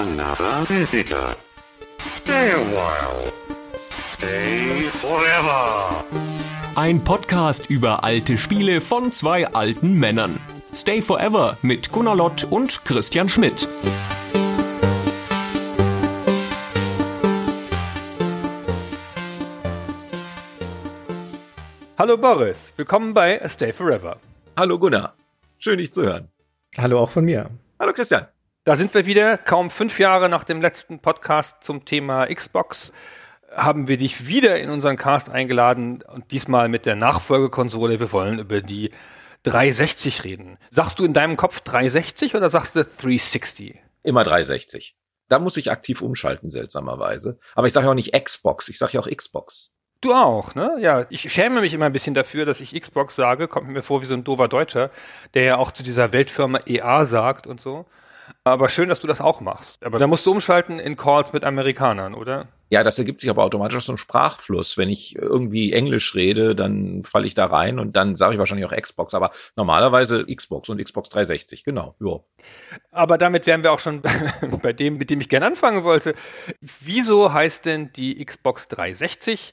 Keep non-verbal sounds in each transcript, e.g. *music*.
another visitor. Stay a while. Stay forever. Ein Podcast über alte Spiele von zwei alten Männern. Stay Forever mit Gunnar Lott und Christian Schmidt. Hallo Boris, willkommen bei A Stay Forever. Hallo Gunnar, schön dich zu hören. Hallo auch von mir. Hallo Christian. Da sind wir wieder, kaum fünf Jahre nach dem letzten Podcast zum Thema Xbox haben wir dich wieder in unseren Cast eingeladen und diesmal mit der Nachfolgekonsole. Wir wollen über die 360 reden. Sagst du in deinem Kopf 360 oder sagst du 360? Immer 360. Da muss ich aktiv umschalten, seltsamerweise. Aber ich sage ja auch nicht Xbox, ich sage ja auch Xbox. Du auch, ne? Ja, ich schäme mich immer ein bisschen dafür, dass ich Xbox sage. Kommt mir vor wie so ein doofer Deutscher, der ja auch zu dieser Weltfirma EA sagt und so. Aber schön, dass du das auch machst. Aber da musst du umschalten in Calls mit Amerikanern, oder? Ja, das ergibt sich aber automatisch aus so einem Sprachfluss. Wenn ich irgendwie Englisch rede, dann falle ich da rein und dann sage ich wahrscheinlich auch Xbox. Aber normalerweise Xbox und Xbox 360, genau. Jo. Aber damit wären wir auch schon *laughs* bei dem, mit dem ich gerne anfangen wollte. Wieso heißt denn die Xbox 360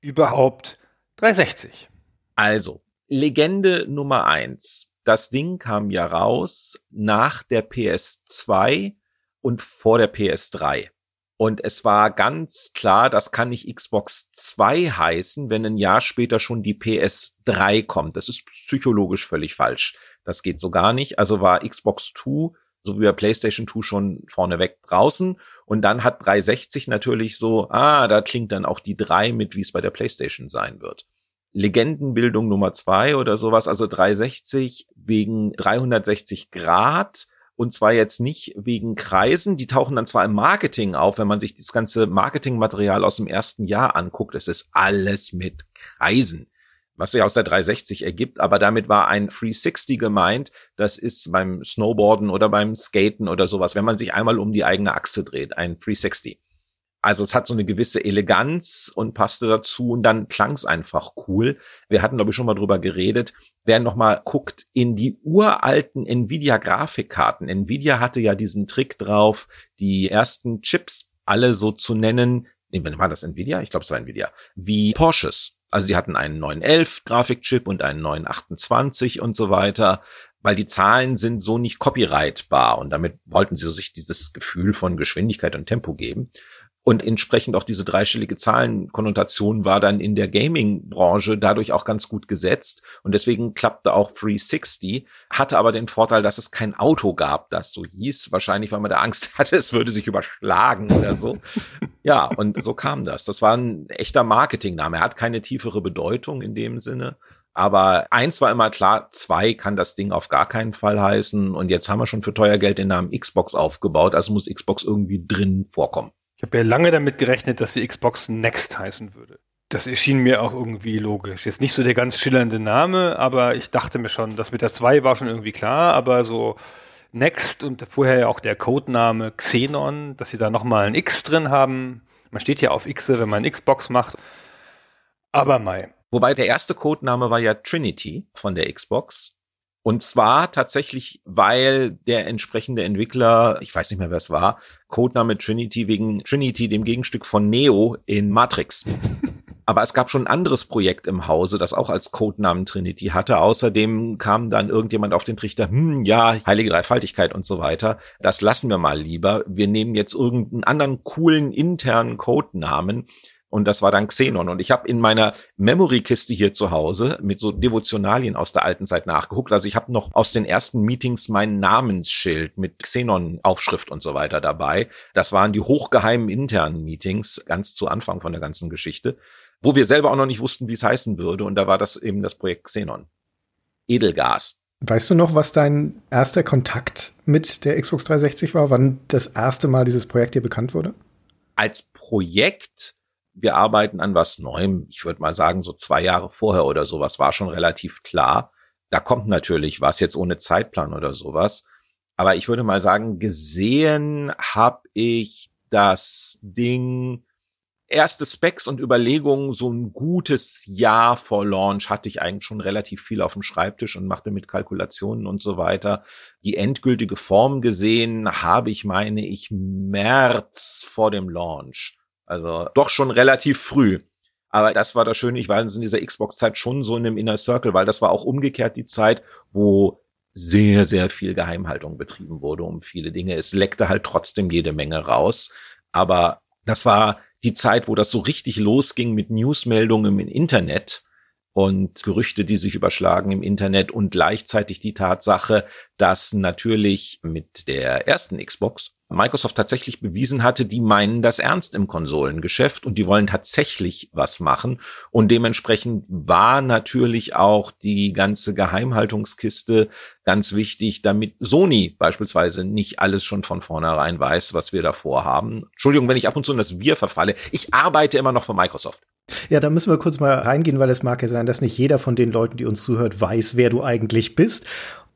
überhaupt 360? Also, Legende Nummer eins das Ding kam ja raus nach der PS2 und vor der PS3. Und es war ganz klar, das kann nicht Xbox 2 heißen, wenn ein Jahr später schon die PS3 kommt. Das ist psychologisch völlig falsch. Das geht so gar nicht. Also war Xbox 2 so wie bei PlayStation 2 schon vorneweg draußen. Und dann hat 360 natürlich so, ah, da klingt dann auch die 3 mit, wie es bei der PlayStation sein wird. Legendenbildung Nummer zwei oder sowas, also 360 wegen 360 Grad und zwar jetzt nicht wegen Kreisen, die tauchen dann zwar im Marketing auf, wenn man sich das ganze Marketingmaterial aus dem ersten Jahr anguckt, es ist alles mit Kreisen, was sich aus der 360 ergibt, aber damit war ein 360 gemeint, das ist beim Snowboarden oder beim Skaten oder sowas, wenn man sich einmal um die eigene Achse dreht, ein 360. Also es hat so eine gewisse Eleganz und passte dazu und dann klang es einfach cool. Wir hatten, glaube ich, schon mal drüber geredet. Wer noch mal guckt in die uralten Nvidia-Grafikkarten. Nvidia hatte ja diesen Trick drauf, die ersten Chips alle so zu nennen. War das Nvidia? Ich glaube, es war Nvidia. Wie Porsches. Also die hatten einen 911 Grafikchip und einen 928 und so weiter weil die Zahlen sind so nicht copyrightbar und damit wollten sie so sich dieses Gefühl von Geschwindigkeit und Tempo geben. Und entsprechend auch diese dreistellige Zahlenkonnotation war dann in der Gaming-Branche dadurch auch ganz gut gesetzt. Und deswegen klappte auch 360, hatte aber den Vorteil, dass es kein Auto gab, das so hieß. Wahrscheinlich, weil man da Angst *laughs* hatte, es würde sich überschlagen oder so. ja, und so kam das. Das war ein echter Marketingname. Er hat keine tiefere Bedeutung in dem Sinne. Aber eins war immer klar, zwei kann das Ding auf gar keinen Fall heißen. Und jetzt haben wir schon für teuer Geld den Namen Xbox aufgebaut, also muss Xbox irgendwie drin vorkommen. Ich habe ja lange damit gerechnet, dass die Xbox Next heißen würde. Das erschien mir auch irgendwie logisch. Jetzt nicht so der ganz schillernde Name, aber ich dachte mir schon, das mit der 2 war schon irgendwie klar, aber so Next und vorher ja auch der Codename Xenon, dass sie da nochmal ein X drin haben. Man steht ja auf X, wenn man Xbox macht. Aber Mai. Wobei der erste Codename war ja Trinity von der Xbox. Und zwar tatsächlich, weil der entsprechende Entwickler, ich weiß nicht mehr, wer es war, Codename Trinity wegen Trinity, dem Gegenstück von Neo in Matrix. *laughs* Aber es gab schon ein anderes Projekt im Hause, das auch als Codenamen Trinity hatte. Außerdem kam dann irgendjemand auf den Trichter, hm, ja, heilige Dreifaltigkeit und so weiter. Das lassen wir mal lieber. Wir nehmen jetzt irgendeinen anderen coolen internen Codenamen und das war dann Xenon. Und ich habe in meiner Memory-Kiste hier zu Hause mit so Devotionalien aus der alten Zeit nachgeguckt. Also ich habe noch aus den ersten Meetings mein Namensschild mit Xenon-Aufschrift und so weiter dabei. Das waren die hochgeheimen internen Meetings, ganz zu Anfang von der ganzen Geschichte, wo wir selber auch noch nicht wussten, wie es heißen würde. Und da war das eben das Projekt Xenon. Edelgas. Weißt du noch, was dein erster Kontakt mit der Xbox 360 war? Wann das erste Mal dieses Projekt dir bekannt wurde? Als Projekt wir arbeiten an was Neuem. Ich würde mal sagen, so zwei Jahre vorher oder sowas war schon relativ klar. Da kommt natürlich was jetzt ohne Zeitplan oder sowas. Aber ich würde mal sagen, gesehen habe ich das Ding erste Specs und Überlegungen, so ein gutes Jahr vor Launch hatte ich eigentlich schon relativ viel auf dem Schreibtisch und machte mit Kalkulationen und so weiter. Die endgültige Form gesehen habe ich, meine ich, März vor dem Launch. Also doch schon relativ früh. Aber das war das Schöne, ich war in dieser Xbox-Zeit schon so in einem Inner Circle, weil das war auch umgekehrt die Zeit, wo sehr, sehr viel Geheimhaltung betrieben wurde um viele Dinge. Es leckte halt trotzdem jede Menge raus. Aber das war die Zeit, wo das so richtig losging mit Newsmeldungen im Internet und Gerüchte, die sich überschlagen im Internet und gleichzeitig die Tatsache, dass natürlich mit der ersten Xbox Microsoft tatsächlich bewiesen hatte, die meinen das ernst im Konsolengeschäft und die wollen tatsächlich was machen. Und dementsprechend war natürlich auch die ganze Geheimhaltungskiste ganz wichtig, damit Sony beispielsweise nicht alles schon von vornherein weiß, was wir davor haben. Entschuldigung, wenn ich ab und zu in das Wir verfalle. Ich arbeite immer noch für Microsoft. Ja, da müssen wir kurz mal reingehen, weil es mag ja sein, dass nicht jeder von den Leuten, die uns zuhört, weiß, wer du eigentlich bist.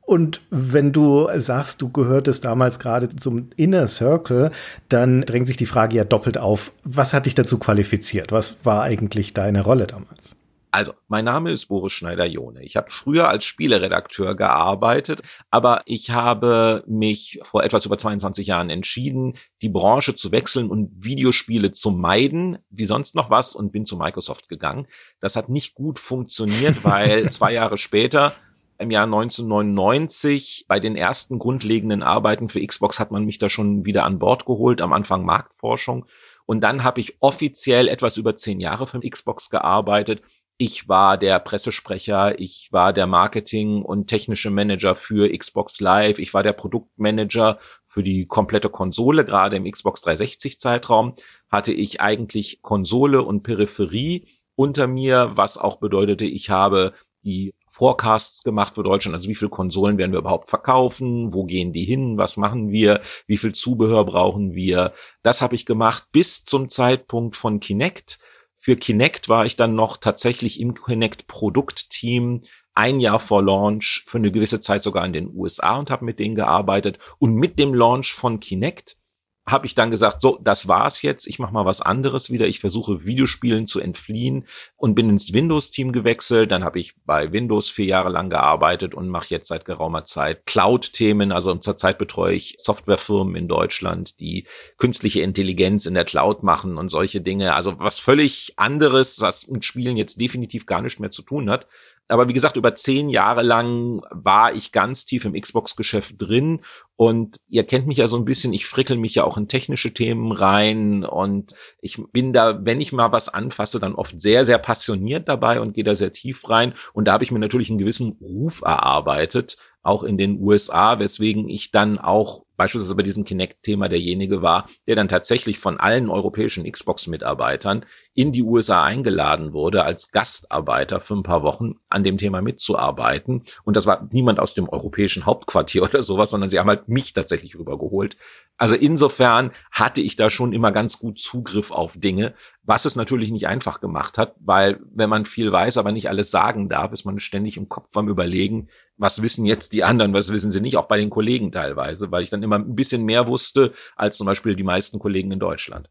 Und wenn du sagst, du gehörtest damals gerade zum Inner Circle, dann drängt sich die Frage ja doppelt auf. Was hat dich dazu qualifiziert? Was war eigentlich deine Rolle damals? Also, mein Name ist Boris Schneider-Jone. Ich habe früher als Spieleredakteur gearbeitet, aber ich habe mich vor etwas über 22 Jahren entschieden, die Branche zu wechseln und Videospiele zu meiden, wie sonst noch was, und bin zu Microsoft gegangen. Das hat nicht gut funktioniert, *laughs* weil zwei Jahre später im Jahr 1999 bei den ersten grundlegenden Arbeiten für Xbox hat man mich da schon wieder an Bord geholt, am Anfang Marktforschung. Und dann habe ich offiziell etwas über zehn Jahre für Xbox gearbeitet ich war der Pressesprecher, ich war der Marketing- und technische Manager für Xbox Live, ich war der Produktmanager für die komplette Konsole, gerade im Xbox 360-Zeitraum hatte ich eigentlich Konsole und Peripherie unter mir, was auch bedeutete, ich habe die Forecasts gemacht für Deutschland, also wie viele Konsolen werden wir überhaupt verkaufen, wo gehen die hin, was machen wir, wie viel Zubehör brauchen wir. Das habe ich gemacht bis zum Zeitpunkt von Kinect für Kinect war ich dann noch tatsächlich im Kinect Produktteam ein Jahr vor Launch für eine gewisse Zeit sogar in den USA und habe mit denen gearbeitet. Und mit dem Launch von Kinect habe ich dann gesagt, so, das war's jetzt. Ich mache mal was anderes wieder. Ich versuche Videospielen zu entfliehen und bin ins Windows-Team gewechselt. Dann habe ich bei Windows vier Jahre lang gearbeitet und mache jetzt seit geraumer Zeit Cloud-Themen. Also zurzeit betreue ich Softwarefirmen in Deutschland, die künstliche Intelligenz in der Cloud machen und solche Dinge. Also was völlig anderes, was mit Spielen jetzt definitiv gar nicht mehr zu tun hat aber wie gesagt, über zehn Jahre lang war ich ganz tief im Xbox-Geschäft drin. Und ihr kennt mich ja so ein bisschen, ich frickel mich ja auch in technische Themen rein. Und ich bin da, wenn ich mal was anfasse, dann oft sehr, sehr passioniert dabei und gehe da sehr tief rein. Und da habe ich mir natürlich einen gewissen Ruf erarbeitet, auch in den USA, weswegen ich dann auch beispielsweise bei diesem Kinect-Thema derjenige war, der dann tatsächlich von allen europäischen Xbox-Mitarbeitern in die USA eingeladen wurde, als Gastarbeiter für ein paar Wochen an dem Thema mitzuarbeiten. Und das war niemand aus dem europäischen Hauptquartier *laughs* oder sowas, sondern sie haben halt mich tatsächlich rübergeholt. Also insofern hatte ich da schon immer ganz gut Zugriff auf Dinge, was es natürlich nicht einfach gemacht hat, weil wenn man viel weiß, aber nicht alles sagen darf, ist man ständig im Kopf am Überlegen, was wissen jetzt die anderen, was wissen sie nicht, auch bei den Kollegen teilweise, weil ich dann immer ein bisschen mehr wusste als zum Beispiel die meisten Kollegen in Deutschland.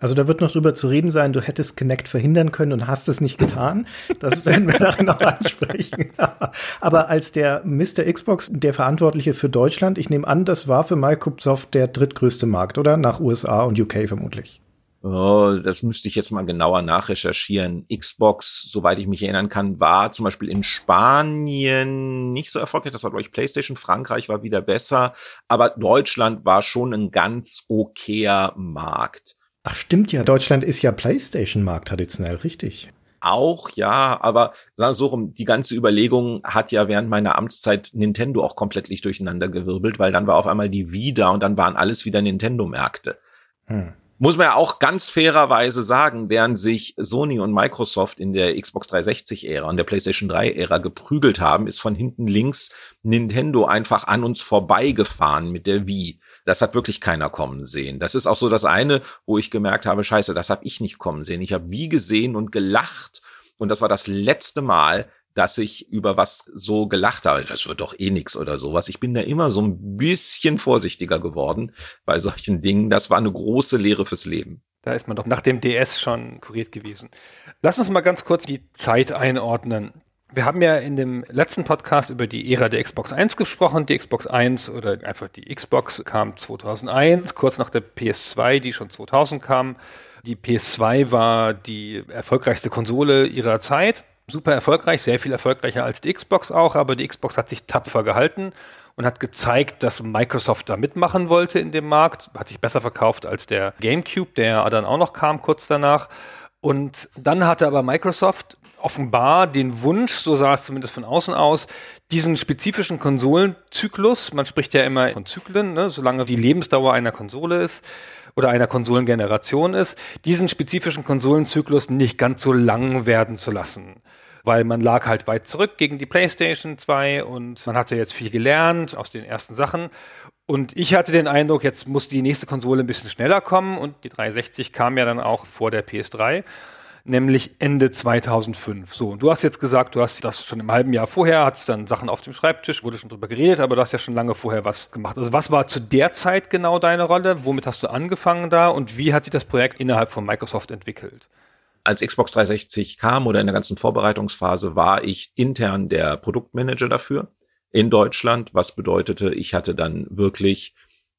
Also da wird noch drüber zu reden sein, du hättest Connect verhindern können und hast es nicht getan. Das werden wir nachher noch ansprechen. *laughs* Aber als der Mr. Xbox, der Verantwortliche für Deutschland, ich nehme an, das war für Microsoft der drittgrößte Markt, oder? Nach USA und UK vermutlich. Oh, das müsste ich jetzt mal genauer nachrecherchieren. Xbox, soweit ich mich erinnern kann, war zum Beispiel in Spanien nicht so erfolgreich. Das war, glaube ich, PlayStation. Frankreich war wieder besser. Aber Deutschland war schon ein ganz okayer Markt. Ach, stimmt ja. Deutschland ist ja PlayStation-Markt traditionell, richtig. Auch, ja, aber sagen wir so rum, die ganze Überlegung hat ja während meiner Amtszeit Nintendo auch komplett durcheinander gewirbelt, weil dann war auf einmal die Wii da und dann waren alles wieder Nintendo-Märkte. Hm muss man ja auch ganz fairerweise sagen, während sich Sony und Microsoft in der Xbox 360-Ära und der PlayStation 3-Ära geprügelt haben, ist von hinten links Nintendo einfach an uns vorbeigefahren mit der Wii. Das hat wirklich keiner kommen sehen. Das ist auch so das eine, wo ich gemerkt habe, scheiße, das habe ich nicht kommen sehen. Ich habe Wii gesehen und gelacht. Und das war das letzte Mal, dass ich über was so gelacht habe. Das wird doch eh nix oder sowas. Ich bin da immer so ein bisschen vorsichtiger geworden bei solchen Dingen. Das war eine große Lehre fürs Leben. Da ist man doch nach dem DS schon kuriert gewesen. Lass uns mal ganz kurz die Zeit einordnen. Wir haben ja in dem letzten Podcast über die Ära der Xbox 1 gesprochen. Die Xbox 1 oder einfach die Xbox kam 2001, kurz nach der PS2, die schon 2000 kam. Die PS2 war die erfolgreichste Konsole ihrer Zeit. Super erfolgreich, sehr viel erfolgreicher als die Xbox auch, aber die Xbox hat sich tapfer gehalten und hat gezeigt, dass Microsoft da mitmachen wollte in dem Markt, hat sich besser verkauft als der GameCube, der dann auch noch kam kurz danach. Und dann hatte aber Microsoft offenbar den Wunsch, so sah es zumindest von außen aus, diesen spezifischen Konsolenzyklus, man spricht ja immer von Zyklen, ne, solange die Lebensdauer einer Konsole ist oder einer Konsolengeneration ist, diesen spezifischen Konsolenzyklus nicht ganz so lang werden zu lassen. Weil man lag halt weit zurück gegen die PlayStation 2 und man hatte jetzt viel gelernt aus den ersten Sachen. Und ich hatte den Eindruck, jetzt muss die nächste Konsole ein bisschen schneller kommen und die 360 kam ja dann auch vor der PS3 nämlich Ende 2005. So, und du hast jetzt gesagt, du hast das schon im halben Jahr vorher, hattest dann Sachen auf dem Schreibtisch, wurde schon drüber geredet, aber du hast ja schon lange vorher was gemacht. Also was war zu der Zeit genau deine Rolle? Womit hast du angefangen da und wie hat sich das Projekt innerhalb von Microsoft entwickelt? Als Xbox 360 kam oder in der ganzen Vorbereitungsphase war ich intern der Produktmanager dafür in Deutschland, was bedeutete, ich hatte dann wirklich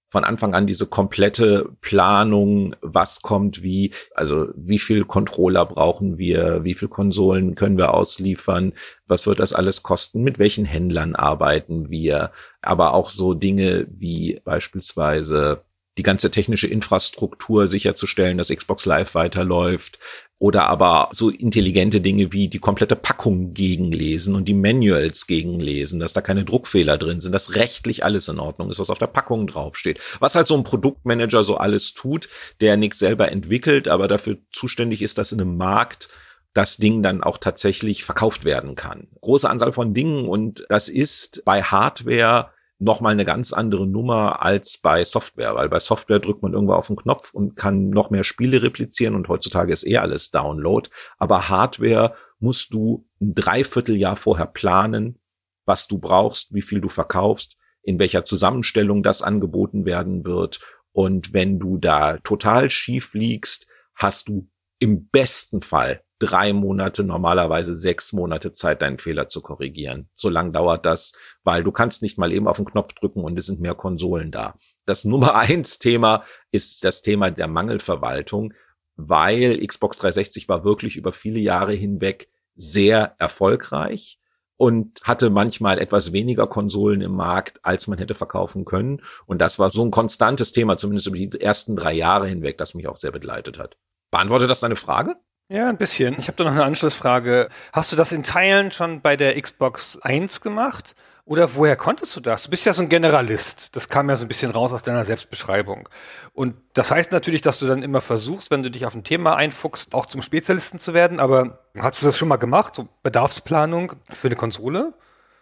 von Anfang an diese komplette Planung, was kommt wie, also wie viel Controller brauchen wir, wie viel Konsolen können wir ausliefern, was wird das alles kosten, mit welchen Händlern arbeiten wir, aber auch so Dinge wie beispielsweise die ganze technische Infrastruktur sicherzustellen, dass Xbox Live weiterläuft, oder aber so intelligente Dinge wie die komplette Packung gegenlesen und die Manuals gegenlesen, dass da keine Druckfehler drin sind, dass rechtlich alles in Ordnung ist, was auf der Packung draufsteht. Was halt so ein Produktmanager so alles tut, der nichts selber entwickelt, aber dafür zuständig ist, dass in einem Markt das Ding dann auch tatsächlich verkauft werden kann. Große Anzahl von Dingen und das ist bei Hardware nochmal eine ganz andere Nummer als bei Software, weil bei Software drückt man irgendwo auf den Knopf und kann noch mehr Spiele replizieren und heutzutage ist eh alles Download. Aber Hardware musst du ein Dreivierteljahr vorher planen, was du brauchst, wie viel du verkaufst, in welcher Zusammenstellung das angeboten werden wird. Und wenn du da total schief liegst, hast du im besten Fall drei Monate, normalerweise sechs Monate Zeit, deinen Fehler zu korrigieren. So lang dauert das, weil du kannst nicht mal eben auf den Knopf drücken und es sind mehr Konsolen da. Das Nummer *laughs* eins Thema ist das Thema der Mangelverwaltung, weil Xbox 360 war wirklich über viele Jahre hinweg sehr erfolgreich und hatte manchmal etwas weniger Konsolen im Markt, als man hätte verkaufen können. Und das war so ein konstantes Thema, zumindest über die ersten drei Jahre hinweg, das mich auch sehr begleitet hat. Beantwortet das deine Frage? Ja, ein bisschen. Ich habe da noch eine Anschlussfrage. Hast du das in Teilen schon bei der Xbox 1 gemacht? Oder woher konntest du das? Du bist ja so ein Generalist. Das kam ja so ein bisschen raus aus deiner Selbstbeschreibung. Und das heißt natürlich, dass du dann immer versuchst, wenn du dich auf ein Thema einfuchst, auch zum Spezialisten zu werden. Aber hast du das schon mal gemacht? So Bedarfsplanung für eine Konsole?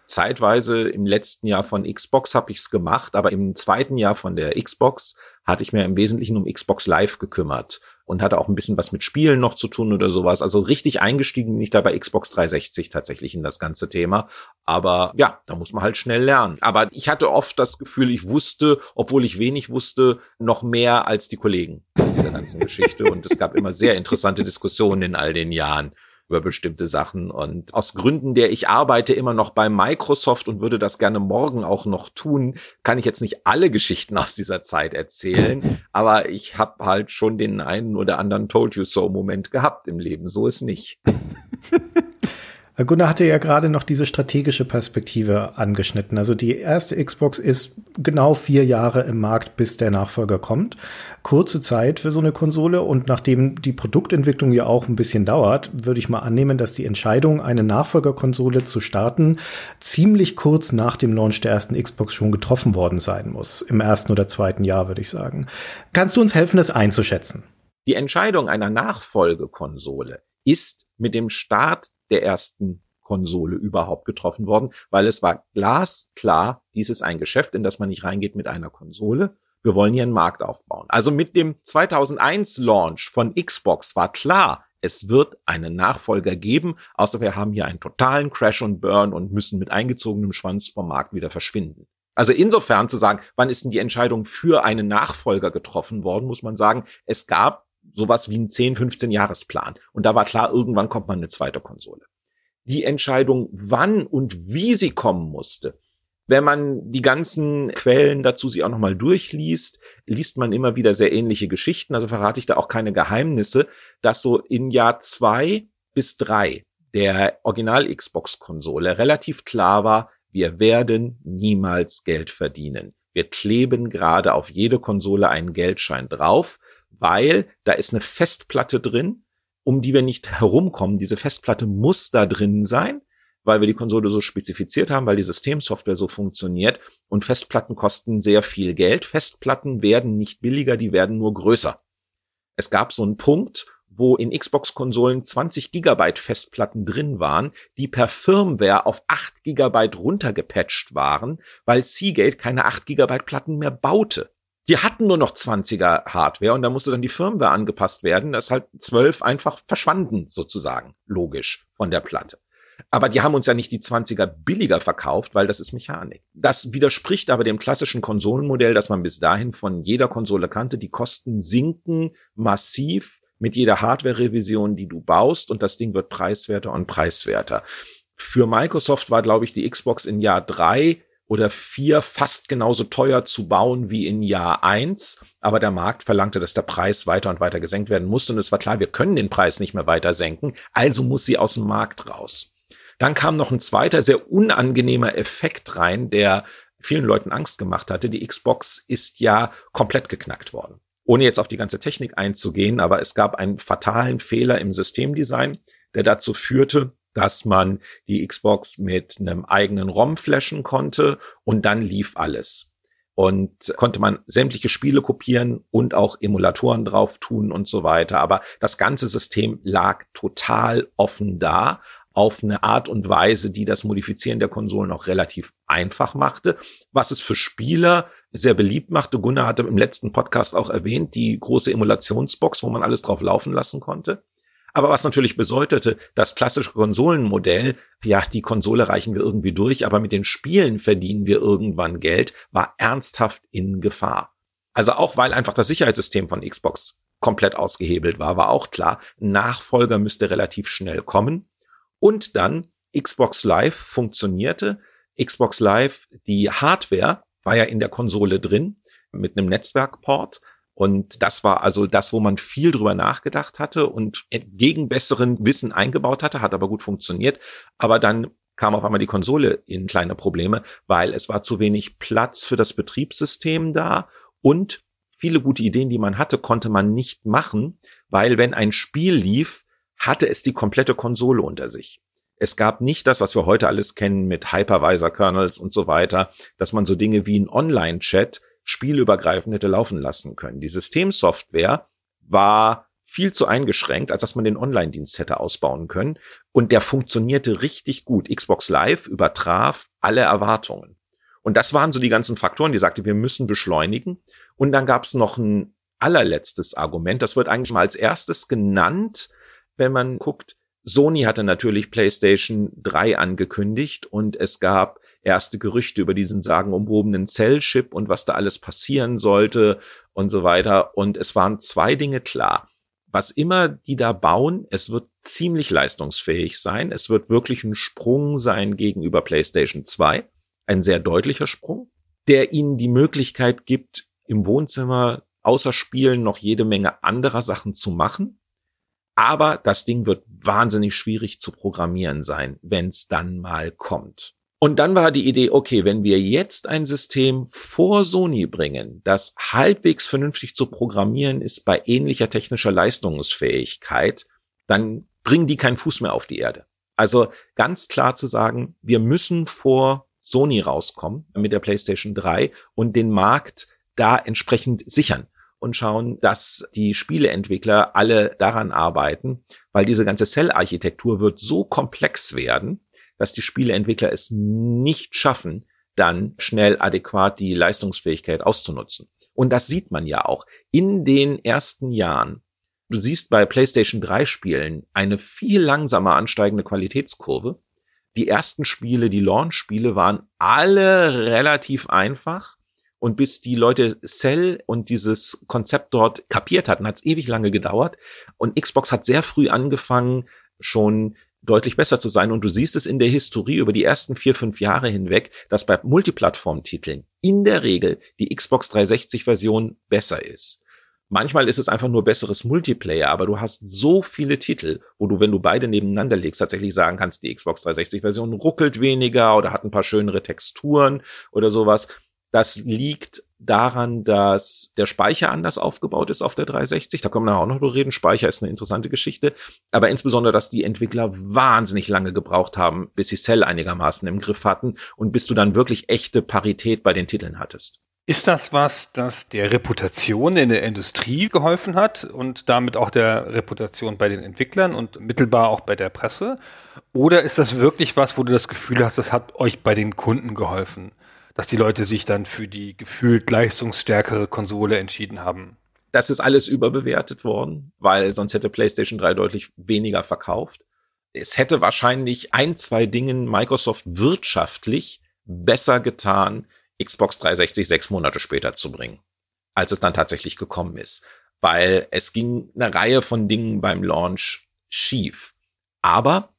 Zeitweise im letzten Jahr von Xbox habe ich es gemacht, aber im zweiten Jahr von der Xbox hatte ich mir im Wesentlichen um Xbox Live gekümmert und hatte auch ein bisschen was mit Spielen noch zu tun oder sowas. Also richtig eingestiegen bin ich da bei Xbox 360 tatsächlich in das ganze Thema. Aber ja, da muss man halt schnell lernen. Aber ich hatte oft das Gefühl, ich wusste, obwohl ich wenig wusste, noch mehr als die Kollegen in dieser ganzen Geschichte. Und es gab immer sehr interessante Diskussionen in all den Jahren über bestimmte Sachen. Und aus Gründen, der ich arbeite immer noch bei Microsoft und würde das gerne morgen auch noch tun, kann ich jetzt nicht alle Geschichten aus dieser Zeit erzählen. Aber ich habe halt schon den einen oder anderen Told You So Moment gehabt im Leben. So ist nicht. *laughs* Gunnar hatte ja gerade noch diese strategische Perspektive angeschnitten. Also die erste Xbox ist genau vier Jahre im Markt, bis der Nachfolger kommt. Kurze Zeit für so eine Konsole und nachdem die Produktentwicklung ja auch ein bisschen dauert, würde ich mal annehmen, dass die Entscheidung, eine Nachfolgerkonsole zu starten, ziemlich kurz nach dem Launch der ersten Xbox schon getroffen worden sein muss. Im ersten oder zweiten Jahr, würde ich sagen. Kannst du uns helfen, das einzuschätzen? Die Entscheidung einer Nachfolgekonsole ist mit dem Start der ersten Konsole überhaupt getroffen worden, weil es war glasklar, dies ist ein Geschäft, in das man nicht reingeht mit einer Konsole. Wir wollen hier einen Markt aufbauen. Also mit dem 2001 Launch von Xbox war klar, es wird einen Nachfolger geben, außer wir haben hier einen totalen Crash und Burn und müssen mit eingezogenem Schwanz vom Markt wieder verschwinden. Also insofern zu sagen, wann ist denn die Entscheidung für einen Nachfolger getroffen worden, muss man sagen, es gab sowas wie ein 10, 15 Jahresplan. Und da war klar, irgendwann kommt man eine zweite Konsole. Die Entscheidung, wann und wie sie kommen musste, wenn man die ganzen Quellen dazu sich auch nochmal durchliest, liest man immer wieder sehr ähnliche Geschichten. Also verrate ich da auch keine Geheimnisse, dass so in Jahr zwei bis drei der Original-Xbox-Konsole relativ klar war, wir werden niemals Geld verdienen. Wir kleben gerade auf jede Konsole einen Geldschein drauf, weil da ist eine Festplatte drin, um die wir nicht herumkommen. Diese Festplatte muss da drin sein, weil wir die Konsole so spezifiziert haben, weil die Systemsoftware so funktioniert und Festplatten kosten sehr viel Geld. Festplatten werden nicht billiger, die werden nur größer. Es gab so einen Punkt, wo in Xbox-Konsolen 20 Gigabyte Festplatten drin waren, die per Firmware auf 8 Gigabyte runtergepatcht waren, weil Seagate keine 8 Gigabyte Platten mehr baute. Die hatten nur noch 20er Hardware und da musste dann die Firmware angepasst werden, dass halt 12 einfach verschwanden sozusagen, logisch, von der Platte. Aber die haben uns ja nicht die 20er billiger verkauft, weil das ist Mechanik. Das widerspricht aber dem klassischen Konsolenmodell, das man bis dahin von jeder Konsole kannte. Die Kosten sinken massiv mit jeder Hardware-Revision, die du baust und das Ding wird preiswerter und preiswerter. Für Microsoft war, glaube ich, die Xbox in Jahr drei oder vier fast genauso teuer zu bauen wie in Jahr eins, aber der Markt verlangte, dass der Preis weiter und weiter gesenkt werden musste und es war klar, wir können den Preis nicht mehr weiter senken, also muss sie aus dem Markt raus. Dann kam noch ein zweiter sehr unangenehmer Effekt rein, der vielen Leuten Angst gemacht hatte. Die Xbox ist ja komplett geknackt worden ohne jetzt auf die ganze Technik einzugehen, aber es gab einen fatalen Fehler im Systemdesign, der dazu führte, dass man die Xbox mit einem eigenen ROM flashen konnte und dann lief alles. Und konnte man sämtliche Spiele kopieren und auch Emulatoren drauf tun und so weiter. Aber das ganze System lag total offen da auf eine Art und Weise, die das Modifizieren der Konsolen auch relativ einfach machte, was es für Spieler sehr beliebt machte. Gunnar hatte im letzten Podcast auch erwähnt, die große Emulationsbox, wo man alles drauf laufen lassen konnte. Aber was natürlich bedeutete, das klassische Konsolenmodell, ja, die Konsole reichen wir irgendwie durch, aber mit den Spielen verdienen wir irgendwann Geld, war ernsthaft in Gefahr. Also auch weil einfach das Sicherheitssystem von Xbox komplett ausgehebelt war, war auch klar, Nachfolger müsste relativ schnell kommen. Und dann Xbox Live funktionierte. Xbox Live, die Hardware war ja in der Konsole drin mit einem Netzwerkport. Und das war also das, wo man viel drüber nachgedacht hatte und gegen besseren Wissen eingebaut hatte, hat aber gut funktioniert. Aber dann kam auf einmal die Konsole in kleine Probleme, weil es war zu wenig Platz für das Betriebssystem da und viele gute Ideen, die man hatte, konnte man nicht machen, weil wenn ein Spiel lief, hatte es die komplette Konsole unter sich. Es gab nicht das, was wir heute alles kennen mit Hypervisor-Kernels und so weiter, dass man so Dinge wie ein Online-Chat spielübergreifend hätte laufen lassen können. Die Systemsoftware war viel zu eingeschränkt, als dass man den Online-Dienst hätte ausbauen können. Und der funktionierte richtig gut. Xbox Live übertraf alle Erwartungen. Und das waren so die ganzen Faktoren, die sagte, wir müssen beschleunigen. Und dann gab es noch ein allerletztes Argument. Das wird eigentlich mal als erstes genannt, wenn man guckt, Sony hatte natürlich PlayStation 3 angekündigt und es gab erste Gerüchte über diesen sagenumwobenen Cell-Chip und was da alles passieren sollte und so weiter. Und es waren zwei Dinge klar. Was immer die da bauen, es wird ziemlich leistungsfähig sein. Es wird wirklich ein Sprung sein gegenüber PlayStation 2. Ein sehr deutlicher Sprung, der ihnen die Möglichkeit gibt, im Wohnzimmer außer Spielen noch jede Menge anderer Sachen zu machen aber das Ding wird wahnsinnig schwierig zu programmieren sein, wenn es dann mal kommt. Und dann war die Idee, okay, wenn wir jetzt ein System vor Sony bringen, das halbwegs vernünftig zu programmieren ist bei ähnlicher technischer Leistungsfähigkeit, dann bringen die keinen Fuß mehr auf die Erde. Also ganz klar zu sagen, wir müssen vor Sony rauskommen mit der PlayStation 3 und den Markt da entsprechend sichern und schauen, dass die Spieleentwickler alle daran arbeiten, weil diese ganze Cell-Architektur wird so komplex werden, dass die Spieleentwickler es nicht schaffen, dann schnell adäquat die Leistungsfähigkeit auszunutzen. Und das sieht man ja auch in den ersten Jahren. Du siehst bei PlayStation 3 Spielen eine viel langsamer ansteigende Qualitätskurve. Die ersten Spiele, die Launch-Spiele waren alle relativ einfach Und bis die Leute Cell und dieses Konzept dort kapiert hatten, hat es ewig lange gedauert. Und Xbox hat sehr früh angefangen, schon deutlich besser zu sein. Und du siehst es in der Historie über die ersten vier, fünf Jahre hinweg, dass bei Multiplattform-Titeln in der Regel die Xbox 360-Version besser ist. Manchmal ist es einfach nur besseres Multiplayer, aber du hast so viele Titel, wo du, wenn du beide nebeneinander legst, tatsächlich sagen kannst, die Xbox 360-Version ruckelt weniger oder hat ein paar schönere Texturen oder sowas. Das liegt daran, dass der Speicher anders aufgebaut ist auf der 360. Da können wir auch noch drüber reden. Speicher ist eine interessante Geschichte. Aber insbesondere, dass die Entwickler wahnsinnig lange gebraucht haben, bis sie Cell einigermaßen im Griff hatten und bis du dann wirklich echte Parität bei den Titeln hattest. Ist das was, das der Reputation in der Industrie geholfen hat und damit auch der Reputation bei den Entwicklern und mittelbar auch bei der Presse? Oder ist das wirklich was, wo du das Gefühl hast, das hat euch bei den Kunden geholfen, dass die Leute sich dann für die gefühlt leistungsstärkere Konsole entschieden haben? Das ist alles überbewertet worden, weil sonst hätte PlayStation 3 deutlich weniger verkauft. Es hätte wahrscheinlich ein, zwei Dingen Microsoft wirtschaftlich besser getan, Xbox 360 sechs Monate später zu bringen, als es dann tatsächlich gekommen ist. Weil es ging eine Reihe von Dingen beim Launch schief. Aber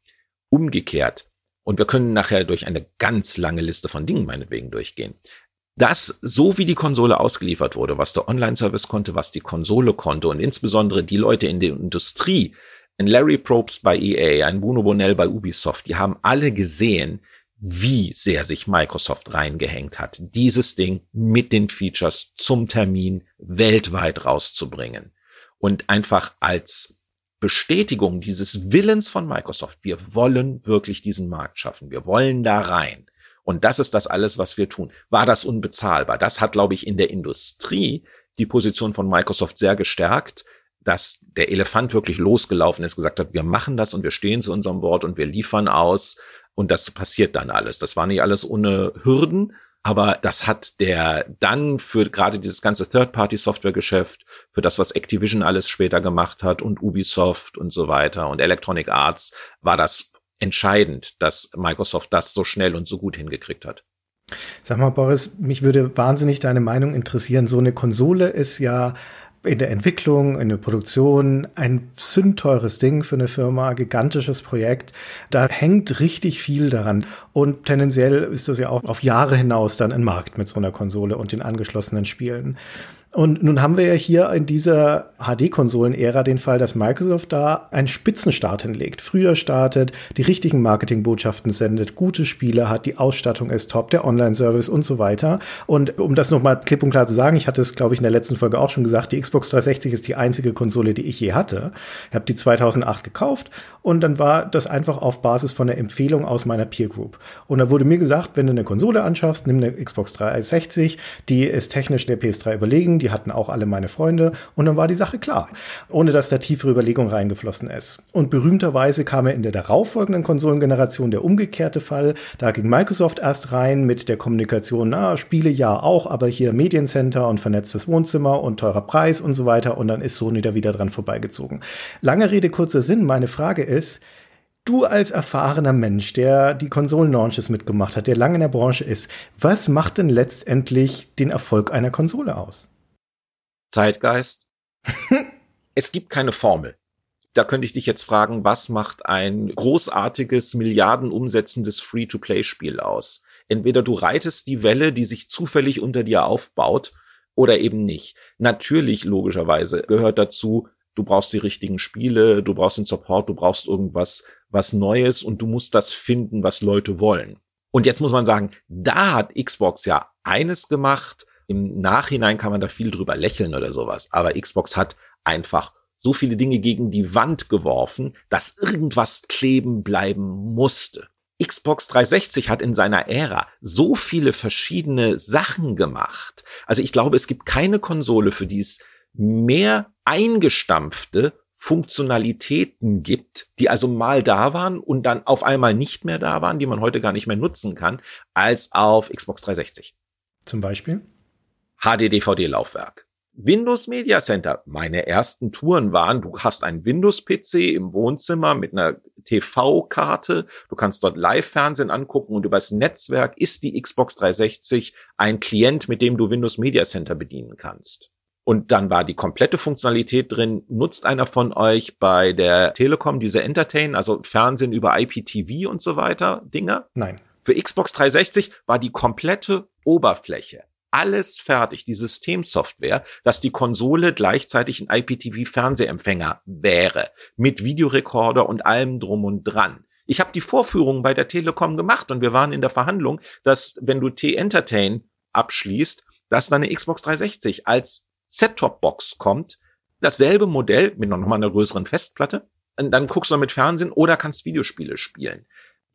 umgekehrt, und wir können nachher durch eine ganz lange Liste von Dingen meinetwegen durchgehen, dass so wie die Konsole ausgeliefert wurde, was der Online-Service konnte, was die Konsole konnte und insbesondere die Leute in der Industrie, ein Larry Probst bei EA, ein Bruno Bonnell bei Ubisoft, die haben alle gesehen, wie sehr sich Microsoft reingehängt hat, dieses Ding mit den Features zum Termin weltweit rauszubringen. Und einfach als Bestätigung dieses Willens von Microsoft, wir wollen wirklich diesen Markt schaffen, wir wollen da rein. Und das ist das alles, was wir tun. War das unbezahlbar? Das hat, glaube ich, in der Industrie die Position von Microsoft sehr gestärkt, dass der Elefant wirklich losgelaufen ist, gesagt hat, wir machen das und wir stehen zu unserem Wort und wir liefern aus und das passiert dann alles. Das war nicht alles ohne Hürden, aber das hat der dann für gerade dieses ganze Third-Party-Software-Geschäft, für das, was Activision alles später gemacht hat und Ubisoft und so weiter und Electronic Arts, war das entscheidend, dass Microsoft das so schnell und so gut hingekriegt hat. Sag mal, Boris, mich würde wahnsinnig deine Meinung interessieren. So eine Konsole ist ja in der Entwicklung, in der Produktion ein sündteures Ding für eine Firma, gigantisches Projekt. Da hängt richtig viel daran. Und tendenziell ist das ja auch auf Jahre hinaus dann ein Markt mit so einer Konsole und den angeschlossenen Spielen. Und nun haben wir ja hier in dieser HD-Konsolen-Ära den Fall, dass Microsoft da einen Spitzenstart hinlegt. Früher startet, die richtigen Marketingbotschaften sendet, gute Spiele hat, die Ausstattung ist top, der Online-Service und so weiter. Und um das nochmal klipp und klar zu sagen, ich hatte es, glaube ich, in der letzten Folge auch schon gesagt, die Xbox 360 ist die einzige Konsole, die ich je hatte. Ich habe die 2008 gekauft und dann war das einfach auf Basis von der Empfehlung aus meiner Peer Group. Und da wurde mir gesagt, wenn du eine Konsole anschaffst, nimm eine Xbox 360, die ist technisch der PS3 überlegen, die hatten auch alle meine Freunde und dann war die Sache klar, ohne dass da tiefere Überlegung reingeflossen ist. Und berühmterweise kam er in der darauffolgenden Konsolengeneration der umgekehrte Fall. Da ging Microsoft erst rein mit der Kommunikation, na, Spiele ja auch, aber hier Mediencenter und vernetztes Wohnzimmer und teurer Preis und so weiter und dann ist Sony da wieder dran vorbeigezogen. Lange Rede, kurzer Sinn, meine Frage ist, du als erfahrener Mensch, der die Konsolen-Launches mitgemacht hat, der lange in der Branche ist, was macht denn letztendlich den Erfolg einer Konsole aus? Zeitgeist. *laughs* es gibt keine Formel. Da könnte ich dich jetzt fragen, was macht ein großartiges, milliardenumsetzendes Free-to-Play-Spiel aus? Entweder du reitest die Welle, die sich zufällig unter dir aufbaut, oder eben nicht. Natürlich, logischerweise, gehört dazu, du brauchst die richtigen Spiele, du brauchst den Support, du brauchst irgendwas, was Neues und du musst das finden, was Leute wollen. Und jetzt muss man sagen, da hat Xbox ja eines gemacht. Im Nachhinein kann man da viel drüber lächeln oder sowas. Aber Xbox hat einfach so viele Dinge gegen die Wand geworfen, dass irgendwas kleben bleiben musste. Xbox 360 hat in seiner Ära so viele verschiedene Sachen gemacht. Also ich glaube, es gibt keine Konsole, für die es mehr eingestampfte Funktionalitäten gibt, die also mal da waren und dann auf einmal nicht mehr da waren, die man heute gar nicht mehr nutzen kann, als auf Xbox 360. Zum Beispiel? HD-DVD-Laufwerk. Windows Media Center. Meine ersten Touren waren, du hast einen Windows-PC im Wohnzimmer mit einer TV-Karte. Du kannst dort Live-Fernsehen angucken und übers Netzwerk ist die Xbox 360 ein Klient, mit dem du Windows Media Center bedienen kannst. Und dann war die komplette Funktionalität drin. Nutzt einer von euch bei der Telekom diese Entertain, also Fernsehen über IPTV und so weiter Dinger? Nein. Für Xbox 360 war die komplette Oberfläche alles fertig, die Systemsoftware, dass die Konsole gleichzeitig ein IPTV-Fernsehempfänger wäre, mit Videorekorder und allem drum und dran. Ich habe die Vorführung bei der Telekom gemacht und wir waren in der Verhandlung, dass wenn du T-Entertain abschließt, dass dann eine Xbox 360 als Set-Top-Box kommt, dasselbe Modell mit noch mal einer größeren Festplatte. Und dann guckst du mit Fernsehen oder kannst Videospiele spielen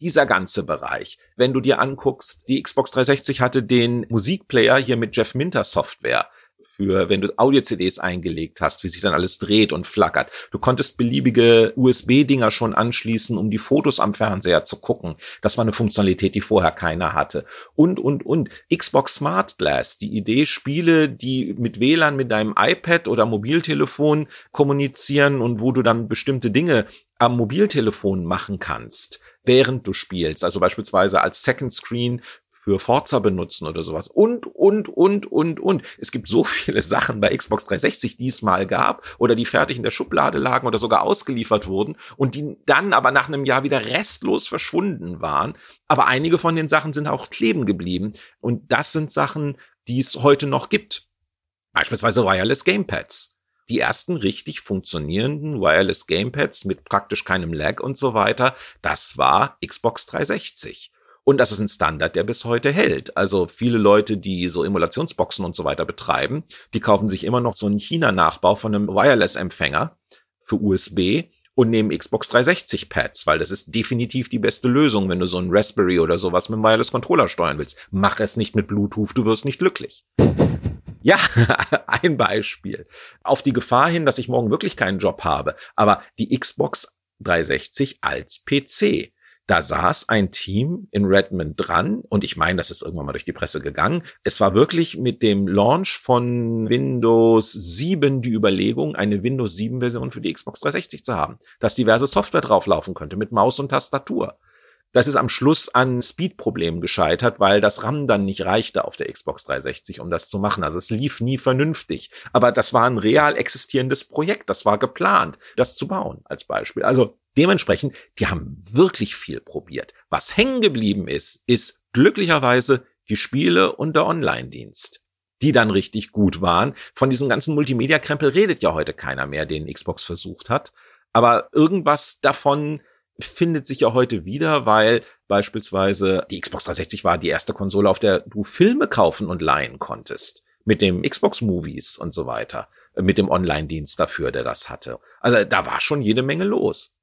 dieser ganze Bereich. Wenn du dir anguckst, die Xbox 360 hatte den Musikplayer hier mit Jeff Minter Software für, wenn du Audio-CDs eingelegt hast, wie sich dann alles dreht und flackert. Du konntest beliebige USB-Dinger schon anschließen, um die Fotos am Fernseher zu gucken. Das war eine Funktionalität, die vorher keiner hatte. Und, und, und. Xbox Smart Glass, die Idee, Spiele, die mit WLAN mit deinem iPad oder Mobiltelefon kommunizieren und wo du dann bestimmte Dinge am Mobiltelefon machen kannst während du spielst. Also beispielsweise als Second Screen für Forza benutzen oder sowas. Und, und, und, und, und. Es gibt so viele *laughs* Sachen bei Xbox 360, die es mal gab oder die fertig in der Schublade lagen oder sogar ausgeliefert wurden und die dann aber nach einem Jahr wieder restlos verschwunden waren. Aber einige von den Sachen sind auch kleben geblieben. Und das sind Sachen, die es heute noch gibt. Beispielsweise Wireless Gamepads die ersten richtig funktionierenden Wireless Gamepads mit praktisch keinem Lag und so weiter, das war Xbox 360. Und das ist ein Standard, der bis heute hält. Also viele Leute, die so Emulationsboxen und so weiter betreiben, die kaufen sich immer noch so einen China-Nachbau von einem Wireless-Empfänger für USB und nehmen Xbox 360 Pads, weil das ist definitiv die beste Lösung, wenn du so einen Raspberry oder sowas mit einem Wireless Controller steuern willst. Mach es nicht mit Bluetooth, du wirst nicht glücklich. Ja, *laughs* ein Beispiel. Auf die Gefahr hin, dass ich morgen wirklich keinen Job habe. Aber die Xbox 360 als PC. Da saß ein Team in Redmond dran und ich meine, das ist irgendwann mal durch die Presse gegangen. Es war wirklich mit dem Launch von Windows 7 die Überlegung, eine Windows 7 Version für die Xbox 360 zu haben, dass diverse Software drauflaufen könnte mit Maus und Tastatur. Das ist am Schluss an Speed-Problemen gescheitert, weil das RAM dann nicht reichte auf der Xbox 360, um das zu machen. Also es lief nie vernünftig. Aber das war ein real existierendes Projekt. Das war geplant, das zu bauen, als Beispiel. Also dementsprechend, die haben wirklich viel probiert. Was hängen geblieben ist, ist glücklicherweise die Spiele und der Online-Dienst die dann richtig gut waren. Von diesem ganzen Multimedia-Krempel redet ja heute keiner mehr, den Xbox versucht hat. Aber irgendwas davon findet sich ja heute wieder, weil beispielsweise die Xbox 360 war die erste Konsole, auf der du Filme kaufen und leihen konntest. Mit dem Xbox Movies und so weiter. Mit dem Online-Dienst dafür, der das hatte. Also da war schon jede Menge los.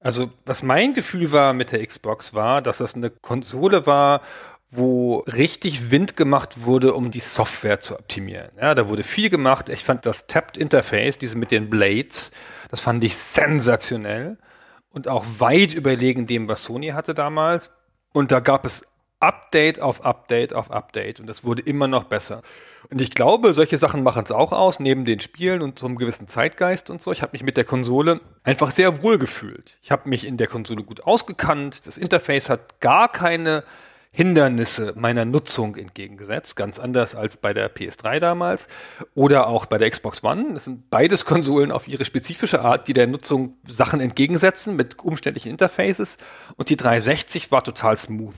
Also was mein Gefühl war mit der Xbox war, dass das eine Konsole war, wo richtig Wind gemacht wurde, um die Software zu optimieren. Ja, da wurde viel gemacht. Ich fand das Tapped Interface, diese mit den Blades, das fand ich sensationell und auch weit überlegen dem, was Sony hatte damals. Und da gab es Update auf Update auf Update und das wurde immer noch besser. Und ich glaube, solche Sachen machen es auch aus, neben den Spielen und so einem gewissen Zeitgeist und so. Ich habe mich mit der Konsole einfach sehr wohl gefühlt. Ich habe mich in der Konsole gut ausgekannt. Das Interface hat gar keine Hindernisse meiner Nutzung entgegengesetzt, ganz anders als bei der PS3 damals oder auch bei der Xbox One. Das sind beides *laughs* Konsolen auf ihre spezifische Art, die der Nutzung Sachen entgegensetzen mit umständlichen Interfaces und die 360 war total smooth.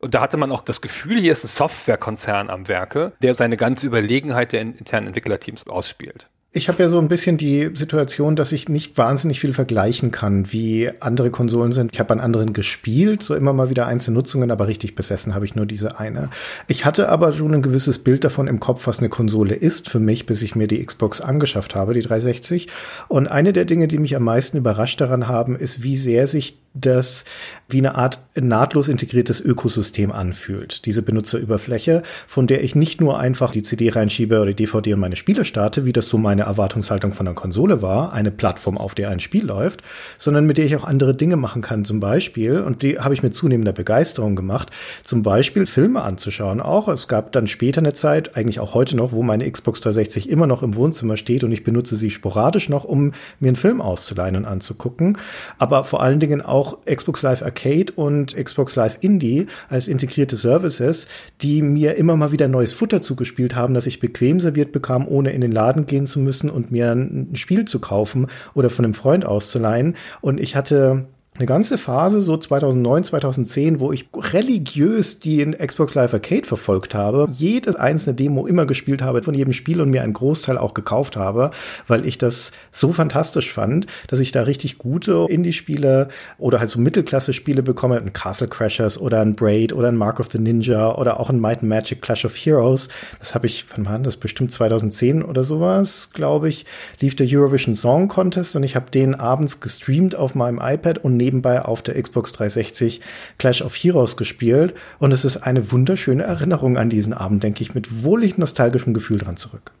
Und da hatte man auch das Gefühl, hier ist ein Softwarekonzern am Werke, der seine ganze Überlegenheit der internen Entwicklerteams ausspielt. Ich habe ja so ein bisschen die Situation, dass ich nicht wahnsinnig viel vergleichen kann, wie andere Konsolen sind. Ich habe an anderen gespielt, so immer mal wieder einzelne Nutzungen, aber richtig besessen habe ich nur diese eine. Ich hatte aber schon ein gewisses Bild davon im Kopf, was eine Konsole ist für mich, bis ich mir die Xbox angeschafft habe, die 360. Und eine der Dinge, die mich am meisten überrascht daran haben, ist, wie sehr sich das wie eine Art nahtlos integriertes Ökosystem anfühlt. Diese Benutzeroberfläche, von der ich nicht nur einfach die CD reinschiebe oder die DVD und meine Spiele starte, wie das so meine Erwartungshaltung von der Konsole war, eine Plattform, auf der ein Spiel läuft, sondern mit der ich auch andere Dinge machen kann. Zum Beispiel, und die habe ich mit zunehmender Begeisterung gemacht, zum Beispiel Filme anzuschauen. Auch es gab dann später eine Zeit, eigentlich auch heute noch, wo meine Xbox 360 immer noch im Wohnzimmer steht und ich benutze sie sporadisch noch, um mir einen Film auszuleihen und anzugucken. Aber vor allen Dingen auch auch Xbox Live Arcade und Xbox Live Indie als integrierte Services, die mir immer mal wieder neues Futter zugespielt haben, dass ich bequem serviert bekam, ohne in den Laden gehen zu müssen und mir ein Spiel zu kaufen oder von einem Freund auszuleihen. Und ich hatte eine ganze Phase, so 2009, 2010, wo ich religiös die in Xbox Live Arcade verfolgt habe, jedes einzelne Demo immer gespielt habe von jedem Spiel und mir einen Großteil auch gekauft habe, weil ich das so fantastisch fand, dass ich da richtig gute Indie-Spiele oder halt so Mittelklasse-Spiele bekomme, ein Castle Crashers oder ein Braid oder ein Mark of the Ninja oder auch ein Might and Magic Clash of Heroes. Das habe ich, wann war das? Bestimmt 2010 oder sowas, glaube ich, lief der Eurovision Song Contest und ich habe den abends gestreamt auf meinem iPad und nebenbei auf der Xbox 360 Clash of Heroes gespielt. Und es ist eine wunderschöne Erinnerung an diesen Abend, denke ich, mit wohlig nostalgischem Gefühl dran zurück.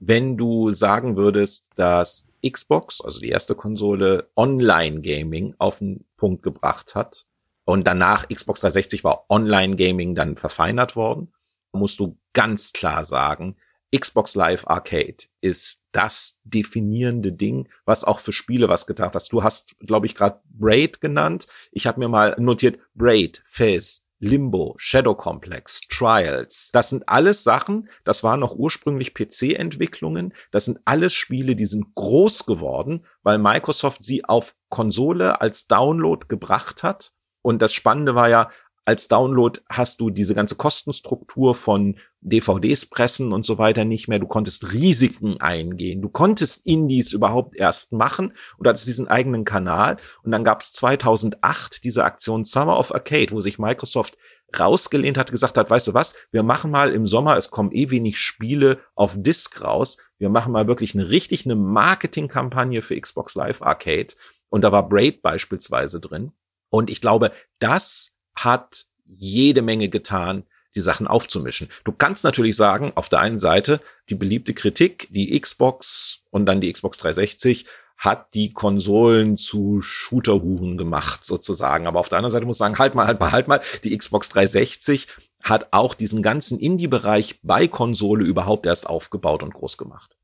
Wenn du sagen würdest, dass Xbox, also die erste Konsole, Online-Gaming auf den Punkt gebracht hat und danach Xbox 360 war Online-Gaming dann verfeinert worden, musst du ganz klar sagen, Xbox Live Arcade ist das definierende Ding, was auch für Spiele was getan hat. Du hast, glaube ich, gerade Braid genannt. Ich habe mir mal notiert, Braid, Fizz, Limbo, Shadow Complex, Trials. Das sind alles Sachen, das waren noch ursprünglich PC-Entwicklungen. Das sind alles Spiele, die sind groß geworden, weil Microsoft sie auf Konsole als Download gebracht hat. Und das Spannende war ja, als Download hast du diese ganze Kostenstruktur von DVDs pressen und so weiter nicht mehr. Du konntest Risiken eingehen. Du konntest Indies überhaupt erst machen und hattest diesen eigenen Kanal. Und dann gab es 2008 diese Aktion Summer of Arcade, wo sich Microsoft rausgelehnt hat, gesagt hat, weißt du was, wir machen mal im Sommer, es kommen eh wenig Spiele auf Disc raus. Wir machen mal wirklich eine richtig eine Marketingkampagne für Xbox Live Arcade. Und da war Braid beispielsweise drin. Und ich glaube, das hat jede Menge getan, die Sachen aufzumischen. Du kannst natürlich sagen, auf der einen Seite die beliebte Kritik, die Xbox und dann die Xbox 360 hat die Konsolen zu Shooterhuren gemacht, sozusagen. Aber auf der anderen Seite muss ich sagen, halt mal, halt mal, halt mal, die Xbox 360 hat auch diesen ganzen Indie-Bereich bei Konsole überhaupt erst aufgebaut und groß gemacht.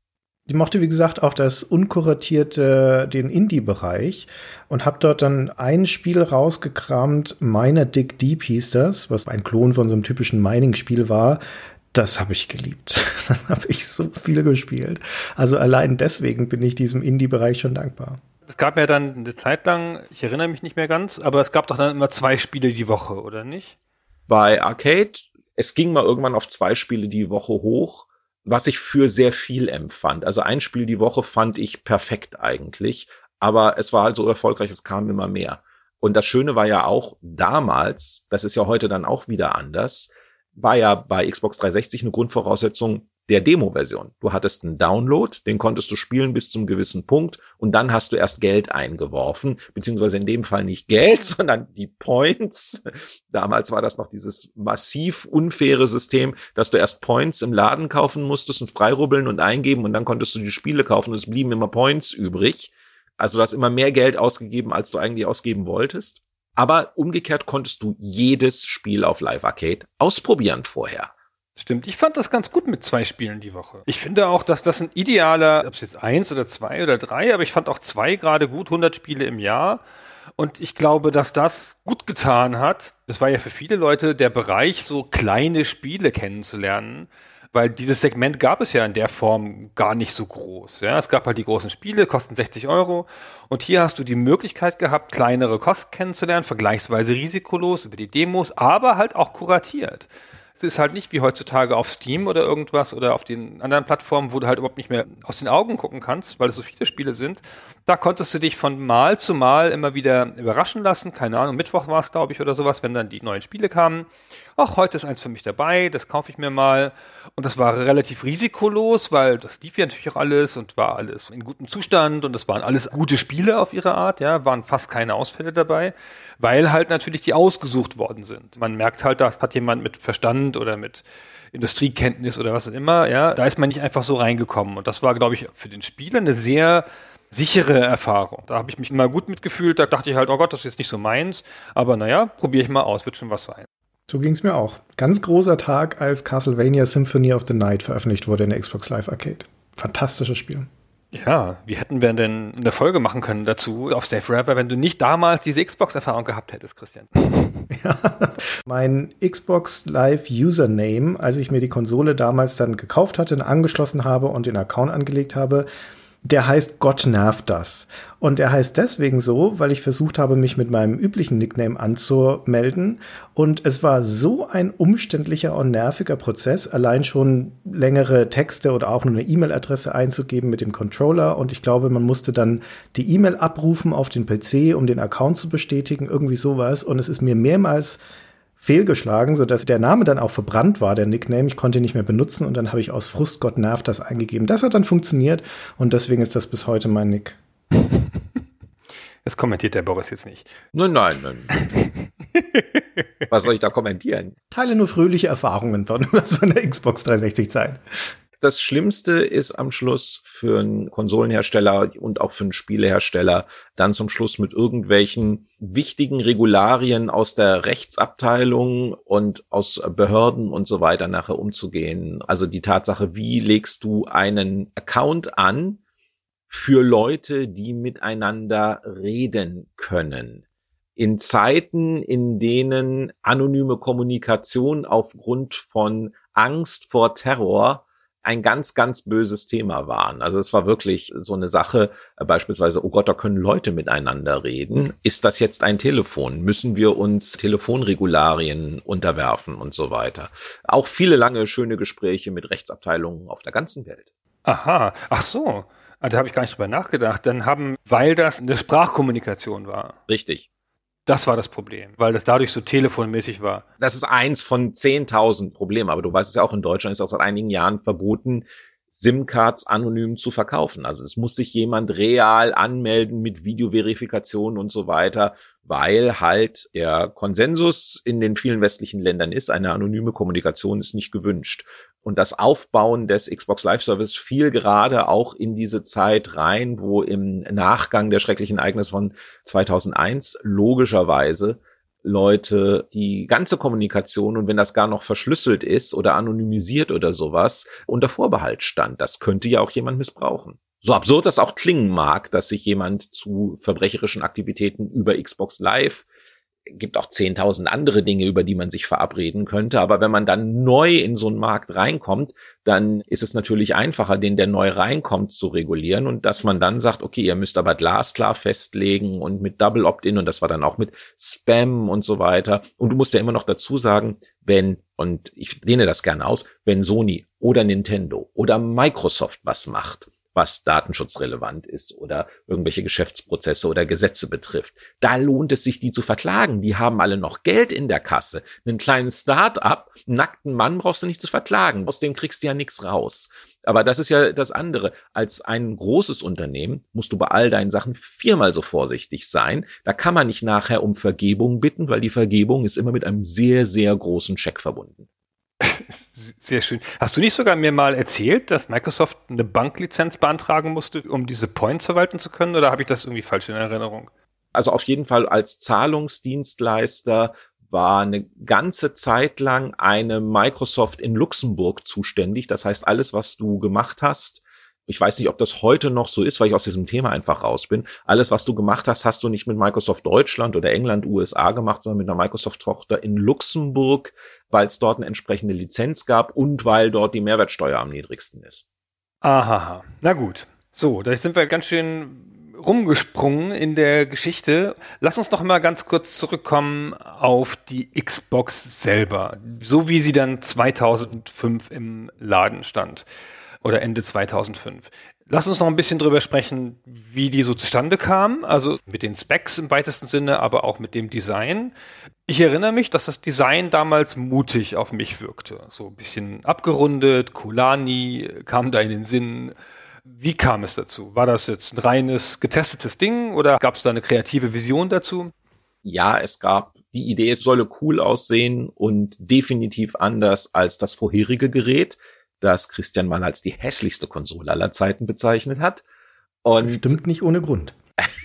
Die mochte, wie gesagt, auch das unkuratierte, den Indie-Bereich und habe dort dann ein Spiel rausgekramt, Miner Dig Deep hieß das, was ein Klon von so einem typischen Mining-Spiel war. Das habe ich geliebt. *laughs* Das habe ich so viel gespielt. Also allein deswegen bin ich diesem Indie-Bereich schon dankbar. Es gab ja dann eine Zeit lang, ich erinnere mich nicht mehr ganz, aber es gab doch dann immer zwei Spiele die Woche, oder nicht? Bei Arcade, es ging mal irgendwann auf zwei Spiele die Woche hoch was ich für sehr viel empfand. Also ein Spiel die Woche fand ich perfekt eigentlich, aber es war halt so erfolgreich, es kam immer mehr. Und das Schöne war ja auch damals, das ist ja heute dann auch wieder anders, war ja bei Xbox 360 eine Grundvoraussetzung, der Demo-Version. Du hattest einen Download, den konntest du spielen bis zum gewissen Punkt und dann hast du erst Geld eingeworfen, beziehungsweise in dem Fall nicht Geld, *laughs* sondern die Points. Damals war das noch dieses massiv unfaire System, dass du erst Points im Laden kaufen musstest und freirubbeln und eingeben und dann konntest du die Spiele kaufen und es blieben immer Points übrig. Also du hast immer mehr Geld ausgegeben, als du eigentlich ausgeben wolltest. Aber umgekehrt konntest du jedes Spiel auf Live Arcade ausprobieren vorher. Stimmt, ich fand das ganz gut mit zwei Spielen die Woche. Ich finde auch, dass das ein idealer, ob es jetzt eins oder zwei oder drei, aber ich fand auch zwei gerade gut, 100 Spiele im Jahr. Und ich glaube, dass das gut getan hat. Das war ja für viele Leute der Bereich, so kleine Spiele kennenzulernen weil dieses Segment gab es ja in der Form gar nicht so groß. Ja, es gab halt die großen Spiele, kosten 60 Euro. Und hier hast du die Möglichkeit gehabt, kleinere Kosten kennenzulernen, vergleichsweise risikolos über die Demos, aber halt auch kuratiert. Es ist halt nicht wie heutzutage auf Steam oder irgendwas oder auf den anderen Plattformen, wo du halt überhaupt nicht mehr aus den Augen gucken kannst, weil es so viele Spiele sind. Da konntest du dich von Mal zu Mal immer wieder überraschen lassen. Keine Ahnung, Mittwoch war es, glaube ich, oder sowas, wenn dann die neuen Spiele kamen. Ach, heute ist eins für mich dabei, das kaufe ich mir mal. Und das war relativ risikolos, weil das lief ja natürlich auch alles und war alles in gutem Zustand und das waren alles gute Spiele auf ihre Art, ja, waren fast keine Ausfälle dabei, weil halt natürlich die ausgesucht worden sind. Man merkt halt, das hat jemand mit Verstand oder mit Industriekenntnis oder was auch immer, ja, da ist man nicht einfach so reingekommen. Und das war, glaube ich, für den Spieler eine sehr sichere Erfahrung. Da habe ich mich immer gut mitgefühlt. Da dachte ich halt, oh Gott, das ist jetzt nicht so meins. Aber naja, probiere ich mal aus, wird schon was sein. So ging es mir auch. Ganz großer Tag, als Castlevania Symphony of the Night veröffentlicht wurde in der Xbox Live Arcade. Fantastisches Spiel. Ja, wie hätten wir denn eine Folge machen können dazu auf Stay Forever, wenn du nicht damals diese Xbox-Erfahrung gehabt hättest, Christian? *laughs* Ja, mein Xbox Live Username, als ich mir die Konsole damals dann gekauft hatte, angeschlossen habe und den Account angelegt habe, der heißt Gott nervt das. Und er heißt deswegen so, weil ich versucht habe, mich mit meinem üblichen Nickname anzumelden. Und es war so ein umständlicher und nerviger Prozess, allein schon längere Texte oder auch nur eine E-Mail-Adresse einzugeben mit dem Controller. Und ich glaube, man musste dann die E-Mail abrufen auf den PC, um den Account zu bestätigen, irgendwie sowas. Und es ist mir mehrmals fehlgeschlagen, sodass der Name dann auch verbrannt war, der Nickname. Ich konnte ihn nicht mehr benutzen und dann habe ich aus Frust Gott nervt das eingegeben. Das hat dann funktioniert und deswegen ist das bis heute mein Nick. Das kommentiert der Boris jetzt nicht. Nein, nein, nein. Was soll ich da kommentieren? Teile nur fröhliche Erfahrungen von, *laughs* von der Xbox 360-Zeit das Schlimmste ist am Schluss für einen Konsolenhersteller und auch für einen Spielehersteller dann zum Schluss mit irgendwelchen wichtigen Regularien aus der Rechtsabteilung und aus Behörden und so weiter nachher umzugehen. Also die Tatsache, wie legst du einen Account an für Leute, die miteinander reden können? in Zeiten, in denen anonyme Kommunikation aufgrund von Angst vor Terror ein ganz, ganz böses Thema waren. Also es war wirklich so eine Sache, äh, beispielsweise, oh Gott, da können Leute miteinander reden. Ist das jetzt ein Telefon? Müssen wir uns Telefonregularien unterwerfen und so weiter? Auch viele lange, schöne Gespräche mit Rechtsabteilungen auf der ganzen Welt. Aha, ach so. Ah, da habe ich gar nicht drüber nachgedacht. Dann haben, weil das eine Sprachkommunikation war. Richtig. Das war das Problem, weil das dadurch so telefonmäßig war. Das ist eins von 10.000 Problemen, aber du weißt es ja auch, in Deutschland ist auch seit einigen Jahren verboten, SIM-Cards anonym zu verkaufen. Also es muss sich jemand real anmelden mit Videoverifikation und so weiter, weil halt der Konsensus in den vielen westlichen Ländern ist, eine anonyme Kommunikation ist nicht gewünscht. Und das Aufbauen des Xbox Live Service fiel gerade auch in diese Zeit rein, wo im Nachgang der schrecklichen Ereignisse von 2001 logischerweise Leute die ganze Kommunikation und wenn das gar noch verschlüsselt ist oder anonymisiert oder sowas, unter Vorbehalt stand. Das könnte ja auch jemand missbrauchen. So absurd das auch klingen mag, dass sich jemand zu verbrecherischen Aktivitäten über Xbox Live gibt auch 10.000 andere Dinge, über die man sich verabreden könnte. Aber wenn man dann neu in so einen Markt reinkommt, dann ist es natürlich einfacher, den, der neu reinkommt, zu regulieren und dass man dann sagt, okay, ihr müsst aber glasklar festlegen und mit Double Opt-in und das war dann auch mit Spam und so weiter. Und du musst ja immer noch dazu sagen, wenn, und ich lehne das gerne aus, wenn Sony oder Nintendo oder Microsoft was macht, was datenschutzrelevant ist oder irgendwelche Geschäftsprozesse oder Gesetze betrifft. Da lohnt es sich, die zu verklagen. Die haben alle noch Geld in der Kasse. Einen kleinen Start-up, nackten Mann brauchst du nicht zu verklagen. Aus dem kriegst du ja nichts raus. Aber das ist ja das andere. Als ein großes Unternehmen musst du bei all deinen Sachen viermal so vorsichtig sein. Da kann man nicht nachher um Vergebung bitten, weil die Vergebung ist immer mit einem sehr, sehr großen Scheck verbunden. Sehr schön. Hast du nicht sogar mir mal erzählt, dass Microsoft eine Banklizenz beantragen musste, um diese Points verwalten zu können? Oder habe ich das irgendwie falsch in Erinnerung? Also auf jeden Fall als Zahlungsdienstleister war eine ganze Zeit lang eine Microsoft in Luxemburg zuständig. Das heißt, alles, was du gemacht hast, ich weiß nicht, ob das heute noch so ist, weil ich aus diesem Thema einfach raus bin. Alles, was du gemacht hast, hast du nicht mit Microsoft Deutschland oder England, USA gemacht, sondern mit einer Microsoft-Tochter in Luxemburg, weil es dort eine entsprechende Lizenz gab und weil dort die Mehrwertsteuer am niedrigsten ist. Aha, na gut. So, da sind wir ganz schön rumgesprungen in der Geschichte. Lass uns noch mal ganz kurz zurückkommen auf die Xbox selber, so wie sie dann 2005 im Laden stand oder Ende 2005. Lass uns noch ein bisschen drüber sprechen, wie die so zustande kam, also mit den Specs im weitesten Sinne, aber auch mit dem Design. Ich erinnere mich, dass das Design damals mutig auf mich wirkte. So ein bisschen abgerundet, Kulani kam da in den Sinn. Wie kam es dazu? War das jetzt ein reines getestetes Ding oder gab es da eine kreative Vision dazu? Ja, es gab die Idee, es solle cool aussehen und definitiv anders als das vorherige Gerät das Christian mal als die hässlichste Konsole aller Zeiten bezeichnet hat. Und Stimmt nicht ohne Grund.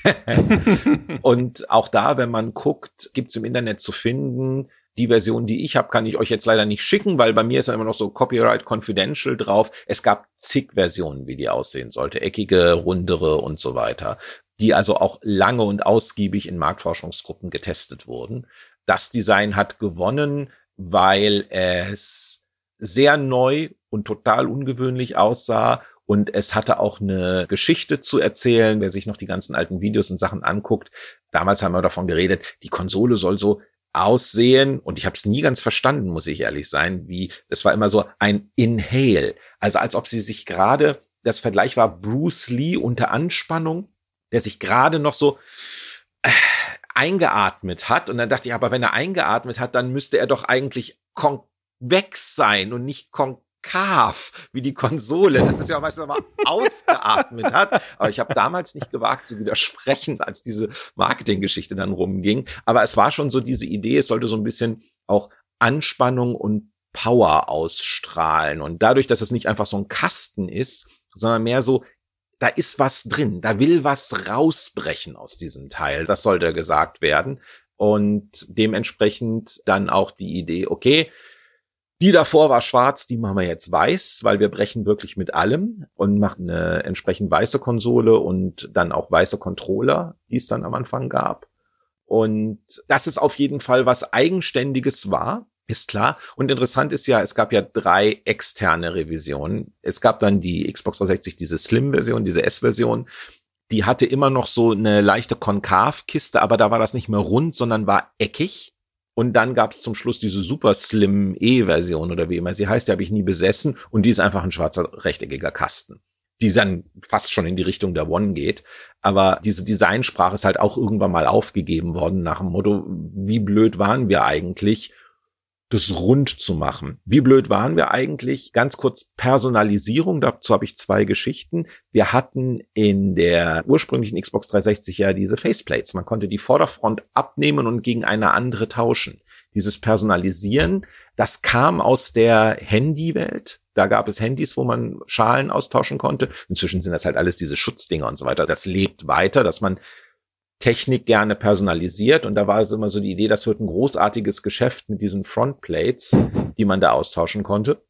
*laughs* und auch da, wenn man guckt, gibt's im Internet zu finden, Die Version, die ich habe, kann ich euch jetzt leider nicht schicken, weil bei mir ist ja immer noch so Copyright Confidential drauf. Es gab zig Versionen, wie die aussehen sollte. Eckige, rundere und so weiter. Die also auch lange und ausgiebig in Marktforschungsgruppen getestet wurden. Das Design hat gewonnen, weil es sehr neu und total ungewöhnlich aussah. Und es hatte auch eine Geschichte zu erzählen, wer sich noch die ganzen alten Videos und Sachen anguckt. Damals haben wir davon geredet, die Konsole soll so aussehen. Und ich habe es nie ganz verstanden, muss ich ehrlich sein, wie es war immer so ein Inhale, also als ob sie sich gerade das Vergleich war Bruce Lee unter Anspannung, der sich gerade noch so äh, eingeatmet hat. Und dann dachte ich, aber wenn er eingeatmet hat, dann müsste er doch eigentlich konvex sein und nicht konkav wie die Konsole. Das ist ja meistens, wenn man *laughs* ausgeatmet hat. Aber ich habe damals nicht gewagt zu widersprechen, als diese Marketinggeschichte dann rumging. Aber es war schon so diese Idee, es sollte so ein bisschen auch Anspannung und Power ausstrahlen. Und dadurch, dass es nicht einfach so ein Kasten ist, sondern mehr so, da ist was drin, da will was rausbrechen aus diesem Teil. Das sollte gesagt werden. Und dementsprechend dann auch die Idee, okay, die davor war schwarz, die machen wir jetzt weiß, weil wir brechen wirklich mit allem und machen eine entsprechend weiße Konsole und dann auch weiße Controller, die es dann am Anfang gab. Und das ist auf jeden Fall was Eigenständiges war, ist klar. Und interessant ist ja, es gab ja drei externe Revisionen. Es gab dann die Xbox 360, diese Slim-Version, diese S-Version. Die hatte immer noch so eine leichte Konkavkiste, aber da war das nicht mehr rund, sondern war eckig. Und dann gab es zum Schluss diese Super Slim E-Version oder wie immer sie heißt, die habe ich nie besessen und die ist einfach ein schwarzer rechteckiger Kasten, die dann fast schon in die Richtung der One geht. Aber diese Designsprache ist halt auch irgendwann mal aufgegeben worden nach dem Motto, wie blöd waren wir eigentlich? Das rund zu machen. Wie blöd waren wir eigentlich? Ganz kurz Personalisierung, dazu habe ich zwei Geschichten. Wir hatten in der ursprünglichen Xbox 360 ja diese Faceplates. Man konnte die Vorderfront abnehmen und gegen eine andere tauschen. Dieses Personalisieren, das kam aus der Handywelt. Da gab es Handys, wo man Schalen austauschen konnte. Inzwischen sind das halt alles diese Schutzdinger und so weiter. Das lebt weiter, dass man Technik gerne personalisiert und da war es immer so die Idee, das wird ein großartiges Geschäft mit diesen Frontplates, die man da austauschen konnte.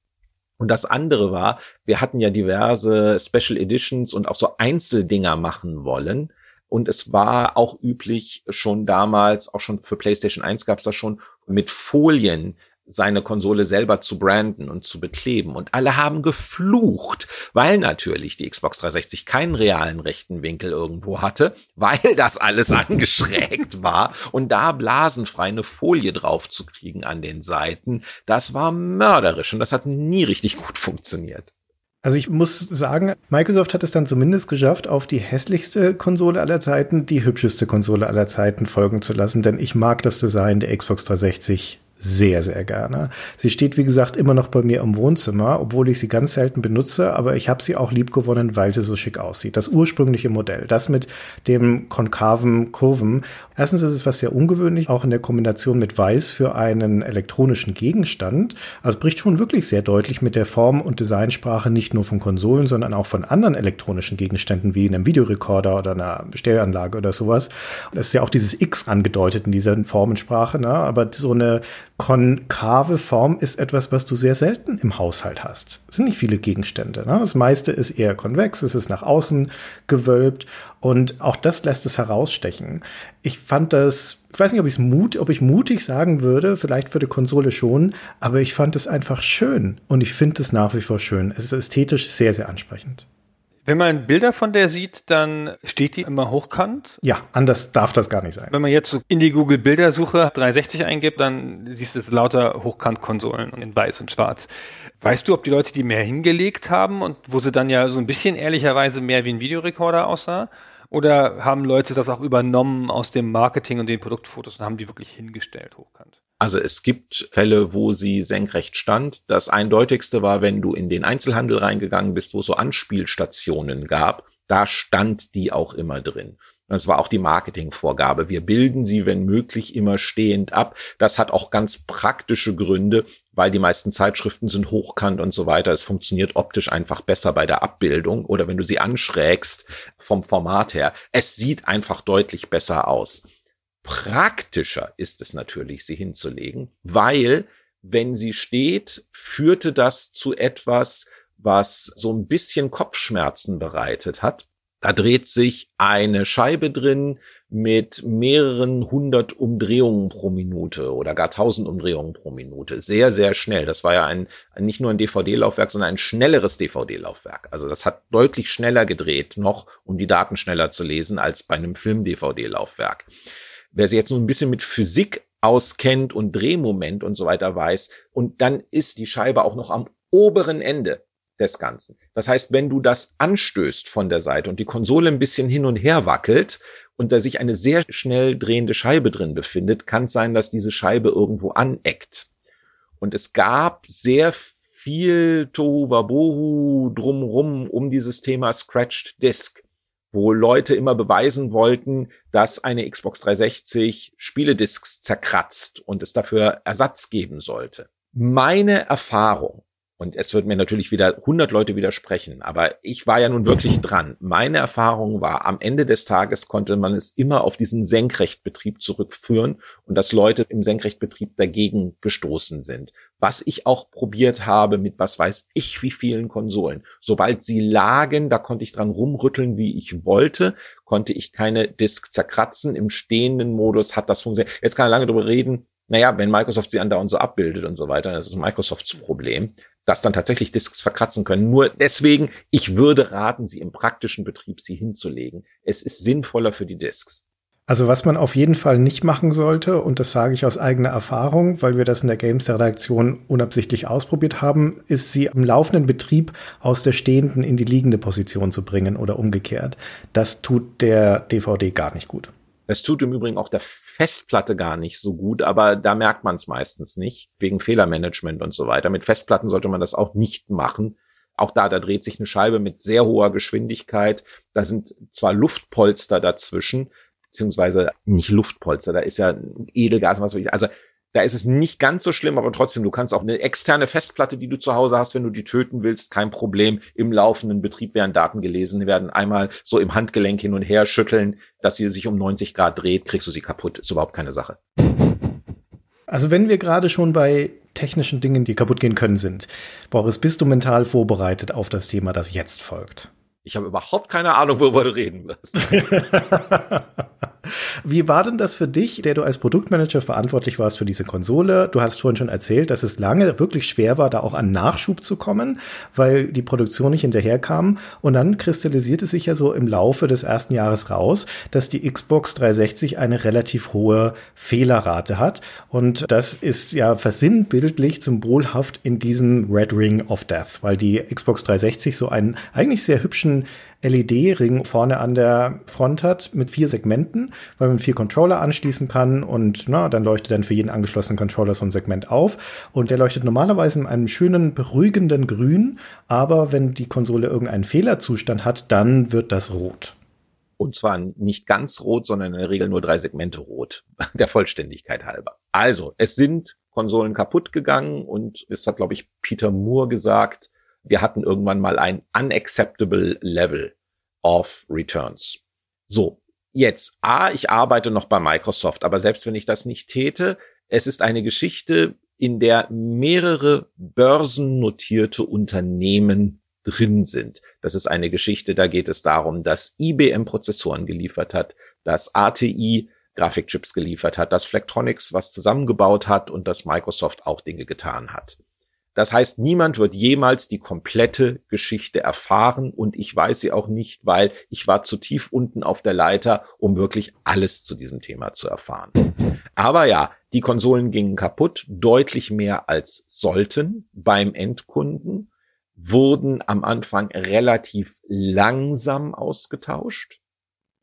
Und das andere war, wir hatten ja diverse Special Editions und auch so Einzeldinger machen wollen. Und es war auch üblich schon damals, auch schon für PlayStation 1 gab es das schon, mit Folien seine Konsole selber zu branden und zu bekleben. Und alle haben geflucht, weil natürlich die Xbox 360 keinen realen rechten Winkel irgendwo hatte, weil das alles angeschrägt *laughs* war und da blasenfrei eine Folie drauf zu kriegen an den Seiten, das war mörderisch und das hat nie richtig gut funktioniert. Also ich muss sagen, Microsoft hat es dann zumindest geschafft, auf die hässlichste Konsole aller Zeiten die hübscheste Konsole aller Zeiten folgen zu lassen, denn ich mag das Design der Xbox 360 sehr, sehr gerne. Sie steht, wie gesagt, immer noch bei mir im Wohnzimmer, obwohl ich sie ganz selten benutze, aber ich habe sie auch lieb gewonnen, weil sie so schick aussieht. Das ursprüngliche Modell, das mit dem konkaven Kurven. Erstens ist es was sehr ungewöhnlich, auch in der Kombination mit Weiß für einen elektronischen Gegenstand. Also bricht schon wirklich sehr deutlich mit der Form und Designsprache nicht nur von Konsolen, sondern auch von anderen elektronischen Gegenständen wie einem Videorekorder oder einer Stereoanlage oder sowas. Und es ist ja auch dieses X angedeutet in dieser Formensprache, ne? aber so eine konkave Form ist etwas, was du sehr selten im Haushalt hast. Es sind nicht viele Gegenstände. Ne? Das meiste ist eher konvex, es ist nach außen gewölbt und auch das lässt es herausstechen. Ich fand das, ich weiß nicht, ob, ich's mut, ob ich mutig sagen würde, vielleicht für die Konsole schon, aber ich fand es einfach schön und ich finde es nach wie vor schön. Es ist ästhetisch sehr, sehr ansprechend. Wenn man Bilder von der sieht, dann steht die immer hochkant. Ja, anders darf das gar nicht sein. Wenn man jetzt so in die Google Bildersuche 360 eingibt, dann siehst du lauter Hochkant-Konsolen in weiß und schwarz. Weißt du, ob die Leute die mehr hingelegt haben und wo sie dann ja so ein bisschen ehrlicherweise mehr wie ein Videorekorder aussah? Oder haben Leute das auch übernommen aus dem Marketing und den Produktfotos und haben die wirklich hingestellt hochkant? Also es gibt Fälle, wo sie senkrecht stand. Das eindeutigste war, wenn du in den Einzelhandel reingegangen bist, wo es so Anspielstationen gab. Da stand die auch immer drin. Das war auch die Marketingvorgabe. Wir bilden sie, wenn möglich, immer stehend ab. Das hat auch ganz praktische Gründe, weil die meisten Zeitschriften sind hochkant und so weiter. Es funktioniert optisch einfach besser bei der Abbildung oder wenn du sie anschrägst vom Format her. Es sieht einfach deutlich besser aus. Praktischer ist es natürlich, sie hinzulegen, weil wenn sie steht, führte das zu etwas, was so ein bisschen Kopfschmerzen bereitet hat. Da dreht sich eine Scheibe drin mit mehreren hundert Umdrehungen pro Minute oder gar tausend Umdrehungen pro Minute. Sehr, sehr schnell. Das war ja ein, nicht nur ein DVD-Laufwerk, sondern ein schnelleres DVD-Laufwerk. Also das hat deutlich schneller gedreht noch, um die Daten schneller zu lesen, als bei einem Film-DVD-Laufwerk. Wer sich jetzt nur ein bisschen mit Physik auskennt und Drehmoment und so weiter weiß, und dann ist die Scheibe auch noch am oberen Ende des Ganzen. Das heißt, wenn du das anstößt von der Seite und die Konsole ein bisschen hin und her wackelt und da sich eine sehr schnell drehende Scheibe drin befindet, kann es sein, dass diese Scheibe irgendwo aneckt. Und es gab sehr viel Tohuwabohu drumrum um dieses Thema Scratched Disk, wo Leute immer beweisen wollten, dass eine Xbox 360 Spieledisks zerkratzt und es dafür Ersatz geben sollte. Meine Erfahrung und es wird mir natürlich wieder 100 Leute widersprechen, aber ich war ja nun wirklich dran. Meine Erfahrung war, am Ende des Tages konnte man es immer auf diesen Senkrechtbetrieb zurückführen und dass Leute im Senkrechtbetrieb dagegen gestoßen sind. Was ich auch probiert habe mit was weiß ich wie vielen Konsolen. Sobald sie lagen, da konnte ich dran rumrütteln, wie ich wollte, konnte ich keine Disk zerkratzen. Im stehenden Modus hat das funktioniert. Jetzt kann ich lange darüber reden, naja, wenn Microsoft sie andauernd so abbildet und so weiter, das ist Microsofts Problem dass dann tatsächlich Disks verkratzen können. Nur deswegen, ich würde raten, sie im praktischen Betrieb sie hinzulegen. Es ist sinnvoller für die Disks. Also was man auf jeden Fall nicht machen sollte, und das sage ich aus eigener Erfahrung, weil wir das in der Games-Redaktion unabsichtlich ausprobiert haben, ist sie im laufenden Betrieb aus der stehenden in die liegende Position zu bringen oder umgekehrt. Das tut der DVD gar nicht gut. Es tut im Übrigen auch der Festplatte gar nicht so gut, aber da merkt man es meistens nicht, wegen Fehlermanagement und so weiter. Mit Festplatten sollte man das auch nicht machen. Auch da, da dreht sich eine Scheibe mit sehr hoher Geschwindigkeit. Da sind zwar Luftpolster dazwischen, beziehungsweise nicht Luftpolster, da ist ja Edelgas, was weiß ich. Also da ist es nicht ganz so schlimm, aber trotzdem, du kannst auch eine externe Festplatte, die du zu Hause hast, wenn du die töten willst, kein Problem. Im laufenden Betrieb werden Daten gelesen, werden einmal so im Handgelenk hin und her schütteln, dass sie sich um 90 Grad dreht, kriegst du sie kaputt. Ist überhaupt keine Sache. Also wenn wir gerade schon bei technischen Dingen, die kaputt gehen können, sind, Boris, bist du mental vorbereitet auf das Thema, das jetzt folgt? Ich habe überhaupt keine Ahnung, worüber du reden wirst. *laughs* Wie war denn das für dich, der du als Produktmanager verantwortlich warst für diese Konsole? Du hast vorhin schon erzählt, dass es lange wirklich schwer war, da auch an Nachschub zu kommen, weil die Produktion nicht hinterherkam. Und dann kristallisierte sich ja so im Laufe des ersten Jahres raus, dass die Xbox 360 eine relativ hohe Fehlerrate hat. Und das ist ja versinnbildlich symbolhaft in diesem Red Ring of Death, weil die Xbox 360 so einen eigentlich sehr hübschen LED-Ring vorne an der Front hat mit vier Segmenten, weil man vier Controller anschließen kann und na, dann leuchtet dann für jeden angeschlossenen Controller so ein Segment auf und der leuchtet normalerweise in einem schönen, beruhigenden Grün, aber wenn die Konsole irgendeinen Fehlerzustand hat, dann wird das rot. Und zwar nicht ganz rot, sondern in der Regel nur drei Segmente rot, *laughs* der Vollständigkeit halber. Also, es sind Konsolen kaputt gegangen und es hat, glaube ich, Peter Moore gesagt, wir hatten irgendwann mal ein unacceptable level of returns. So, jetzt, A, ich arbeite noch bei Microsoft, aber selbst wenn ich das nicht täte, es ist eine Geschichte, in der mehrere börsennotierte Unternehmen drin sind. Das ist eine Geschichte, da geht es darum, dass IBM Prozessoren geliefert hat, dass ATI Grafikchips geliefert hat, dass Flectronics was zusammengebaut hat und dass Microsoft auch Dinge getan hat. Das heißt, niemand wird jemals die komplette Geschichte erfahren und ich weiß sie auch nicht, weil ich war zu tief unten auf der Leiter, um wirklich alles zu diesem Thema zu erfahren. Aber ja, die Konsolen gingen kaputt, deutlich mehr als sollten beim Endkunden, wurden am Anfang relativ langsam ausgetauscht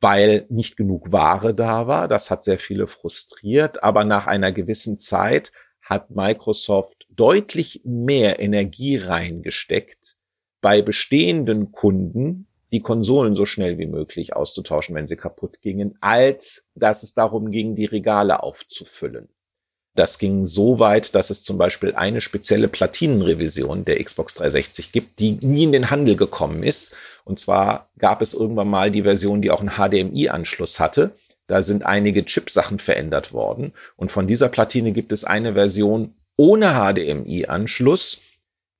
weil nicht genug Ware da war. Das hat sehr viele frustriert. Aber nach einer gewissen Zeit hat Microsoft deutlich mehr Energie reingesteckt, bei bestehenden Kunden die Konsolen so schnell wie möglich auszutauschen, wenn sie kaputt gingen, als dass es darum ging, die Regale aufzufüllen. Das ging so weit, dass es zum Beispiel eine spezielle Platinenrevision der Xbox 360 gibt, die nie in den Handel gekommen ist. Und zwar gab es irgendwann mal die Version, die auch einen HDMI-Anschluss hatte Da sind einige Chipsachen verändert worden. Und von dieser Platine gibt es eine Version ohne HDMI-Anschluss,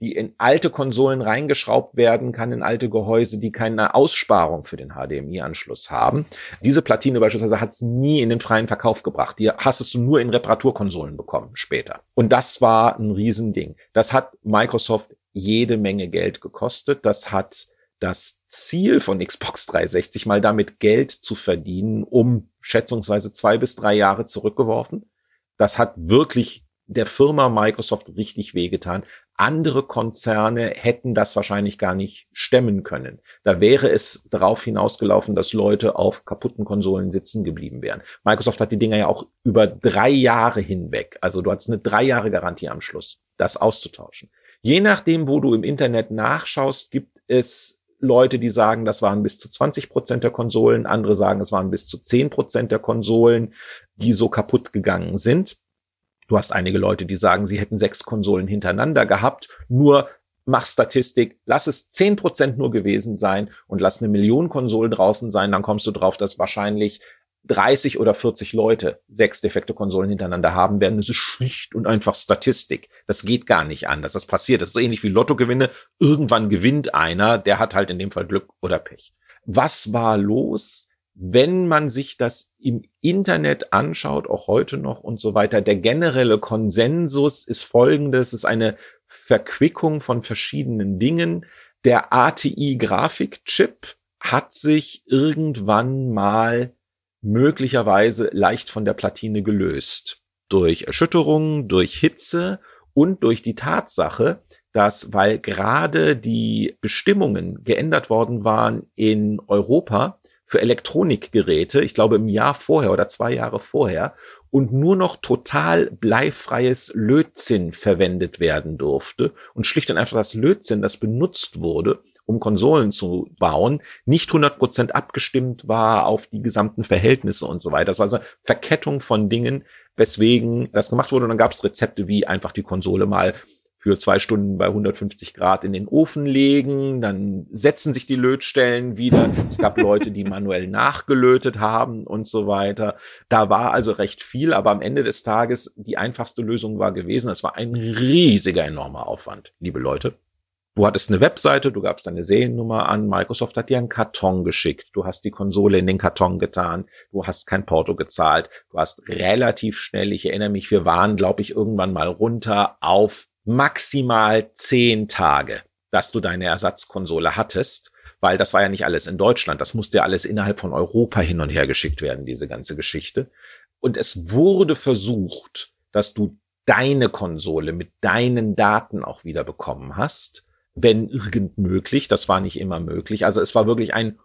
die in alte Konsolen reingeschraubt werden kann, in alte Gehäuse, die keine Aussparung für den HDMI-Anschluss haben. Diese Platine beispielsweise hat es nie in den freien Verkauf gebracht. Die hast du nur in Reparaturkonsolen bekommen später. Und das war ein Riesending. Das hat Microsoft jede Menge Geld gekostet. Das hat das Ziel von Xbox 360 mal damit Geld zu verdienen, um schätzungsweise zwei bis drei Jahre zurückgeworfen. Das hat wirklich der Firma Microsoft richtig wehgetan. Andere Konzerne hätten das wahrscheinlich gar nicht stemmen können. Da wäre es darauf hinausgelaufen, dass Leute auf kaputten Konsolen sitzen geblieben wären. Microsoft hat die Dinger ja auch über drei Jahre hinweg, also du hattest eine drei Jahre Garantie am Schluss, das auszutauschen. Je nachdem, wo du im Internet nachschaust, gibt es Leute, die sagen, das waren bis zu 20 Prozent der Konsolen, andere sagen, es waren bis zu 10 Prozent der Konsolen, die so kaputt gegangen sind. Du hast einige Leute, die sagen, sie hätten sechs Konsolen hintereinander gehabt, nur mach Statistik, lass es zehn Prozent nur gewesen sein und lass eine Million Konsolen draußen sein, dann kommst du drauf, dass wahrscheinlich 30 oder 40 Leute sechs defekte Konsolen hintereinander haben werden. Das ist schlicht und einfach Statistik. Das geht gar nicht anders. Das passiert. Das ist so ähnlich wie Lottogewinne. Irgendwann gewinnt einer, der hat halt in dem Fall Glück oder Pech. Was war los? wenn man sich das im Internet anschaut, auch heute noch und so weiter, der generelle Konsensus ist folgendes, ist eine Verquickung von verschiedenen Dingen. Der ATI-Grafikchip hat sich irgendwann mal möglicherweise leicht von der Platine gelöst. Durch Erschütterungen, durch Hitze und durch die Tatsache, dass, weil gerade die Bestimmungen geändert worden waren in Europa, für Elektronikgeräte, ich glaube im Jahr vorher oder zwei Jahre vorher, und nur noch total bleifreies Lötzinn verwendet werden durfte und schlicht und einfach das Lötzinn, das benutzt wurde, um Konsolen zu bauen, nicht 100% abgestimmt war auf die gesamten Verhältnisse und so weiter. Das war also Verkettung von Dingen, weswegen das gemacht wurde. Und dann gab es Rezepte, wie einfach die Konsole mal für zwei Stunden bei 150 Grad in den Ofen legen, dann setzen sich die Lötstellen wieder. Es gab Leute, die manuell nachgelötet haben und so weiter. Da war also recht viel, aber am Ende des Tages die einfachste Lösung war gewesen. Es war ein riesiger, enormer Aufwand, liebe Leute. Du hattest eine Webseite, du gabst deine Seriennummer an, Microsoft hat dir einen Karton geschickt, du hast die Konsole in den Karton getan, du hast kein Porto gezahlt, du hast relativ schnell, ich erinnere mich, wir waren, glaube ich, irgendwann mal runter auf maximal zehn Tage, dass du deine Ersatzkonsole hattest, weil das war ja nicht alles in Deutschland, das musste ja alles innerhalb von Europa hin und her geschickt werden, diese ganze Geschichte. Und es wurde versucht, dass du deine Konsole mit deinen Daten auch wieder bekommen hast, wenn irgend möglich. Das war nicht immer möglich. Also es war wirklich ein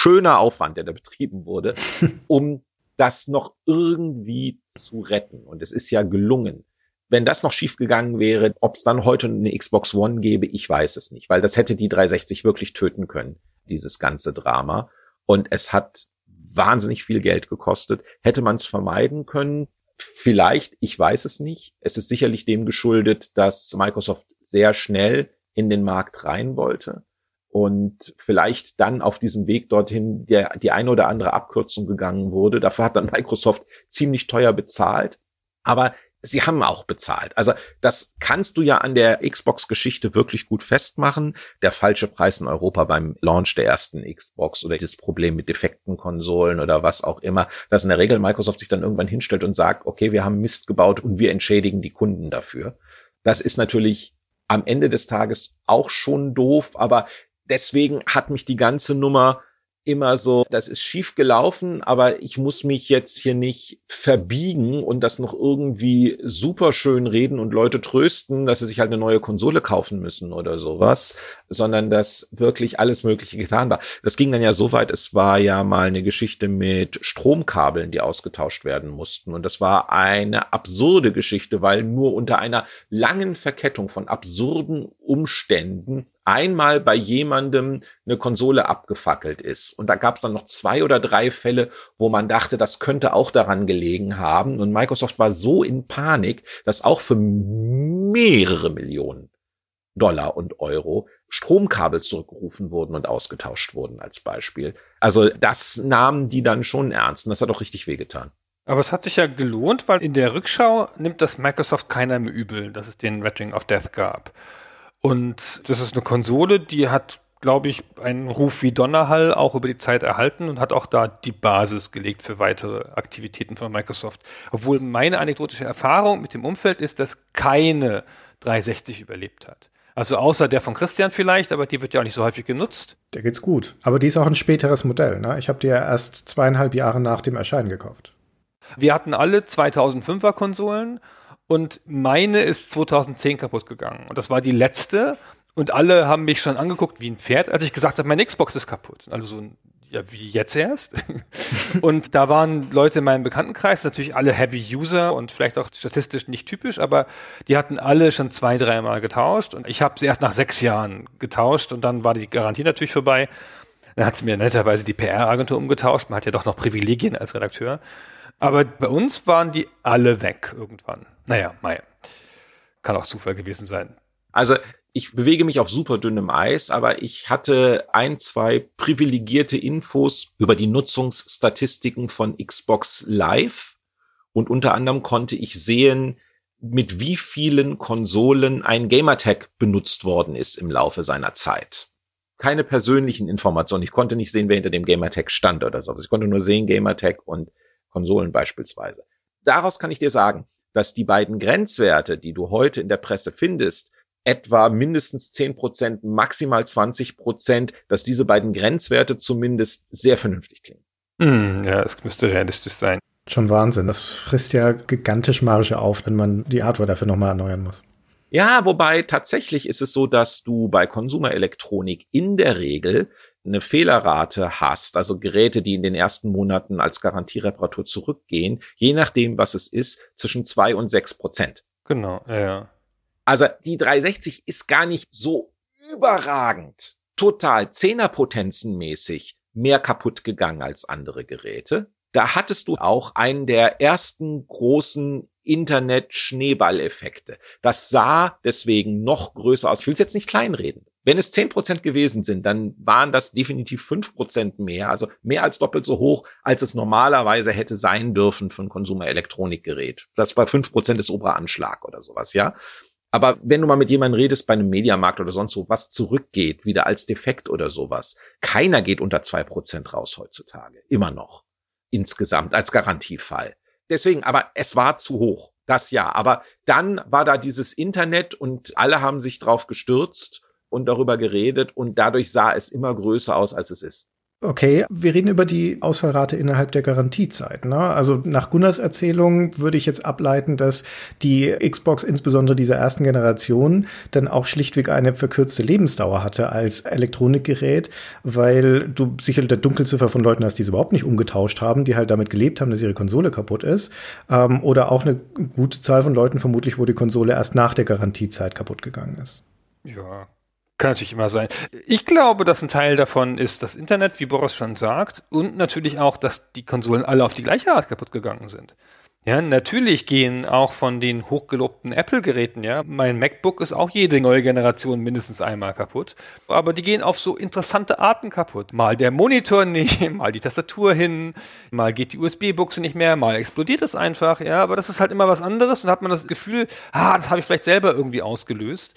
schöner Aufwand, der da betrieben wurde, *laughs* um das noch irgendwie zu retten. Und es ist ja gelungen. Wenn das noch schief gegangen wäre, ob es dann heute eine Xbox One gäbe, ich weiß es nicht, weil das hätte die 360 wirklich töten können, dieses ganze Drama. Und es hat wahnsinnig viel Geld gekostet. Hätte man es vermeiden können? Vielleicht, ich weiß es nicht. Es ist sicherlich dem geschuldet, dass Microsoft sehr schnell in den Markt rein wollte und vielleicht dann auf diesem Weg dorthin der, die eine oder andere Abkürzung gegangen wurde. Dafür hat dann Microsoft ziemlich teuer bezahlt. Aber sie haben auch bezahlt. Also das kannst du ja an der Xbox-Geschichte wirklich gut festmachen. Der falsche Preis in Europa beim Launch der ersten Xbox oder das Problem mit defekten Konsolen oder was auch immer, dass in der Regel Microsoft sich dann irgendwann hinstellt und sagt, okay, wir haben Mist gebaut und wir entschädigen die Kunden dafür. Das ist natürlich am Ende des Tages auch schon doof, aber deswegen hat mich die ganze Nummer immer so, das ist schief gelaufen, aber ich muss mich jetzt hier nicht verbiegen und das noch irgendwie super schön reden und Leute trösten, dass sie sich halt eine neue Konsole kaufen müssen oder sowas, sondern dass wirklich alles Mögliche getan war. Das ging dann ja so weit, es war ja mal eine Geschichte mit Stromkabeln, die ausgetauscht werden mussten. Und das war eine absurde Geschichte, weil nur unter einer langen Verkettung von absurden Umständen einmal bei jemandem eine Konsole abgefackelt ist. Und da gab es dann noch zwei oder drei Fälle, wo man dachte, das könnte auch daran gelegen haben. Und Microsoft war so in Panik, dass auch für mehrere Millionen Dollar und Euro Stromkabel zurückgerufen wurden und ausgetauscht wurden als Beispiel. Also das nahmen die dann schon ernst und das hat auch richtig wehgetan. Aber es hat sich ja gelohnt, weil in der Rückschau nimmt das Microsoft keiner mehr übel, dass es den Red of Death gab. Und das ist eine Konsole, die hat, glaube ich, einen Ruf wie Donnerhall auch über die Zeit erhalten und hat auch da die Basis gelegt für weitere Aktivitäten von Microsoft. Obwohl meine anekdotische Erfahrung mit dem Umfeld ist, dass keine 360 überlebt hat. Also außer der von Christian vielleicht, aber die wird ja auch nicht so häufig genutzt. Der geht's gut. Aber die ist auch ein späteres Modell. Ne? Ich habe die ja erst zweieinhalb Jahre nach dem Erscheinen gekauft. Wir hatten alle 2005er Konsolen und meine ist 2010 kaputt gegangen. Und das war die letzte. Und alle haben mich schon angeguckt wie ein Pferd, als ich gesagt habe, meine Xbox ist kaputt. Also so ein, ja, wie jetzt erst. *laughs* und da waren Leute in meinem Bekanntenkreis, natürlich alle Heavy User und vielleicht auch statistisch nicht typisch, aber die hatten alle schon zwei, dreimal getauscht. Und ich habe sie erst nach sechs Jahren getauscht und dann war die Garantie natürlich vorbei. Dann hat sie mir netterweise die PR-Agentur umgetauscht. Man hat ja doch noch Privilegien als Redakteur. Aber bei uns waren die alle weg irgendwann. Naja, mei. Kann auch Zufall gewesen sein. Also ich bewege mich auf super dünnem Eis, aber ich hatte ein, zwei privilegierte Infos über die Nutzungsstatistiken von Xbox Live. Und unter anderem konnte ich sehen, mit wie vielen Konsolen ein Gamertag benutzt worden ist im Laufe seiner Zeit. Keine persönlichen Informationen. Ich konnte nicht sehen, wer hinter dem Gamertag stand oder so. Ich konnte nur sehen Gamertag und Konsolen beispielsweise. Daraus kann ich dir sagen, dass die beiden Grenzwerte, die du heute in der Presse findest, etwa mindestens zehn Prozent, maximal 20 Prozent, dass diese beiden Grenzwerte zumindest sehr vernünftig klingen. Mm, ja, es müsste realistisch sein. Schon Wahnsinn. Das frisst ja gigantisch Marge auf, wenn man die Hardware dafür nochmal erneuern muss. Ja, wobei tatsächlich ist es so, dass du bei Konsumerelektronik in der Regel eine Fehlerrate hast, also Geräte, die in den ersten Monaten als Garantiereparatur zurückgehen, je nachdem, was es ist, zwischen zwei und sechs Prozent. Genau, ja. Also die 360 ist gar nicht so überragend, total Zehnerpotenzenmäßig mehr kaputt gegangen als andere Geräte. Da hattest du auch einen der ersten großen Internet-Schneeballeffekte. Das sah deswegen noch größer aus. Ich will es jetzt nicht kleinreden. Wenn es zehn Prozent gewesen sind, dann waren das definitiv fünf Prozent mehr, also mehr als doppelt so hoch, als es normalerweise hätte sein dürfen für ein Konsumerelektronikgerät. Das fünf Prozent ist oberer Anschlag oder sowas, ja. Aber wenn du mal mit jemandem redest bei einem Mediamarkt oder sonst wo, was zurückgeht, wieder als defekt oder sowas, keiner geht unter zwei Prozent raus heutzutage. Immer noch. Insgesamt als Garantiefall. Deswegen, aber es war zu hoch. Das ja. Aber dann war da dieses Internet und alle haben sich drauf gestürzt und darüber geredet und dadurch sah es immer größer aus, als es ist. Okay, wir reden über die Ausfallrate innerhalb der Garantiezeit. Ne? Also nach Gunners Erzählung würde ich jetzt ableiten, dass die Xbox insbesondere dieser ersten Generation dann auch schlichtweg eine verkürzte Lebensdauer hatte als Elektronikgerät, weil du sicherlich der Dunkelziffer von Leuten hast, die es überhaupt nicht umgetauscht haben, die halt damit gelebt haben, dass ihre Konsole kaputt ist. Ähm, oder auch eine gute Zahl von Leuten vermutlich, wo die Konsole erst nach der Garantiezeit kaputt gegangen ist. Ja, kann natürlich immer sein. Ich glaube, dass ein Teil davon ist das Internet, wie Boris schon sagt, und natürlich auch, dass die Konsolen alle auf die gleiche Art kaputt gegangen sind. Ja, natürlich gehen auch von den hochgelobten Apple-Geräten, ja, mein MacBook ist auch jede neue Generation mindestens einmal kaputt, aber die gehen auf so interessante Arten kaputt. Mal der Monitor nicht, *laughs* mal die Tastatur hin, mal geht die USB-Buchse nicht mehr, mal explodiert es einfach, ja, aber das ist halt immer was anderes und hat man das Gefühl, ah, das habe ich vielleicht selber irgendwie ausgelöst.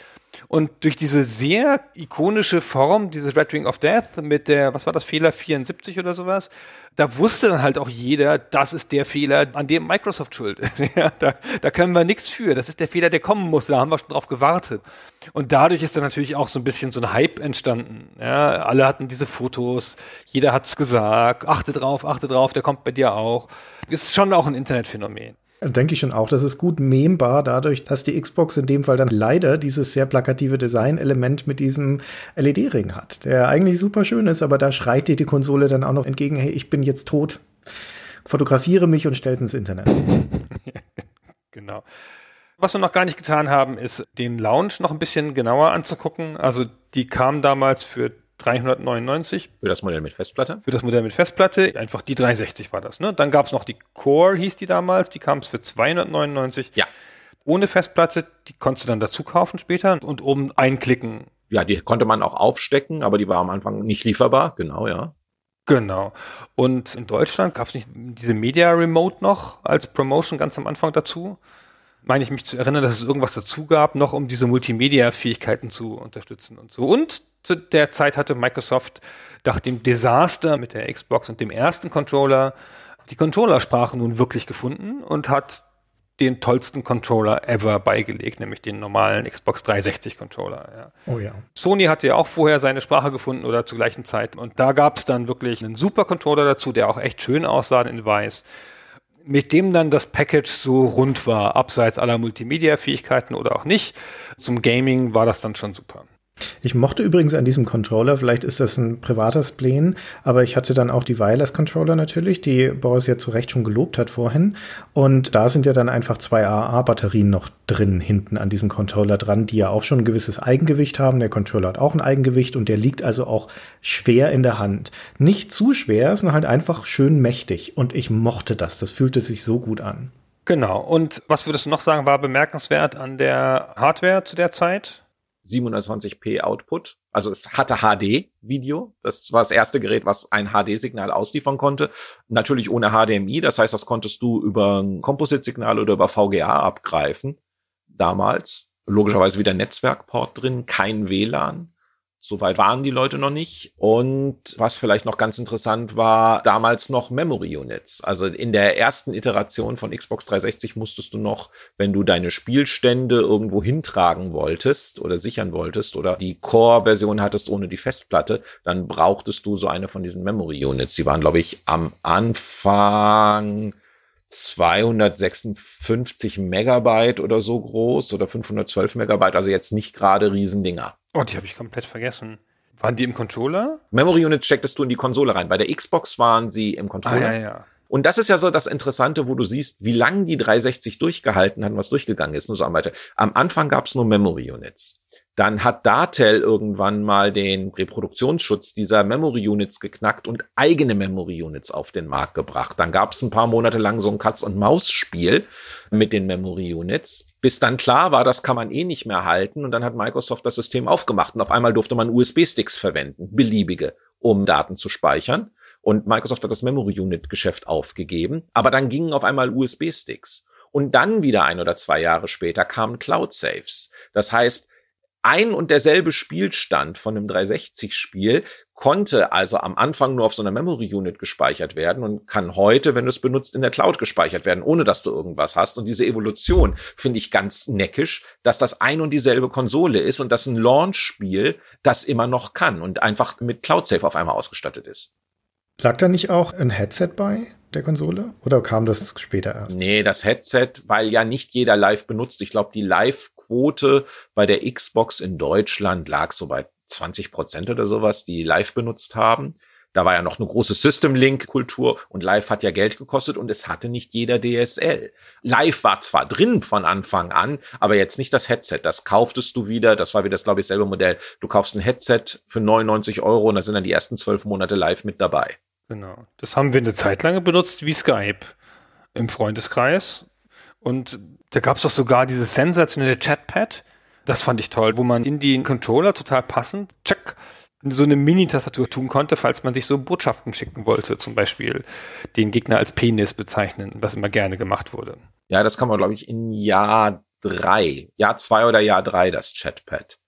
Und durch diese sehr ikonische Form, dieses Red Ring of Death mit der, was war das, Fehler 74 oder sowas, da wusste dann halt auch jeder, das ist der Fehler, an dem Microsoft schuld ist. *laughs* ja, da, da können wir nichts für. Das ist der Fehler, der kommen muss. Da haben wir schon drauf gewartet. Und dadurch ist dann natürlich auch so ein bisschen so ein Hype entstanden. Ja, alle hatten diese Fotos, jeder hat's gesagt, achte drauf, achte drauf, der kommt bei dir auch. Ist schon auch ein Internetphänomen. Denke ich schon auch. Das ist gut membar dadurch, dass die Xbox in dem Fall dann leider dieses sehr plakative Design-Element mit diesem LED-Ring hat, der eigentlich super schön ist, aber da schreit dir die Konsole dann auch noch entgegen, hey, ich bin jetzt tot, fotografiere mich und stellt ins Internet. *laughs* genau. Was wir noch gar nicht getan haben, ist den Lounge noch ein bisschen genauer anzugucken. Also die kam damals für 399. Für das Modell mit Festplatte? Für das Modell mit Festplatte. Einfach die 360 war das. Ne? Dann gab es noch die Core, hieß die damals. Die kam es für 299. Ja. Ohne Festplatte, die konntest du dann dazu kaufen später und oben einklicken Ja, die konnte man auch aufstecken, aber die war am Anfang nicht lieferbar, genau, ja. Genau. Und in Deutschland gab es nicht diese Media Remote noch als Promotion ganz am Anfang dazu. Meine ich mich zu erinnern, dass es irgendwas dazu gab, noch um diese Multimedia-Fähigkeiten zu unterstützen und so. Und zu der Zeit hatte Microsoft nach dem Desaster mit der Xbox und dem ersten Controller die Controllersprache nun wirklich gefunden und hat den tollsten Controller ever beigelegt, nämlich den normalen Xbox 360 Controller. Ja. Oh ja. Sony hatte ja auch vorher seine Sprache gefunden oder zur gleichen Zeit und da gab es dann wirklich einen super Controller dazu, der auch echt schön aussah in weiß, mit dem dann das Package so rund war, abseits aller Multimedia-Fähigkeiten oder auch nicht. Zum Gaming war das dann schon super. Ich mochte übrigens an diesem Controller, vielleicht ist das ein privater Spleen, aber ich hatte dann auch die Wireless-Controller natürlich, die Boris ja zu Recht schon gelobt hat vorhin. Und da sind ja dann einfach zwei AA-Batterien noch drin, hinten an diesem Controller dran, die ja auch schon ein gewisses Eigengewicht haben. Der Controller hat auch ein Eigengewicht und der liegt also auch schwer in der Hand. Nicht zu schwer, sondern halt einfach schön mächtig. Und ich mochte das. Das fühlte sich so gut an. Genau. Und was würdest du noch sagen, war bemerkenswert an der Hardware zu der Zeit? 720p Output. Also es hatte HD-Video. Das war das erste Gerät, was ein HD-Signal ausliefern konnte. Natürlich ohne HDMI. Das heißt, das konntest du über ein Composite-Signal oder über VGA abgreifen. Damals. Logischerweise wieder Netzwerkport drin, kein WLAN. Soweit waren die Leute noch nicht. Und was vielleicht noch ganz interessant war, damals noch Memory Units. Also in der ersten Iteration von Xbox 360 musstest du noch, wenn du deine Spielstände irgendwo hintragen wolltest oder sichern wolltest oder die Core-Version hattest ohne die Festplatte, dann brauchtest du so eine von diesen Memory Units. Die waren, glaube ich, am Anfang 256 Megabyte oder so groß oder 512 Megabyte, also jetzt nicht gerade Riesendinger. Oh, die habe ich komplett vergessen. Waren die im Controller? Memory Units stecktest du in die Konsole rein. Bei der Xbox waren sie im Controller. Ah, ja, ja. Und das ist ja so das Interessante, wo du siehst, wie lange die 360 durchgehalten hat, was durchgegangen ist. Nur so am weiter. Am Anfang gab es nur Memory Units. Dann hat Datel irgendwann mal den Reproduktionsschutz dieser Memory Units geknackt und eigene Memory Units auf den Markt gebracht. Dann gab es ein paar Monate lang so ein Katz-und-Maus-Spiel mit den Memory Units, bis dann klar war, das kann man eh nicht mehr halten. Und dann hat Microsoft das System aufgemacht und auf einmal durfte man USB-Sticks verwenden, beliebige, um Daten zu speichern. Und Microsoft hat das Memory Unit Geschäft aufgegeben. Aber dann gingen auf einmal USB-Sticks. Und dann wieder ein oder zwei Jahre später kamen Cloud Saves. Das heißt, ein und derselbe Spielstand von einem 360-Spiel konnte also am Anfang nur auf so einer Memory Unit gespeichert werden und kann heute, wenn du es benutzt, in der Cloud gespeichert werden, ohne dass du irgendwas hast. Und diese Evolution finde ich ganz neckisch, dass das ein und dieselbe Konsole ist und das ein Launch-Spiel das immer noch kann und einfach mit Cloud Safe auf einmal ausgestattet ist. Lag da nicht auch ein Headset bei der Konsole? Oder kam das später erst? Nee, das Headset, weil ja nicht jeder live benutzt. Ich glaube, die Live Quote bei der Xbox in Deutschland lag so bei 20 Prozent oder sowas, die live benutzt haben. Da war ja noch eine große System-Link-Kultur und Live hat ja Geld gekostet und es hatte nicht jeder DSL. Live war zwar drin von Anfang an, aber jetzt nicht das Headset. Das kauftest du wieder. Das war wieder das, glaube ich, selbe Modell. Du kaufst ein Headset für 99 Euro und da sind dann die ersten zwölf Monate live mit dabei. Genau. Das haben wir eine Zeit lang benutzt wie Skype im Freundeskreis. Und da gab es doch sogar dieses sensationelle Chatpad. Das fand ich toll, wo man in den Controller total passend, tschack, so eine Mini-Tastatur tun konnte, falls man sich so Botschaften schicken wollte, zum Beispiel den Gegner als Penis bezeichnen, was immer gerne gemacht wurde. Ja, das kann man, glaube ich, in Jahr drei, Jahr zwei oder Jahr drei, das Chatpad.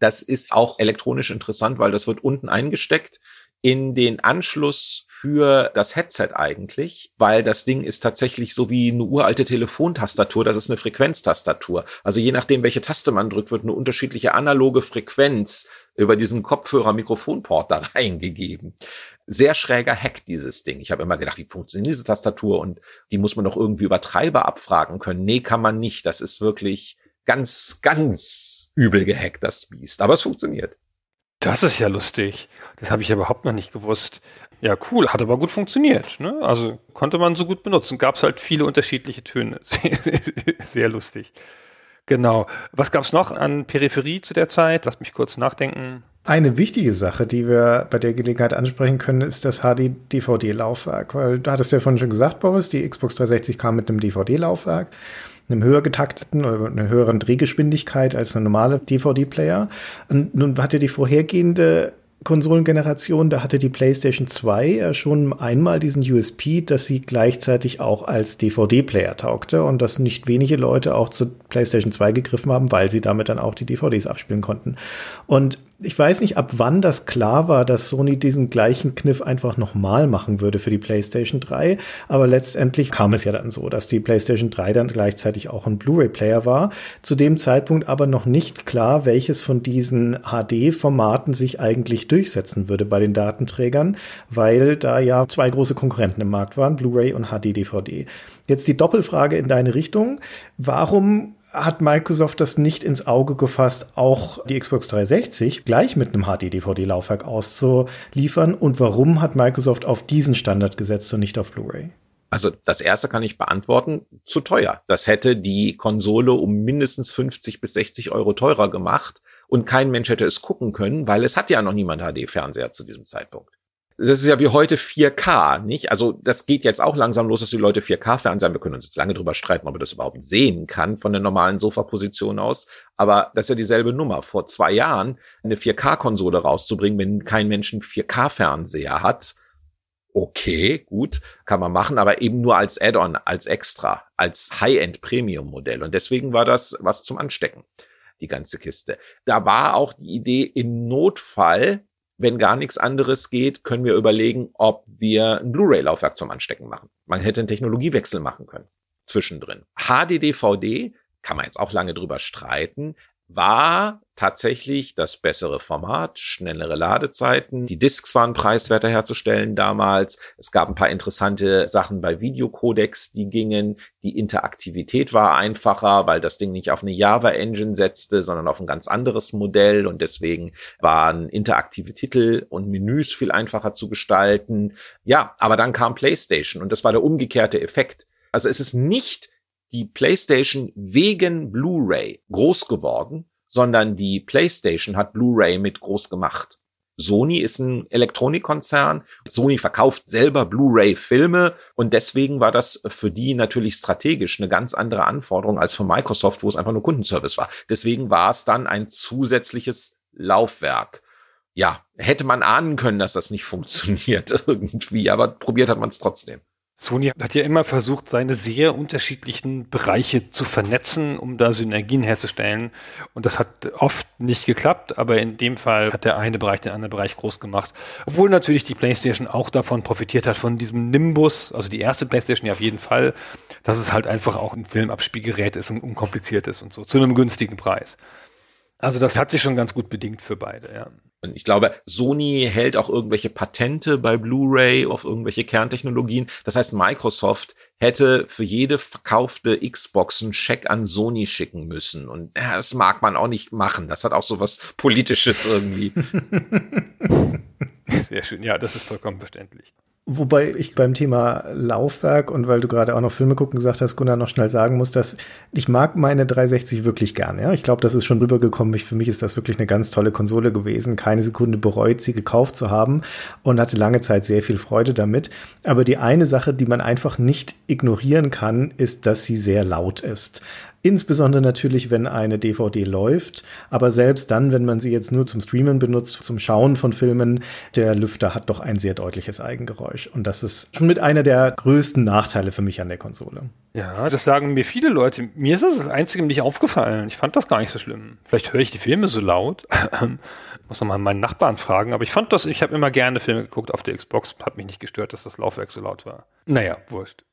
Das ist auch elektronisch interessant, weil das wird unten eingesteckt in den Anschluss für das Headset eigentlich, weil das Ding ist tatsächlich so wie eine uralte Telefontastatur, das ist eine Frequenztastatur. Also je nachdem, welche Taste man drückt, wird eine unterschiedliche analoge Frequenz über diesen Kopfhörer-Mikrofonport da *laughs* reingegeben. Sehr schräger Hack, dieses Ding. Ich habe immer gedacht, wie funktioniert diese Tastatur und die muss man doch irgendwie über Treiber abfragen können. Nee, kann man nicht. Das ist wirklich ganz, ganz übel gehackt, das Biest. Aber es funktioniert. Das ist ja lustig. Das habe ich ja überhaupt noch nicht gewusst. Ja, cool, hat aber gut funktioniert. Ne? Also konnte man so gut benutzen. Gab es halt viele unterschiedliche Töne. *laughs* Sehr lustig. Genau. Was gab es noch an Peripherie zu der Zeit? Lass mich kurz nachdenken. Eine wichtige Sache, die wir bei der Gelegenheit ansprechen können, ist das HD-DVD-Laufwerk. Weil du hattest ja vorhin schon gesagt, Boris, die Xbox 360 kam mit einem DVD-Laufwerk, einem höher getakteten oder einer höheren Drehgeschwindigkeit als ein normaler DVD-Player. Und nun hatte die vorhergehende Konsolengeneration, da hatte die PlayStation 2 ja schon einmal diesen USP, dass sie gleichzeitig auch als DVD-Player taugte und dass nicht wenige Leute auch zur PlayStation 2 gegriffen haben, weil sie damit dann auch die DVDs abspielen konnten. Und ich weiß nicht, ab wann das klar war, dass Sony diesen gleichen Kniff einfach nochmal machen würde für die PlayStation 3. Aber letztendlich kam es ja dann so, dass die PlayStation 3 dann gleichzeitig auch ein Blu-ray-Player war. Zu dem Zeitpunkt aber noch nicht klar, welches von diesen HD-Formaten sich eigentlich durchsetzen würde bei den Datenträgern, weil da ja zwei große Konkurrenten im Markt waren, Blu-ray und HD-DVD. Jetzt die Doppelfrage in deine Richtung. Warum hat Microsoft das nicht ins Auge gefasst, auch die Xbox 360 gleich mit einem HD-DVD-Laufwerk auszuliefern? Und warum hat Microsoft auf diesen Standard gesetzt und nicht auf Blu-ray? Also das erste kann ich beantworten, zu teuer. Das hätte die Konsole um mindestens 50 bis 60 Euro teurer gemacht und kein Mensch hätte es gucken können, weil es hat ja noch niemand HD-Fernseher zu diesem Zeitpunkt das ist ja wie heute 4K, nicht? Also das geht jetzt auch langsam los, dass die Leute 4K-Fernseher, wir können uns jetzt lange drüber streiten, ob man das überhaupt sehen kann von der normalen Sofaposition aus, aber das ist ja dieselbe Nummer. Vor zwei Jahren eine 4K-Konsole rauszubringen, wenn kein Mensch einen 4K-Fernseher hat, okay, gut, kann man machen, aber eben nur als Add-on, als extra, als High-End-Premium-Modell. Und deswegen war das was zum Anstecken, die ganze Kiste. Da war auch die Idee, im Notfall wenn gar nichts anderes geht, können wir überlegen, ob wir ein Blu-ray-Laufwerk zum Anstecken machen. Man hätte einen Technologiewechsel machen können zwischendrin. HD-DVD kann man jetzt auch lange drüber streiten, war tatsächlich das bessere Format, schnellere Ladezeiten. Die Discs waren preiswerter herzustellen damals. Es gab ein paar interessante Sachen bei Videocodecs, die gingen. Die Interaktivität war einfacher, weil das Ding nicht auf eine Java Engine setzte, sondern auf ein ganz anderes Modell und deswegen waren interaktive Titel und Menüs viel einfacher zu gestalten. Ja, aber dann kam PlayStation und das war der umgekehrte Effekt. Also es ist nicht die PlayStation wegen Blu-ray groß geworden, sondern die PlayStation hat Blu-ray mit groß gemacht. Sony ist ein Elektronikkonzern. Sony verkauft selber Blu-ray-Filme und deswegen war das für die natürlich strategisch eine ganz andere Anforderung als für Microsoft, wo es einfach nur Kundenservice war. Deswegen war es dann ein zusätzliches Laufwerk. Ja, hätte man ahnen können, dass das nicht *laughs* funktioniert irgendwie, aber probiert hat man es trotzdem. Sony hat ja immer versucht, seine sehr unterschiedlichen Bereiche zu vernetzen, um da Synergien herzustellen. Und das hat oft nicht geklappt, aber in dem Fall hat der eine Bereich den anderen Bereich groß gemacht. Obwohl natürlich die PlayStation auch davon profitiert hat, von diesem Nimbus, also die erste PlayStation ja auf jeden Fall, dass es halt einfach auch ein Filmabspielgerät ist und unkompliziert ist und so, zu einem günstigen Preis. Also das hat sich schon ganz gut bedingt für beide, ja. Und ich glaube, Sony hält auch irgendwelche Patente bei Blu-ray auf irgendwelche Kerntechnologien. Das heißt, Microsoft hätte für jede verkaufte Xbox einen Scheck an Sony schicken müssen. Und ja, das mag man auch nicht machen. Das hat auch so was Politisches irgendwie. *laughs* Sehr schön. Ja, das ist vollkommen verständlich. Wobei ich beim Thema Laufwerk und weil du gerade auch noch Filme gucken gesagt hast, Gunnar, noch schnell sagen muss, dass ich mag meine 360 wirklich gern. Ja? Ich glaube, das ist schon rübergekommen. Ich, für mich ist das wirklich eine ganz tolle Konsole gewesen. Keine Sekunde bereut, sie gekauft zu haben und hatte lange Zeit sehr viel Freude damit. Aber die eine Sache, die man einfach nicht ignorieren kann, ist, dass sie sehr laut ist. Insbesondere natürlich, wenn eine DVD läuft. Aber selbst dann, wenn man sie jetzt nur zum Streamen benutzt, zum Schauen von Filmen, der Lüfter hat doch ein sehr deutliches Eigengeräusch. Und das ist schon mit einer der größten Nachteile für mich an der Konsole. Ja, das sagen mir viele Leute. Mir ist das das Einzige nicht aufgefallen. Ich fand das gar nicht so schlimm. Vielleicht höre ich die Filme so laut. Muss noch mal meinen Nachbarn fragen. Aber ich fand das, ich habe immer gerne Filme geguckt auf der Xbox. Hat mich nicht gestört, dass das Laufwerk so laut war. Naja, wurscht.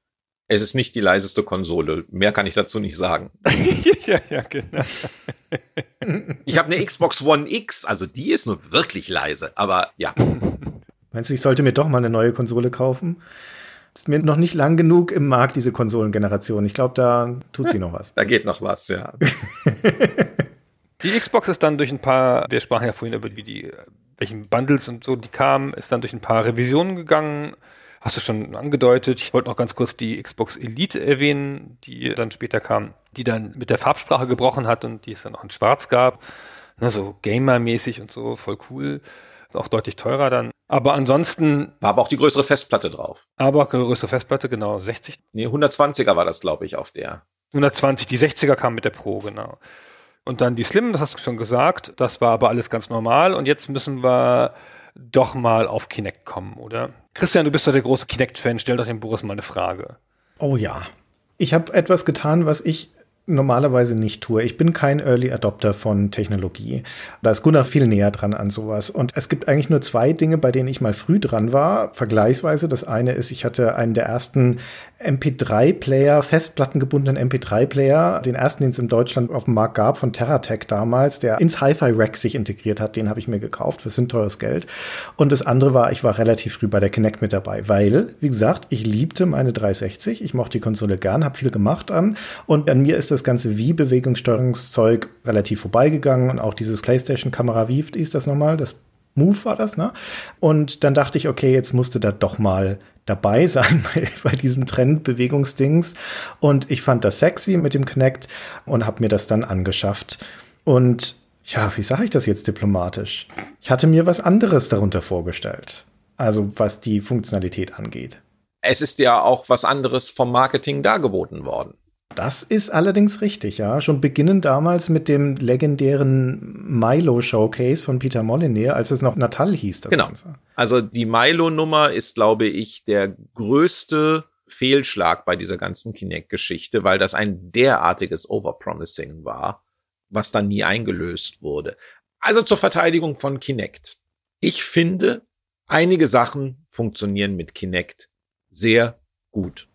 Es ist nicht die leiseste Konsole. Mehr kann ich dazu nicht sagen. *laughs* ja, ja, genau. ich habe eine Xbox One X, also die ist nur wirklich leise, aber ja. Meinst du, ich sollte mir doch mal eine neue Konsole kaufen? Ist mir noch nicht lang genug im Markt, diese Konsolengeneration. Ich glaube, da tut sie noch was. Da geht noch was, ja. *laughs* die Xbox ist dann durch ein paar, wir sprachen ja vorhin über wie die, welchen Bundles und so die kamen, ist dann durch ein paar Revisionen gegangen hast du schon angedeutet. Ich wollte noch ganz kurz die Xbox Elite erwähnen, die dann später kam, die dann mit der Farbsprache gebrochen hat und die es dann auch in Schwarz gab. ne, so Gamer-mäßig und so, voll cool. Auch deutlich teurer dann. Aber ansonsten. War aber auch die größere Festplatte drauf. Aber größere Festplatte, genau, 60. Nee, 120er war das, glaube ich, auf der. 120, die 60er kam mit der Pro, genau. Und dann die Slim, das hast du schon gesagt, das war aber alles ganz normal. Und jetzt müssen wir doch mal auf Kinect kommen, oder? Christian, du bist doch der große Kinect-Fan, stell doch dem Boris mal eine Frage. Oh ja. Ich habe etwas getan, was ich normalerweise nicht tue. Ich bin kein Early Adopter von Technologie. Da ist Gunnar viel näher dran an sowas. Und es gibt eigentlich nur zwei Dinge, bei denen ich mal früh dran war, vergleichsweise. Das eine ist, ich hatte einen der ersten MP3-Player, festplattengebundenen MP3-Player, den ersten, den es in Deutschland auf dem Markt gab, von Terratech damals, der ins Hi-Fi-Rack sich integriert hat. Den habe ich mir gekauft für sündteures Geld. Und das andere war, ich war relativ früh bei der Kinect mit dabei, weil, wie gesagt, ich liebte meine 360. Ich mochte die Konsole gern, habe viel gemacht an. Und an mir ist das ganze Wii-Bewegungssteuerungszeug relativ vorbeigegangen und auch dieses PlayStation-Kamera, wie ist das nochmal? Das Move war das, ne? Und dann dachte ich, okay, jetzt musste da doch mal dabei *laughs* sein bei, bei diesem Trend Bewegungsdings. Und ich fand das sexy mit dem Connect und habe mir das dann angeschafft. Und ja, wie sage ich das jetzt diplomatisch? Ich hatte mir was anderes darunter vorgestellt. Also was die Funktionalität angeht. Es ist ja auch was anderes vom Marketing dargeboten worden. Das ist allerdings richtig, ja. Schon beginnend damals mit dem legendären Milo Showcase von Peter Molyneux, als es noch Natal hieß. genau. Ganze. Also die Milo-Nummer ist, glaube ich, der größte Fehlschlag bei dieser ganzen Kinect-Geschichte, weil das ein derartiges Overpromising war, was dann nie eingelöst wurde. Also zur Verteidigung von Kinect. Ich finde, einige Sachen funktionieren mit Kinect sehr gut.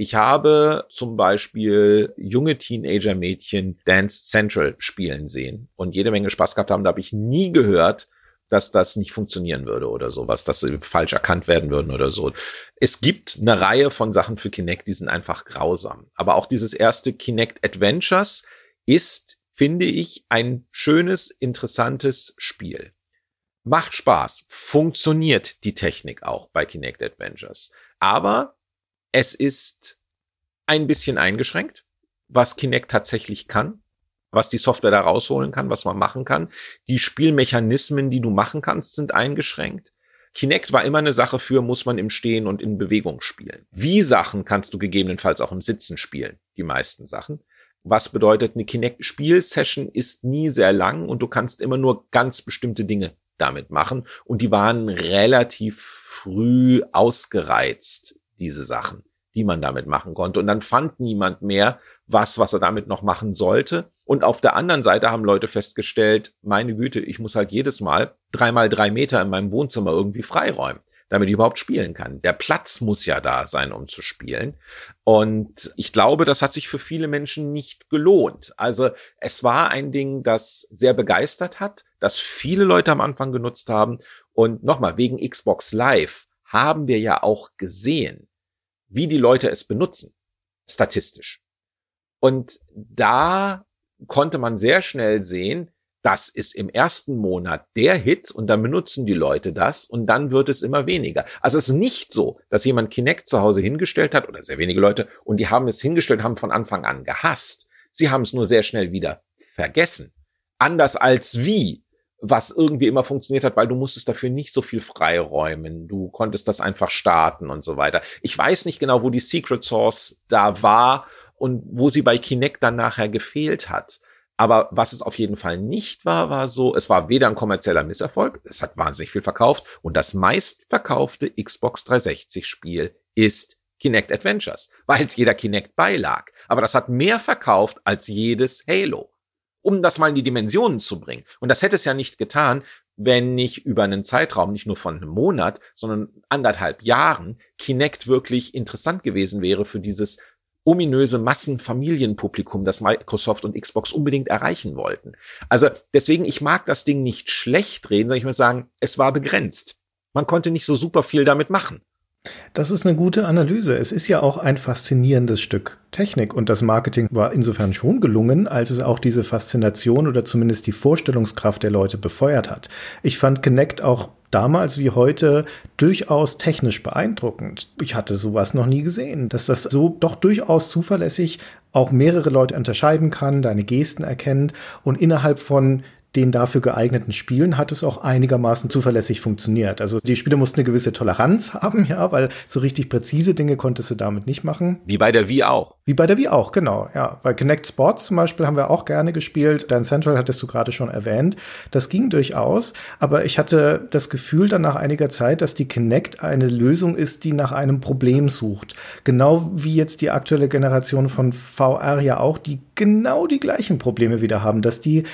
Ich habe zum Beispiel junge Teenager-Mädchen Dance Central spielen sehen und jede Menge Spaß gehabt haben. Da habe ich nie gehört, dass das nicht funktionieren würde oder sowas, dass sie falsch erkannt werden würden oder so. Es gibt eine Reihe von Sachen für Kinect, die sind einfach grausam. Aber auch dieses erste Kinect Adventures ist, finde ich, ein schönes, interessantes Spiel. Macht Spaß, funktioniert die Technik auch bei Kinect Adventures. Aber es ist ein bisschen eingeschränkt, was Kinect tatsächlich kann, was die Software da rausholen kann, was man machen kann. Die Spielmechanismen, die du machen kannst, sind eingeschränkt. Kinect war immer eine Sache für, muss man im Stehen und in Bewegung spielen. Wie Sachen kannst du gegebenenfalls auch im Sitzen spielen, die meisten Sachen. Was bedeutet, eine Kinect-Spielsession ist nie sehr lang und du kannst immer nur ganz bestimmte Dinge damit machen. Und die waren relativ früh ausgereizt diese Sachen, die man damit machen konnte. Und dann fand niemand mehr was, was er damit noch machen sollte. Und auf der anderen Seite haben Leute festgestellt, meine Güte, ich muss halt jedes Mal dreimal drei Meter in meinem Wohnzimmer irgendwie freiräumen damit ich überhaupt spielen kann. Der Platz muss ja da sein, um zu spielen. Und ich glaube, das hat sich für viele Menschen nicht gelohnt. Also es war ein Ding, das sehr begeistert hat, das viele Leute am Anfang genutzt haben. Und nochmal, wegen Xbox Live haben wir ja auch gesehen, wie die Leute es benutzen, statistisch. Und da konnte man sehr schnell sehen, das ist im ersten Monat der Hit und dann benutzen die Leute das und dann wird es immer weniger. Also es ist nicht so, dass jemand Kinect zu Hause hingestellt hat oder sehr wenige Leute und die haben es hingestellt, haben von Anfang an gehasst. Sie haben es nur sehr schnell wieder vergessen. Anders als wie was irgendwie immer funktioniert hat, weil du musstest dafür nicht so viel freiräumen. Du konntest das einfach starten und so weiter. Ich weiß nicht genau, wo die Secret Source da war und wo sie bei Kinect dann nachher gefehlt hat. Aber was es auf jeden Fall nicht war, war so, es war weder ein kommerzieller Misserfolg, es hat wahnsinnig viel verkauft und das meistverkaufte Xbox 360 Spiel ist Kinect Adventures, weil es jeder Kinect beilag. Aber das hat mehr verkauft als jedes Halo um das mal in die Dimensionen zu bringen. Und das hätte es ja nicht getan, wenn nicht über einen Zeitraum, nicht nur von einem Monat, sondern anderthalb Jahren, Kinect wirklich interessant gewesen wäre für dieses ominöse Massenfamilienpublikum, das Microsoft und Xbox unbedingt erreichen wollten. Also deswegen, ich mag das Ding nicht schlecht reden, sondern ich muss sagen, es war begrenzt. Man konnte nicht so super viel damit machen. Das ist eine gute Analyse. Es ist ja auch ein faszinierendes Stück Technik und das Marketing war insofern schon gelungen, als es auch diese Faszination oder zumindest die Vorstellungskraft der Leute befeuert hat. Ich fand Connect auch damals wie heute durchaus technisch beeindruckend. Ich hatte sowas noch nie gesehen, dass das so doch durchaus zuverlässig auch mehrere Leute unterscheiden kann, deine Gesten erkennt und innerhalb von den dafür geeigneten Spielen hat es auch einigermaßen zuverlässig funktioniert. Also die Spiele mussten eine gewisse Toleranz *laughs* haben, ja, weil so richtig präzise Dinge konntest du damit nicht machen. Wie bei der Wii auch. Wie bei der Wii auch, genau. Ja, bei Kinect Sports zum Beispiel haben wir auch gerne gespielt. Dein Central hattest du gerade schon erwähnt. Das ging durchaus, aber ich hatte das Gefühl dann nach einiger Zeit, dass die Kinect eine Lösung ist, die nach einem Problem sucht. Genau wie jetzt die aktuelle Generation von VR ja auch, die genau die gleichen Probleme wieder haben, dass die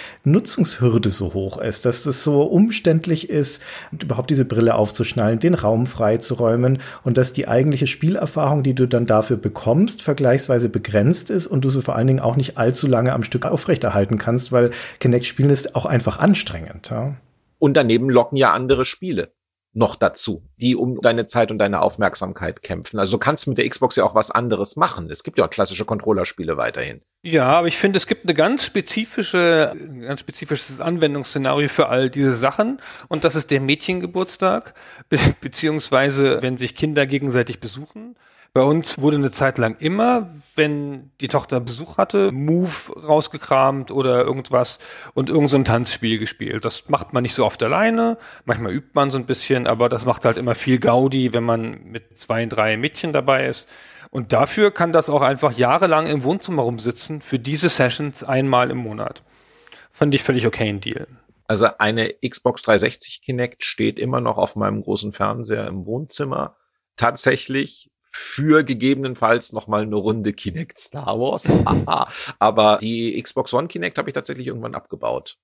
Nutzungshürde so hoch ist, dass es so umständlich ist, überhaupt diese Brille aufzuschnallen, den Raum freizuräumen und dass die eigentliche Spielerfahrung, die du dann dafür bekommst, vergleichsweise begrenzt ist und du sie vor allen Dingen auch nicht allzu lange am Stück aufrechterhalten kannst, weil Kinect-Spielen ist auch einfach anstrengend. Ja? Und daneben locken ja andere Spiele noch dazu, die um deine Zeit und deine Aufmerksamkeit kämpfen. Also du kannst mit der Xbox ja auch was anderes machen. Es gibt ja auch klassische Controllerspiele weiterhin. Ja, aber ich finde, es gibt eine ganz spezifische, ein ganz spezifisches Anwendungsszenario für all diese Sachen. Und das ist der Mädchengeburtstag, be beziehungsweise wenn sich Kinder gegenseitig besuchen. Bei uns wurde eine Zeit lang immer, wenn die Tochter Besuch hatte, Move rausgekramt oder irgendwas und irgend so ein Tanzspiel gespielt. Das macht man nicht so oft alleine. Manchmal übt man so ein bisschen, aber das macht halt immer viel Gaudi, wenn man mit zwei, drei Mädchen dabei ist. Und dafür kann das auch einfach jahrelang im Wohnzimmer rumsitzen für diese Sessions einmal im Monat. Fand ich völlig okay ein Deal. Also eine Xbox 360 Kinect steht immer noch auf meinem großen Fernseher im Wohnzimmer. Tatsächlich für gegebenenfalls nochmal eine Runde Kinect Star Wars. Aber die Xbox One Kinect habe ich tatsächlich irgendwann abgebaut.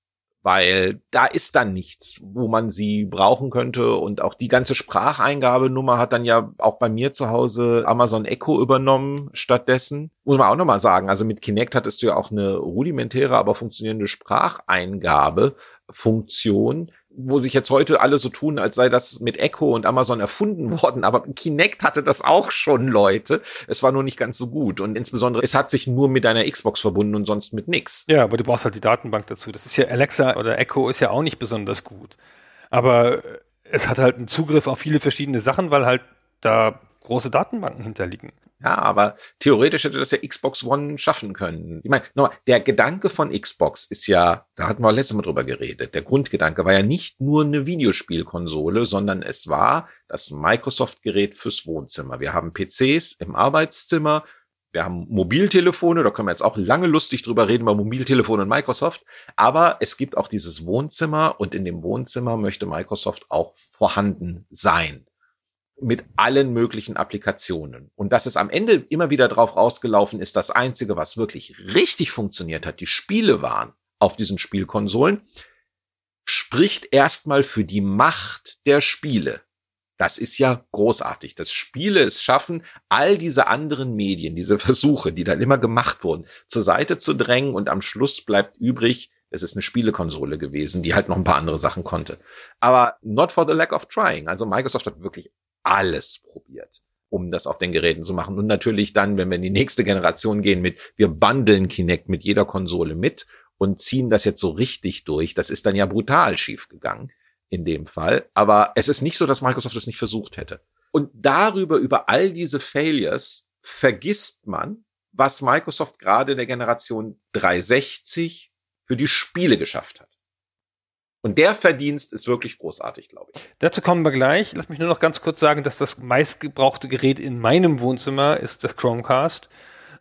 Weil da ist dann nichts, wo man sie brauchen könnte. Und auch die ganze Spracheingabenummer hat dann ja auch bei mir zu Hause Amazon Echo übernommen stattdessen. Muss man auch nochmal sagen, also mit Kinect hattest du ja auch eine rudimentäre, aber funktionierende Spracheingabe. Funktion, wo sich jetzt heute alle so tun, als sei das mit Echo und Amazon erfunden *laughs* worden, aber Kinect hatte das auch schon, Leute. Es war nur nicht ganz so gut und insbesondere es hat sich nur mit deiner Xbox verbunden und sonst mit nix. Ja, aber du brauchst halt die Datenbank dazu. Das ist ja Alexa oder Echo ist ja auch nicht besonders gut. Aber es hat halt einen Zugriff auf viele verschiedene Sachen, weil halt da große Datenbanken hinterliegen. Ja, aber theoretisch hätte das ja Xbox One schaffen können. Ich meine, nochmal, der Gedanke von Xbox ist ja, da hatten wir letztes Mal drüber geredet, der Grundgedanke war ja nicht nur eine Videospielkonsole, sondern es war das Microsoft-Gerät fürs Wohnzimmer. Wir haben PCs im Arbeitszimmer, wir haben Mobiltelefone, da können wir jetzt auch lange lustig drüber reden über Mobiltelefone und Microsoft, aber es gibt auch dieses Wohnzimmer und in dem Wohnzimmer möchte Microsoft auch vorhanden sein mit allen möglichen Applikationen. Und dass es am Ende immer wieder drauf rausgelaufen ist, das Einzige, was wirklich richtig funktioniert hat, die Spiele waren auf diesen Spielkonsolen, spricht erstmal für die Macht der Spiele. Das ist ja großartig, dass Spiele es schaffen, all diese anderen Medien, diese Versuche, die dann immer gemacht wurden, zur Seite zu drängen und am Schluss bleibt übrig, es ist eine Spielekonsole gewesen, die halt noch ein paar andere Sachen konnte. Aber not for the lack of trying. Also Microsoft hat wirklich alles probiert, um das auf den Geräten zu machen. Und natürlich dann, wenn wir in die nächste Generation gehen mit, wir bundeln Kinect mit jeder Konsole mit und ziehen das jetzt so richtig durch. Das ist dann ja brutal schief gegangen in dem Fall. Aber es ist nicht so, dass Microsoft es nicht versucht hätte. Und darüber, über all diese Failures, vergisst man, was Microsoft gerade der Generation 360 für die Spiele geschafft hat. Und der Verdienst ist wirklich großartig, glaube ich. Dazu kommen wir gleich. Lass mich nur noch ganz kurz sagen, dass das meistgebrauchte Gerät in meinem Wohnzimmer ist das Chromecast.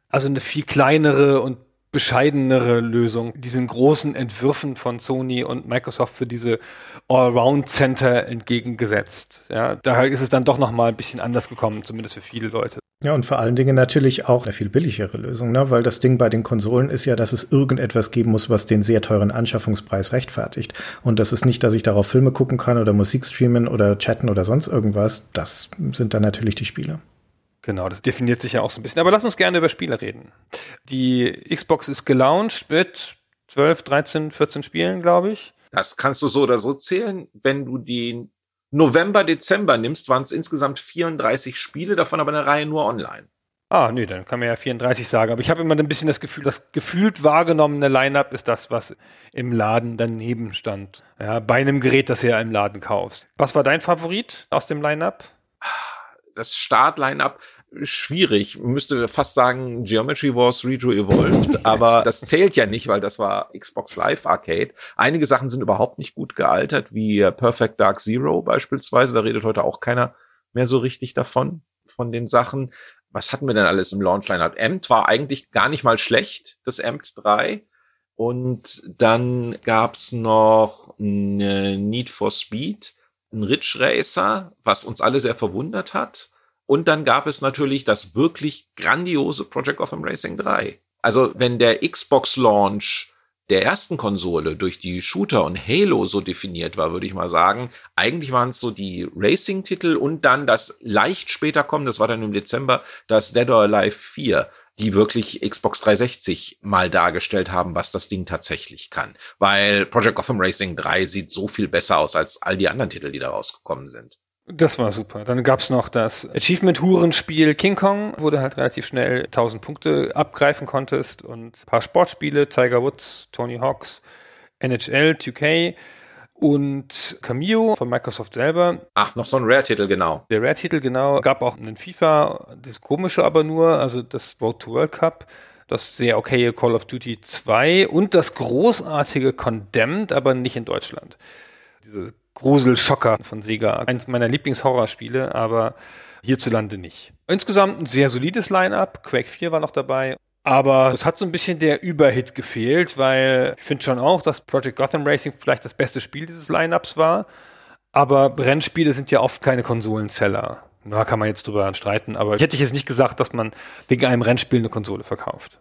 Also eine viel kleinere und bescheidenere Lösung diesen großen Entwürfen von Sony und Microsoft für diese Allround Center entgegengesetzt. Ja, daher ist es dann doch noch mal ein bisschen anders gekommen, zumindest für viele Leute. Ja, und vor allen Dingen natürlich auch eine viel billigere Lösung, ne? weil das Ding bei den Konsolen ist ja, dass es irgendetwas geben muss, was den sehr teuren Anschaffungspreis rechtfertigt. Und das ist nicht, dass ich darauf Filme gucken kann oder Musik streamen oder chatten oder sonst irgendwas. Das sind dann natürlich die Spiele. Genau, das definiert sich ja auch so ein bisschen. Aber lass uns gerne über Spiele reden. Die Xbox ist gelauncht mit 12, 13, 14 Spielen, glaube ich. Das kannst du so oder so zählen. Wenn du den November, Dezember nimmst, waren es insgesamt 34 Spiele, davon aber eine Reihe nur online. Ah, nee, dann kann man ja 34 sagen. Aber ich habe immer ein bisschen das Gefühl, das gefühlt wahrgenommene Line-Up ist das, was im Laden daneben stand. Ja, bei einem Gerät, das du ja im Laden kaufst. Was war dein Favorit aus dem Line-Up? Das Start-Line-Up, schwierig. Müsste fast sagen Geometry Wars Retro Evolved, *laughs* aber das zählt ja nicht, weil das war Xbox Live Arcade. Einige Sachen sind überhaupt nicht gut gealtert, wie Perfect Dark Zero beispielsweise. Da redet heute auch keiner mehr so richtig davon, von den Sachen. Was hatten wir denn alles im Launch Lineup? Amt war eigentlich gar nicht mal schlecht, das Amt 3. Und dann gab's noch Need for Speed, ein Ridge Racer, was uns alle sehr verwundert hat. Und dann gab es natürlich das wirklich grandiose Project Gotham Racing 3. Also wenn der Xbox Launch der ersten Konsole durch die Shooter und Halo so definiert war, würde ich mal sagen, eigentlich waren es so die Racing-Titel und dann das leicht später kommen, das war dann im Dezember, das Dead or Alive 4 die wirklich Xbox 360 mal dargestellt haben, was das Ding tatsächlich kann. Weil Project Gotham Racing 3 sieht so viel besser aus als all die anderen Titel, die da rausgekommen sind. Das war super. Dann gab's noch das Achievement-Hurenspiel King Kong, wo du halt relativ schnell 1000 Punkte abgreifen konntest und ein paar Sportspiele, Tiger Woods, Tony Hawks, NHL, 2K und Cameo von Microsoft selber. Ach, noch so ein Rare-Titel, genau. Der Rare-Titel, genau. Gab auch einen FIFA, das komische aber nur, also das Road to World Cup das sehr okaye Call of Duty 2 und das großartige Condemned, aber nicht in Deutschland. Diese Gruselschocker von Sega. Eins meiner Lieblingshorrorspiele, aber hierzulande nicht. Insgesamt ein sehr solides Line-up. Quake 4 war noch dabei. Aber es hat so ein bisschen der Überhit gefehlt, weil ich finde schon auch, dass Project Gotham Racing vielleicht das beste Spiel dieses Line-Ups war. Aber Rennspiele sind ja oft keine Konsolenzeller. Da kann man jetzt drüber streiten, aber ich hätte jetzt nicht gesagt, dass man wegen einem Rennspiel eine Konsole verkauft.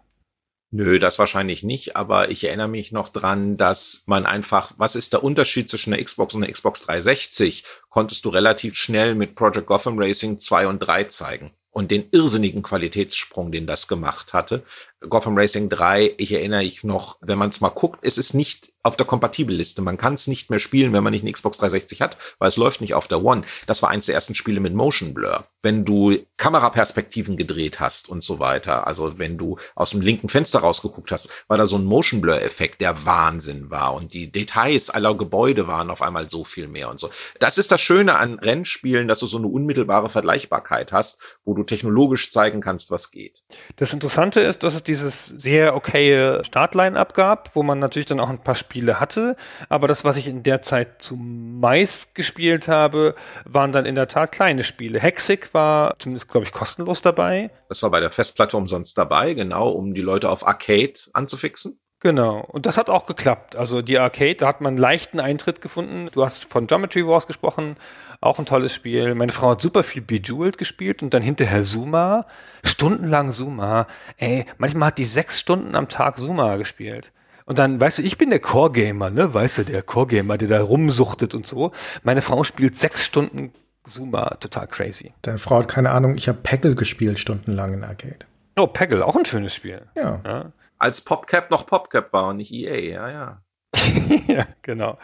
Nö, das wahrscheinlich nicht, aber ich erinnere mich noch dran, dass man einfach, was ist der Unterschied zwischen der Xbox und der Xbox 360, konntest du relativ schnell mit Project Gotham Racing 2 und 3 zeigen und den irrsinnigen Qualitätssprung, den das gemacht hatte. Gotham Racing 3, ich erinnere ich noch, wenn man es mal guckt, es ist nicht auf der Kompatibelliste. Man kann es nicht mehr spielen, wenn man nicht eine Xbox 360 hat, weil es läuft nicht auf der One. Das war eins der ersten Spiele mit Motion Blur. Wenn du Kameraperspektiven gedreht hast und so weiter, also wenn du aus dem linken Fenster rausgeguckt hast, war da so ein Motion Blur Effekt, der Wahnsinn war und die Details aller Gebäude waren auf einmal so viel mehr und so. Das ist das Schöne an Rennspielen, dass du so eine unmittelbare Vergleichbarkeit hast, wo du technologisch zeigen kannst, was geht. Das Interessante ist, dass es dieses sehr okaye Startline abgab, wo man natürlich dann auch ein paar Spiele hatte. Aber das, was ich in der Zeit zumeist gespielt habe, waren dann in der Tat kleine Spiele. Hexic war zumindest, glaube ich, kostenlos dabei. Das war bei der Festplatte umsonst dabei, genau, um die Leute auf Arcade anzufixen. Genau. Und das hat auch geklappt. Also die Arcade, da hat man leichten Eintritt gefunden. Du hast von Geometry Wars gesprochen. Auch ein tolles Spiel. Meine Frau hat super viel Bejeweled gespielt und dann hinterher Zuma. Stundenlang Zuma. Ey, manchmal hat die sechs Stunden am Tag Zuma gespielt. Und dann, weißt du, ich bin der Core-Gamer, ne? Weißt du, der Core-Gamer, der da rumsuchtet und so. Meine Frau spielt sechs Stunden Zuma. Total crazy. Deine Frau hat keine Ahnung, ich habe Peggle gespielt stundenlang in Arcade. Oh, Peggle, auch ein schönes Spiel. Ja. ja. Als PopCap noch PopCap war und nicht EA, ja, ja. *laughs* ja, genau.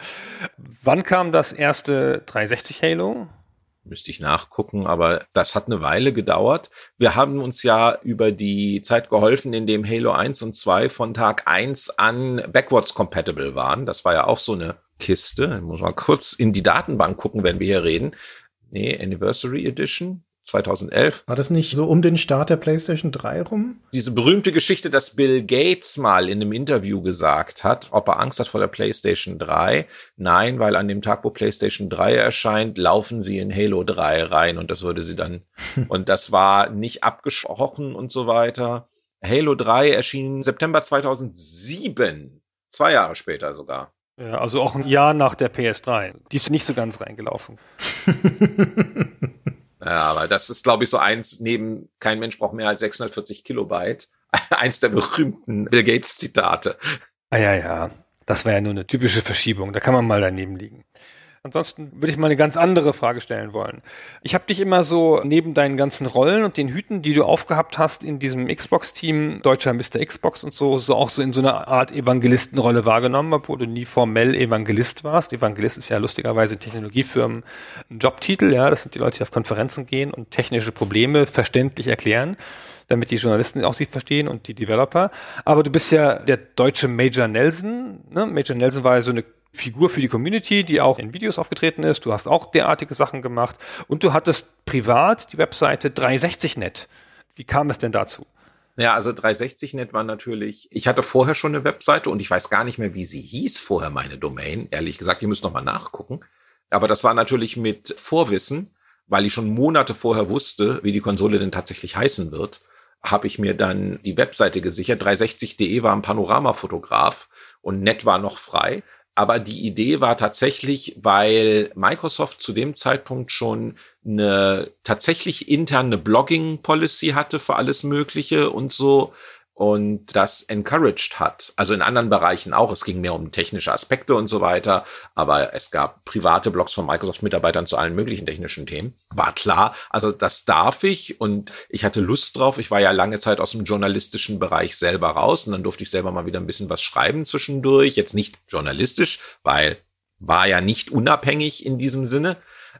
Wann kam das erste 360 Halo? Müsste ich nachgucken, aber das hat eine Weile gedauert. Wir haben uns ja über die Zeit geholfen, in dem Halo 1 und 2 von Tag 1 an backwards compatible waren. Das war ja auch so eine Kiste. Ich muss mal kurz in die Datenbank gucken, wenn wir hier reden. Nee, Anniversary Edition. 2011. War das nicht so um den Start der PlayStation 3 rum? Diese berühmte Geschichte, dass Bill Gates mal in einem Interview gesagt hat, ob er Angst hat vor der PlayStation 3. Nein, weil an dem Tag, wo PlayStation 3 erscheint, laufen sie in Halo 3 rein und das würde sie dann, *laughs* und das war nicht abgesprochen und so weiter. Halo 3 erschien September 2007. Zwei Jahre später sogar. Ja, also auch ein Jahr nach der PS3. Die ist nicht so ganz reingelaufen. *laughs* Ja, aber das ist, glaube ich, so eins neben kein Mensch braucht mehr als 640 Kilobyte. *laughs* Eins der berühmten Bill Gates Zitate. Ah ja, ja. Das war ja nur eine typische Verschiebung. Da kann man mal daneben liegen. Ansonsten würde ich mal eine ganz andere Frage stellen wollen. Ich habe dich immer so neben deinen ganzen Rollen und den Hüten, die du aufgehabt hast in diesem Xbox-Team, deutscher Mr. Xbox und so, so auch so in so einer Art Evangelistenrolle wahrgenommen, obwohl du nie formell Evangelist warst. Evangelist ist ja lustigerweise Technologiefirmen ein Jobtitel, ja, das sind die Leute, die auf Konferenzen gehen und technische Probleme verständlich erklären damit die Journalisten auch sie verstehen und die Developer. Aber du bist ja der deutsche Major Nelson. Ne? Major Nelson war ja so eine Figur für die Community, die auch in Videos aufgetreten ist. Du hast auch derartige Sachen gemacht und du hattest privat die Webseite 360net. Wie kam es denn dazu? Ja, also 360net war natürlich, ich hatte vorher schon eine Webseite und ich weiß gar nicht mehr, wie sie hieß vorher, meine Domain. Ehrlich gesagt, ihr müsst noch mal nachgucken. Aber das war natürlich mit Vorwissen, weil ich schon Monate vorher wusste, wie die Konsole denn tatsächlich heißen wird, habe ich mir dann die Webseite gesichert. 360.de war ein Panoramafotograf und Net war noch frei. Aber die Idee war tatsächlich, weil Microsoft zu dem Zeitpunkt schon eine tatsächlich interne Blogging-Policy hatte für alles Mögliche und so und das encouraged hat. Also in anderen Bereichen auch. Es ging mehr um technische Aspekte und so weiter. Aber es gab private Blogs von Microsoft-Mitarbeitern zu allen möglichen technischen Themen. War klar. Also das darf ich und ich hatte Lust drauf. Ich war ja lange Zeit aus dem journalistischen Bereich selber raus und dann durfte ich selber mal wieder ein bisschen was schreiben zwischendurch. Jetzt nicht journalistisch, weil war ja nicht unabhängig in diesem Sinne.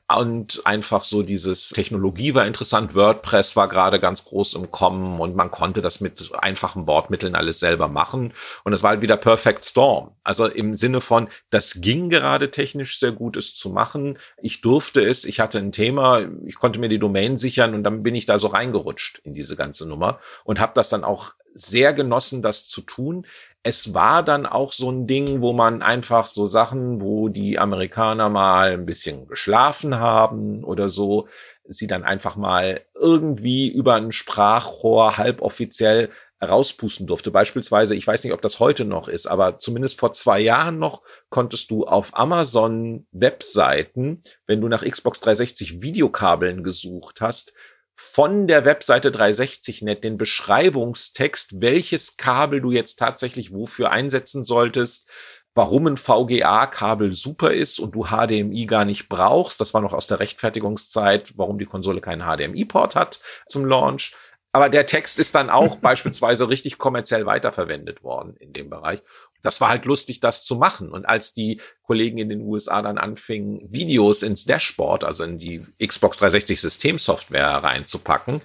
Und einfach so dieses Technologie war interessant. WordPress war gerade ganz groß im Kommen und man konnte das mit einfachen Bordmitteln alles selber machen. Und es war halt wieder Perfect Storm. Also im Sinne von, das ging gerade technisch sehr gut, es zu machen. Ich durfte es, ich hatte ein Thema, ich konnte mir die Domain sichern und dann bin ich da so reingerutscht in diese ganze Nummer und habe das dann auch sehr genossen, das zu tun es war dann auch so ein Ding, wo man einfach so Sachen, wo die Amerikaner mal ein bisschen geschlafen haben oder so, sie dann einfach mal irgendwie über ein Sprachrohr halboffiziell rauspusten durfte. Beispielsweise, ich weiß nicht, ob das heute noch ist, aber zumindest vor zwei Jahren noch konntest du auf Amazon Webseiten, wenn du nach Xbox 360 Videokabeln gesucht hast, von der Webseite 360net den Beschreibungstext, welches Kabel du jetzt tatsächlich wofür einsetzen solltest, warum ein VGA-Kabel super ist und du HDMI gar nicht brauchst. Das war noch aus der Rechtfertigungszeit, warum die Konsole keinen HDMI-Port hat zum Launch. Aber der Text ist dann auch *laughs* beispielsweise richtig kommerziell weiterverwendet worden in dem Bereich das war halt lustig, das zu machen. Und als die Kollegen in den USA dann anfingen, Videos ins Dashboard, also in die Xbox 360 Systemsoftware reinzupacken,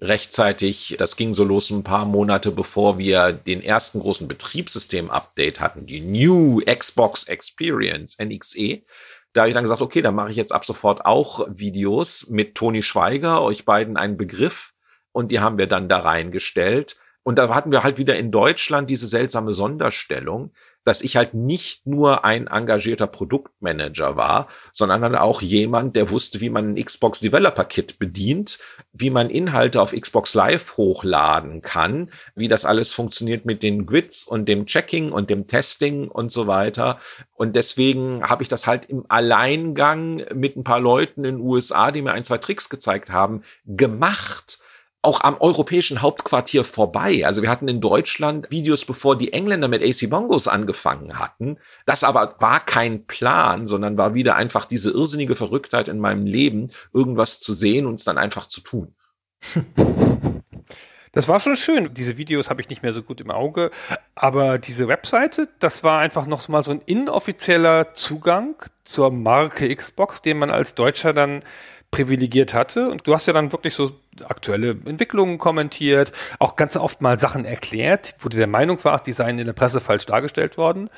rechtzeitig, das ging so los ein paar Monate bevor wir den ersten großen Betriebssystem-Update hatten, die New Xbox Experience, NXE. Da habe ich dann gesagt, okay, dann mache ich jetzt ab sofort auch Videos mit Toni Schweiger, euch beiden einen Begriff. Und die haben wir dann da reingestellt. Und da hatten wir halt wieder in Deutschland diese seltsame Sonderstellung, dass ich halt nicht nur ein engagierter Produktmanager war, sondern auch jemand, der wusste, wie man ein Xbox Developer Kit bedient, wie man Inhalte auf Xbox Live hochladen kann, wie das alles funktioniert mit den Grids und dem Checking und dem Testing und so weiter. Und deswegen habe ich das halt im Alleingang mit ein paar Leuten in den USA, die mir ein, zwei Tricks gezeigt haben, gemacht auch am europäischen Hauptquartier vorbei. Also wir hatten in Deutschland Videos, bevor die Engländer mit AC Bongos angefangen hatten. Das aber war kein Plan, sondern war wieder einfach diese irrsinnige Verrücktheit in meinem Leben, irgendwas zu sehen und es dann einfach zu tun. *laughs* Das war schon schön. Diese Videos habe ich nicht mehr so gut im Auge. Aber diese Webseite, das war einfach noch mal so ein inoffizieller Zugang zur Marke Xbox, den man als Deutscher dann privilegiert hatte. Und du hast ja dann wirklich so aktuelle Entwicklungen kommentiert, auch ganz oft mal Sachen erklärt, wo du der Meinung warst, die seien in der Presse falsch dargestellt worden.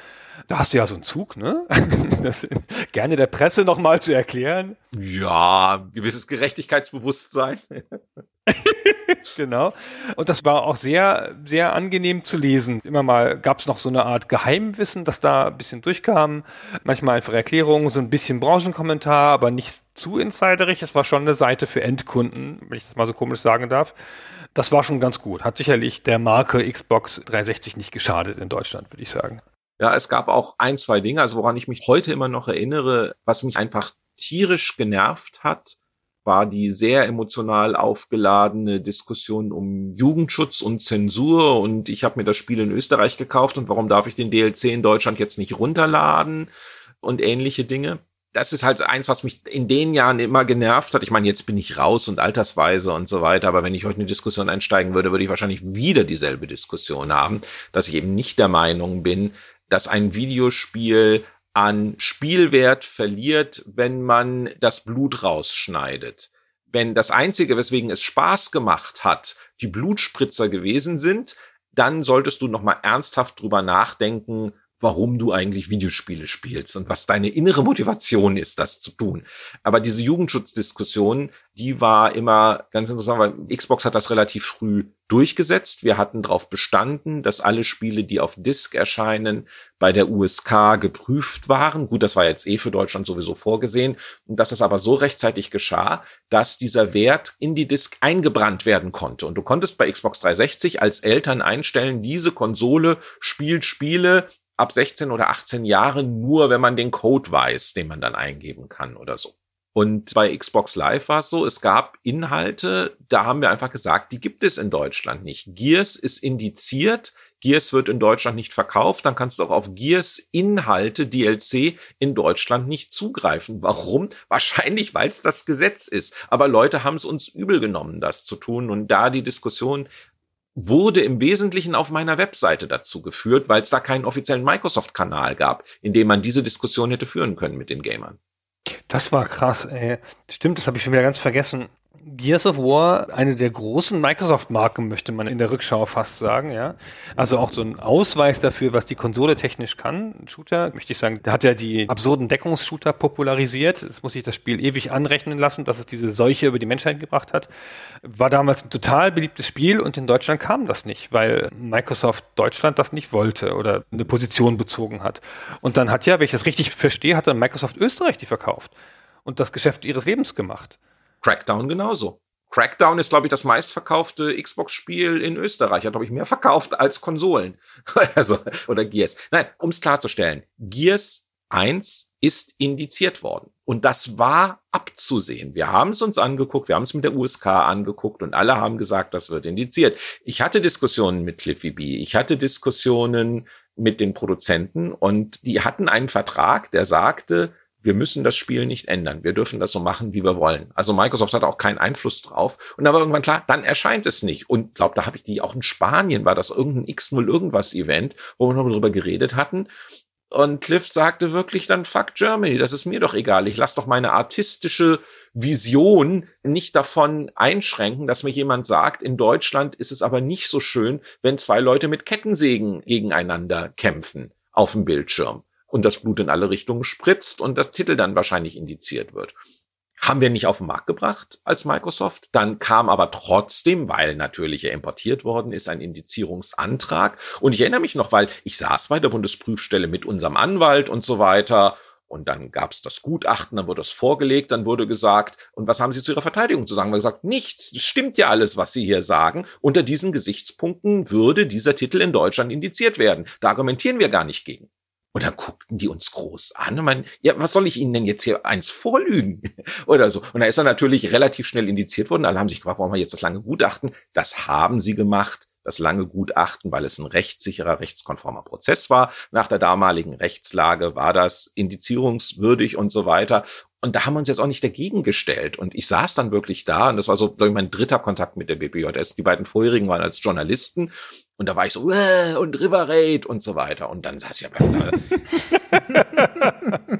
Da hast du ja so einen Zug, ne? *laughs* Das gerne der Presse nochmal zu erklären. Ja, gewisses Gerechtigkeitsbewusstsein. *laughs* genau. Und das war auch sehr, sehr angenehm zu lesen. Immer mal gab es noch so eine Art Geheimwissen, das da ein bisschen durchkam. Manchmal einfach Erklärungen, so ein bisschen Branchenkommentar, aber nicht zu insiderig. Es war schon eine Seite für Endkunden, wenn ich das mal so komisch sagen darf. Das war schon ganz gut. Hat sicherlich der Marke Xbox 360 nicht geschadet in Deutschland, würde ich sagen. Ja, es gab auch ein, zwei Dinge, also woran ich mich heute immer noch erinnere, was mich einfach tierisch genervt hat, war die sehr emotional aufgeladene Diskussion um Jugendschutz und Zensur. Und ich habe mir das Spiel in Österreich gekauft. Und warum darf ich den DLC in Deutschland jetzt nicht runterladen? Und ähnliche Dinge. Das ist halt eins, was mich in den Jahren immer genervt hat. Ich meine, jetzt bin ich raus und altersweise und so weiter, aber wenn ich heute eine Diskussion einsteigen würde, würde ich wahrscheinlich wieder dieselbe Diskussion haben, dass ich eben nicht der Meinung bin, dass ein Videospiel an Spielwert verliert, wenn man das Blut rausschneidet. Wenn das Einzige, weswegen es Spaß gemacht hat, die Blutspritzer gewesen sind, dann solltest du nochmal ernsthaft drüber nachdenken, warum du eigentlich Videospiele spielst und was deine innere Motivation ist, das zu tun. Aber diese Jugendschutzdiskussion, die war immer ganz interessant, weil Xbox hat das relativ früh durchgesetzt. Wir hatten darauf bestanden, dass alle Spiele, die auf Disk erscheinen, bei der USK geprüft waren. Gut, das war jetzt eh für Deutschland sowieso vorgesehen. Und dass es aber so rechtzeitig geschah, dass dieser Wert in die Disk eingebrannt werden konnte. Und du konntest bei Xbox 360 als Eltern einstellen, diese Konsole spielt Spiele ab 16 oder 18 Jahren nur, wenn man den Code weiß, den man dann eingeben kann oder so. Und bei Xbox Live war es so, es gab Inhalte, da haben wir einfach gesagt, die gibt es in Deutschland nicht. Gears ist indiziert, Gears wird in Deutschland nicht verkauft, dann kannst du auch auf Gears Inhalte, DLC in Deutschland nicht zugreifen. Warum? Wahrscheinlich, weil es das Gesetz ist. Aber Leute haben es uns übel genommen, das zu tun. Und da die Diskussion wurde im Wesentlichen auf meiner Webseite dazu geführt, weil es da keinen offiziellen Microsoft-Kanal gab, in dem man diese Diskussion hätte führen können mit den Gamern. Das war krass, ey. Stimmt, das habe ich schon wieder ganz vergessen. Gears of War, eine der großen Microsoft-Marken, möchte man in der Rückschau fast sagen, ja. Also auch so ein Ausweis dafür, was die Konsole technisch kann. Ein Shooter, möchte ich sagen, hat ja die absurden Deckungsshooter popularisiert. Das muss ich das Spiel ewig anrechnen lassen, dass es diese Seuche über die Menschheit gebracht hat. War damals ein total beliebtes Spiel und in Deutschland kam das nicht, weil Microsoft Deutschland das nicht wollte oder eine Position bezogen hat. Und dann hat ja, wenn ich das richtig verstehe, hat dann Microsoft Österreich die verkauft und das Geschäft ihres Lebens gemacht. Crackdown genauso. Crackdown ist, glaube ich, das meistverkaufte Xbox-Spiel in Österreich. Hat, glaube ich, mehr verkauft als Konsolen. *laughs* also, oder Gears. Nein, um es klarzustellen. Gears 1 ist indiziert worden. Und das war abzusehen. Wir haben es uns angeguckt, wir haben es mit der USK angeguckt und alle haben gesagt, das wird indiziert. Ich hatte Diskussionen mit Cliffy B. Ich hatte Diskussionen mit den Produzenten und die hatten einen Vertrag, der sagte, wir müssen das Spiel nicht ändern. Wir dürfen das so machen, wie wir wollen. Also Microsoft hat auch keinen Einfluss drauf. Und da war irgendwann klar, dann erscheint es nicht. Und glaube, da habe ich die auch in Spanien, war das irgendein X0 irgendwas Event, wo wir noch darüber geredet hatten. Und Cliff sagte wirklich dann, fuck Germany, das ist mir doch egal. Ich lasse doch meine artistische Vision nicht davon einschränken, dass mir jemand sagt, in Deutschland ist es aber nicht so schön, wenn zwei Leute mit Kettensägen gegeneinander kämpfen auf dem Bildschirm und das Blut in alle Richtungen spritzt und das Titel dann wahrscheinlich indiziert wird. Haben wir nicht auf den Markt gebracht als Microsoft. Dann kam aber trotzdem, weil natürlich er importiert worden ist, ein Indizierungsantrag. Und ich erinnere mich noch, weil ich saß bei der Bundesprüfstelle mit unserem Anwalt und so weiter. Und dann gab es das Gutachten, dann wurde es vorgelegt, dann wurde gesagt, und was haben Sie zu Ihrer Verteidigung zu sagen? Wir gesagt, nichts, es stimmt ja alles, was Sie hier sagen. Unter diesen Gesichtspunkten würde dieser Titel in Deutschland indiziert werden. Da argumentieren wir gar nicht gegen. Und dann guckten die uns groß an und meinen, ja, was soll ich Ihnen denn jetzt hier eins vorlügen? *laughs* Oder so. Und da ist er natürlich relativ schnell indiziert worden. Alle haben sich gefragt, warum wir jetzt das lange Gutachten? Das haben sie gemacht das lange Gutachten, weil es ein rechtssicherer, rechtskonformer Prozess war. Nach der damaligen Rechtslage war das indizierungswürdig und so weiter. Und da haben wir uns jetzt auch nicht dagegen gestellt. Und ich saß dann wirklich da, und das war so, glaube ich, mein dritter Kontakt mit der BPJS. Die beiden vorherigen waren als Journalisten. Und da war ich so, äh, und River Raid und so weiter. Und dann saß ich aber. *laughs*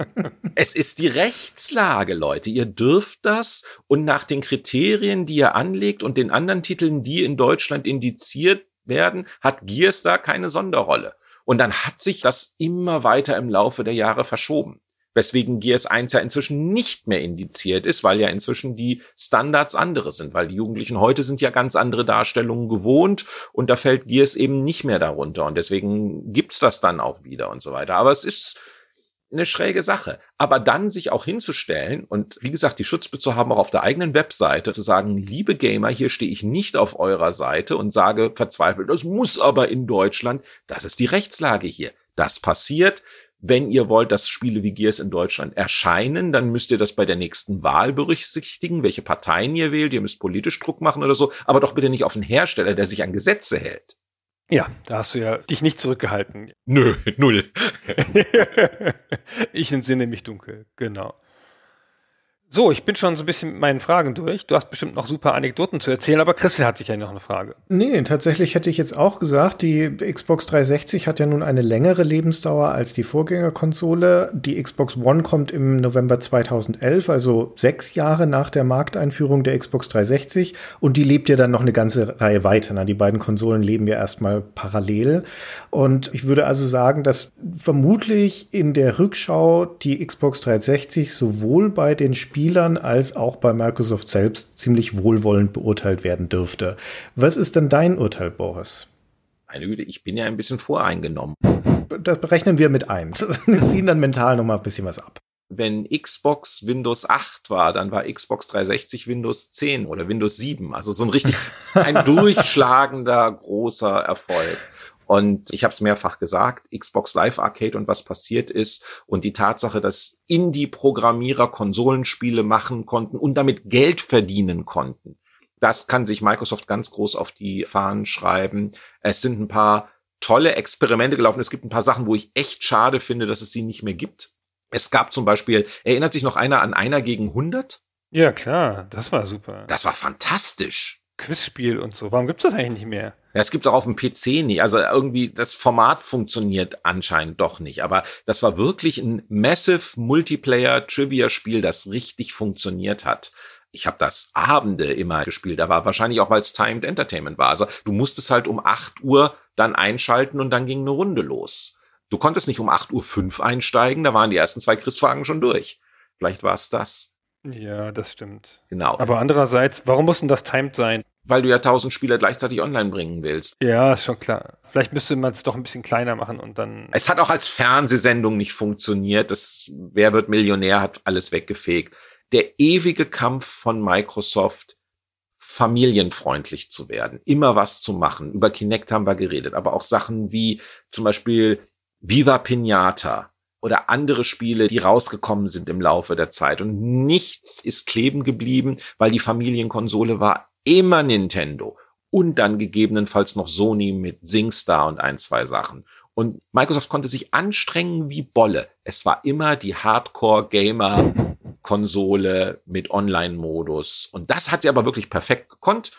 es ist die Rechtslage, Leute. Ihr dürft das. Und nach den Kriterien, die ihr anlegt und den anderen Titeln, die in Deutschland indiziert werden, hat Gears da keine Sonderrolle. Und dann hat sich das immer weiter im Laufe der Jahre verschoben weswegen Gears 1 ja inzwischen nicht mehr indiziert ist, weil ja inzwischen die Standards andere sind, weil die Jugendlichen heute sind ja ganz andere Darstellungen gewohnt und da fällt Gears eben nicht mehr darunter und deswegen gibt's das dann auch wieder und so weiter. Aber es ist eine schräge Sache. Aber dann sich auch hinzustellen und wie gesagt, die Schutzbe zu haben, auch auf der eigenen Webseite zu sagen, liebe Gamer, hier stehe ich nicht auf eurer Seite und sage verzweifelt, das muss aber in Deutschland, das ist die Rechtslage hier. Das passiert. Wenn ihr wollt, dass Spiele wie Gears in Deutschland erscheinen, dann müsst ihr das bei der nächsten Wahl berücksichtigen, welche Parteien ihr wählt. Ihr müsst politisch Druck machen oder so, aber doch bitte nicht auf den Hersteller, der sich an Gesetze hält. Ja, da hast du ja dich nicht zurückgehalten. Nö, null. *laughs* ich entsinne mich dunkel, genau. So, ich bin schon so ein bisschen mit meinen Fragen durch. Du hast bestimmt noch super Anekdoten zu erzählen, aber Christel hat sich ja noch eine Frage. Nee, tatsächlich hätte ich jetzt auch gesagt, die Xbox 360 hat ja nun eine längere Lebensdauer als die Vorgängerkonsole. Die Xbox One kommt im November 2011, also sechs Jahre nach der Markteinführung der Xbox 360 und die lebt ja dann noch eine ganze Reihe weiter. Na, die beiden Konsolen leben ja erstmal parallel und ich würde also sagen, dass vermutlich in der Rückschau die Xbox 360 sowohl bei den Spielen Spielern als auch bei Microsoft selbst ziemlich wohlwollend beurteilt werden dürfte. Was ist denn dein Urteil, Boris? Meine Güte, ich bin ja ein bisschen voreingenommen. Das berechnen wir mit ein. *laughs* Wir ziehen dann mental noch mal ein bisschen was ab. Wenn Xbox Windows 8 war, dann war Xbox 360 Windows 10 oder Windows 7. Also so ein richtig ein *laughs* durchschlagender großer Erfolg. Und ich habe es mehrfach gesagt, Xbox Live Arcade und was passiert ist und die Tatsache, dass Indie-Programmierer Konsolenspiele machen konnten und damit Geld verdienen konnten. Das kann sich Microsoft ganz groß auf die Fahnen schreiben. Es sind ein paar tolle Experimente gelaufen. Es gibt ein paar Sachen, wo ich echt schade finde, dass es sie nicht mehr gibt. Es gab zum Beispiel, erinnert sich noch einer an einer gegen 100? Ja, klar, das war super. Das war fantastisch. Quizspiel und so. Warum gibt's das eigentlich nicht mehr? Ja, es gibt's auch auf dem PC nicht. Also irgendwie das Format funktioniert anscheinend doch nicht. Aber das war wirklich ein massive Multiplayer Trivia Spiel, das richtig funktioniert hat. Ich habe das Abende immer gespielt. Da war wahrscheinlich auch, weil es Timed Entertainment war. Also du musstest halt um 8 Uhr dann einschalten und dann ging eine Runde los. Du konntest nicht um 8 Uhr 5 einsteigen, da waren die ersten zwei Quizfragen schon durch. Vielleicht war es das. Ja, das stimmt. Genau. Aber andererseits, warum muss denn das timed sein? Weil du ja tausend Spieler gleichzeitig online bringen willst. Ja, ist schon klar. Vielleicht müsste man es doch ein bisschen kleiner machen und dann. Es hat auch als Fernsehsendung nicht funktioniert. Das Wer wird Millionär hat alles weggefegt. Der ewige Kampf von Microsoft, familienfreundlich zu werden, immer was zu machen. Über Kinect haben wir geredet, aber auch Sachen wie zum Beispiel Viva Pinata oder andere Spiele, die rausgekommen sind im Laufe der Zeit. Und nichts ist kleben geblieben, weil die Familienkonsole war immer Nintendo. Und dann gegebenenfalls noch Sony mit SingStar und ein, zwei Sachen. Und Microsoft konnte sich anstrengen wie Bolle. Es war immer die Hardcore-Gamer-Konsole mit Online-Modus. Und das hat sie aber wirklich perfekt gekonnt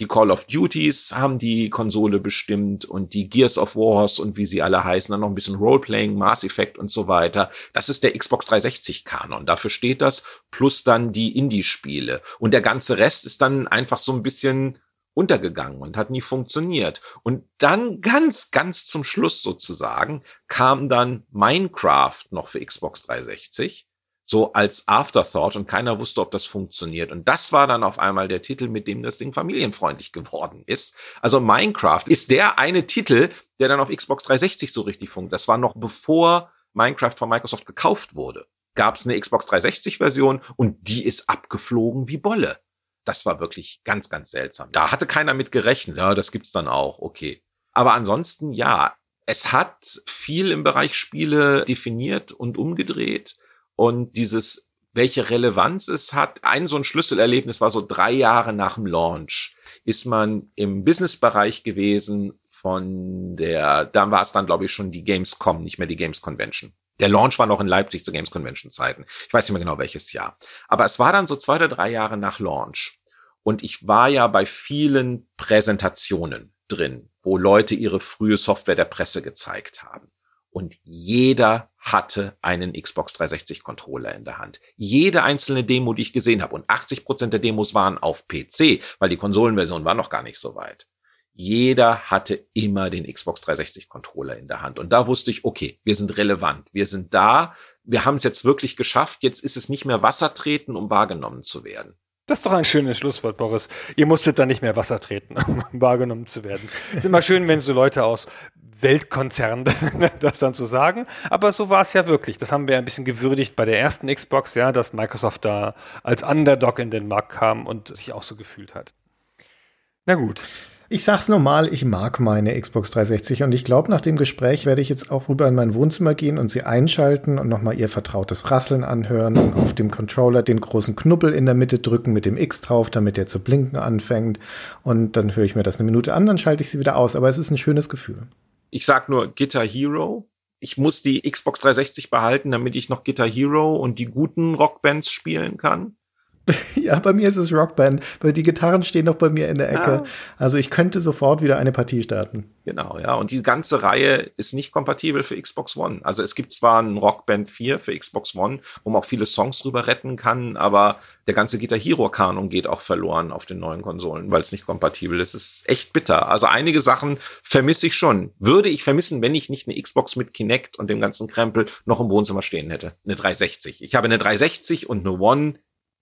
die Call of Duties haben die Konsole bestimmt und die Gears of Wars und wie sie alle heißen, dann noch ein bisschen Roleplaying, Mass Effect und so weiter. Das ist der Xbox 360 Kanon. Dafür steht das, plus dann die Indie-Spiele. Und der ganze Rest ist dann einfach so ein bisschen untergegangen und hat nie funktioniert. Und dann ganz, ganz zum Schluss sozusagen kam dann Minecraft noch für Xbox 360 so als Afterthought und keiner wusste, ob das funktioniert. Und das war dann auf einmal der Titel, mit dem das Ding familienfreundlich geworden ist. Also Minecraft ist der eine Titel, der dann auf Xbox 360 so richtig funkt. Das war noch bevor Minecraft von Microsoft gekauft wurde. Gab es eine Xbox 360 Version und die ist abgeflogen wie Bolle. Das war wirklich ganz, ganz seltsam. Da hatte keiner mit gerechnet. Ja, das gibt's dann auch. Okay. Aber ansonsten, ja, es hat viel im Bereich Spiele definiert und umgedreht und dieses, welche Relevanz es hat, ein so ein Schlüsselerlebnis war so drei Jahre nach dem Launch, ist man im Businessbereich gewesen von der, da war es dann glaube ich schon die Gamescom, nicht mehr die Games Convention. Der Launch war noch in Leipzig zu Games Convention Zeiten. Ich weiß nicht mehr genau welches Jahr. Aber es war dann so zwei oder drei Jahre nach Launch. Und ich war ja bei vielen Präsentationen drin, wo Leute ihre frühe Software der Presse gezeigt haben und jeder hatte einen Xbox 360 Controller in der Hand. Jede einzelne Demo, die ich gesehen habe, und 80 Prozent der Demos waren auf PC, weil die Konsolenversion war noch gar nicht so weit. Jeder hatte immer den Xbox 360 Controller in der Hand. Und da wusste ich, okay, wir sind relevant, wir sind da, wir haben es jetzt wirklich geschafft, jetzt ist es nicht mehr Wasser treten, um wahrgenommen zu werden. Das ist doch ein schönes Schlusswort, Boris. Ihr musstet da nicht mehr Wasser treten, *laughs* um wahrgenommen zu werden. ist immer schön, wenn so Leute aus Weltkonzernen *laughs* das dann zu sagen. Aber so war es ja wirklich. Das haben wir ein bisschen gewürdigt bei der ersten Xbox, ja, dass Microsoft da als Underdog in den Markt kam und sich auch so gefühlt hat. Na gut. Ich sag's normal, ich mag meine Xbox 360 und ich glaube, nach dem Gespräch werde ich jetzt auch rüber in mein Wohnzimmer gehen und sie einschalten und nochmal ihr vertrautes Rasseln anhören und auf dem Controller den großen Knubbel in der Mitte drücken mit dem X drauf, damit der zu blinken anfängt. Und dann höre ich mir das eine Minute an, dann schalte ich sie wieder aus. Aber es ist ein schönes Gefühl. Ich sag nur Guitar Hero ich muss die Xbox 360 behalten, damit ich noch Guitar Hero und die guten Rockbands spielen kann. *laughs* Ja, bei mir ist es Rockband, weil die Gitarren stehen noch bei mir in der Ecke. Ja. Also ich könnte sofort wieder eine Partie starten. Genau, ja. Und die ganze Reihe ist nicht kompatibel für Xbox One. Also es gibt zwar ein Rockband 4 für Xbox One, wo man auch viele Songs drüber retten kann, aber der ganze Guitar Hero Kanon geht auch verloren auf den neuen Konsolen, weil es nicht kompatibel ist. Es ist echt bitter. Also einige Sachen vermisse ich schon. Würde ich vermissen, wenn ich nicht eine Xbox mit Kinect und dem ganzen Krempel noch im Wohnzimmer stehen hätte. Eine 360. Ich habe eine 360 und eine One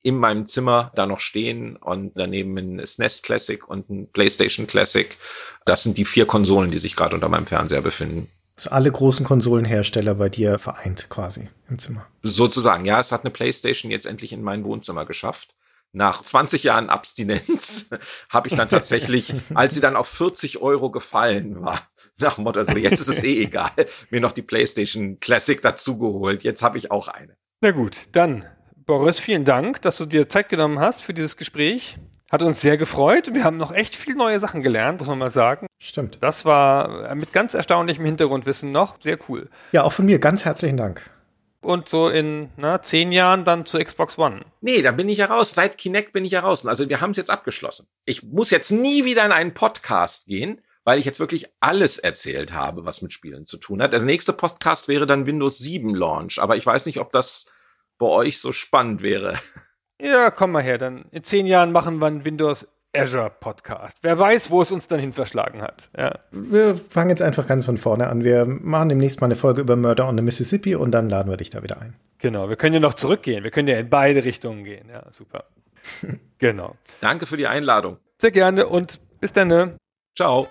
in meinem Zimmer da noch stehen und daneben ein SNES Classic und ein PlayStation Classic. Das sind die vier Konsolen, die sich gerade unter meinem Fernseher befinden. Also alle großen Konsolenhersteller bei dir vereint quasi im Zimmer. Sozusagen, ja. Es hat eine PlayStation jetzt endlich in mein Wohnzimmer geschafft. Nach 20 Jahren Abstinenz *laughs* habe ich dann tatsächlich, als sie dann auf 40 Euro gefallen war, nach dem Motto, also jetzt ist es eh egal, mir noch die PlayStation Classic dazugeholt. Jetzt habe ich auch eine. Na gut, dann Boris, vielen Dank, dass du dir Zeit genommen hast für dieses Gespräch. Hat uns sehr gefreut. Wir haben noch echt viel neue Sachen gelernt, muss man mal sagen. Stimmt. Das war mit ganz erstaunlichem Hintergrundwissen noch sehr cool. Ja, auch von mir ganz herzlichen Dank. Und so in na, zehn Jahren dann zu Xbox One. Nee, da bin ich ja raus. Seit Kinect bin ich ja raus. Also wir haben es jetzt abgeschlossen. Ich muss jetzt nie wieder in einen Podcast gehen, weil ich jetzt wirklich alles erzählt habe, was mit Spielen zu tun hat. Der nächste Podcast wäre dann Windows 7 Launch. Aber ich weiß nicht, ob das bei euch so spannend wäre. Ja, komm mal her, dann in zehn Jahren machen wir einen Windows Azure Podcast. Wer weiß, wo es uns dann hin verschlagen hat. Ja. Wir fangen jetzt einfach ganz von vorne an. Wir machen demnächst mal eine Folge über Murder on the Mississippi und dann laden wir dich da wieder ein. Genau, wir können ja noch zurückgehen. Wir können ja in beide Richtungen gehen. Ja, super. *laughs* genau. Danke für die Einladung. Sehr gerne und bis dann. Ne? Ciao.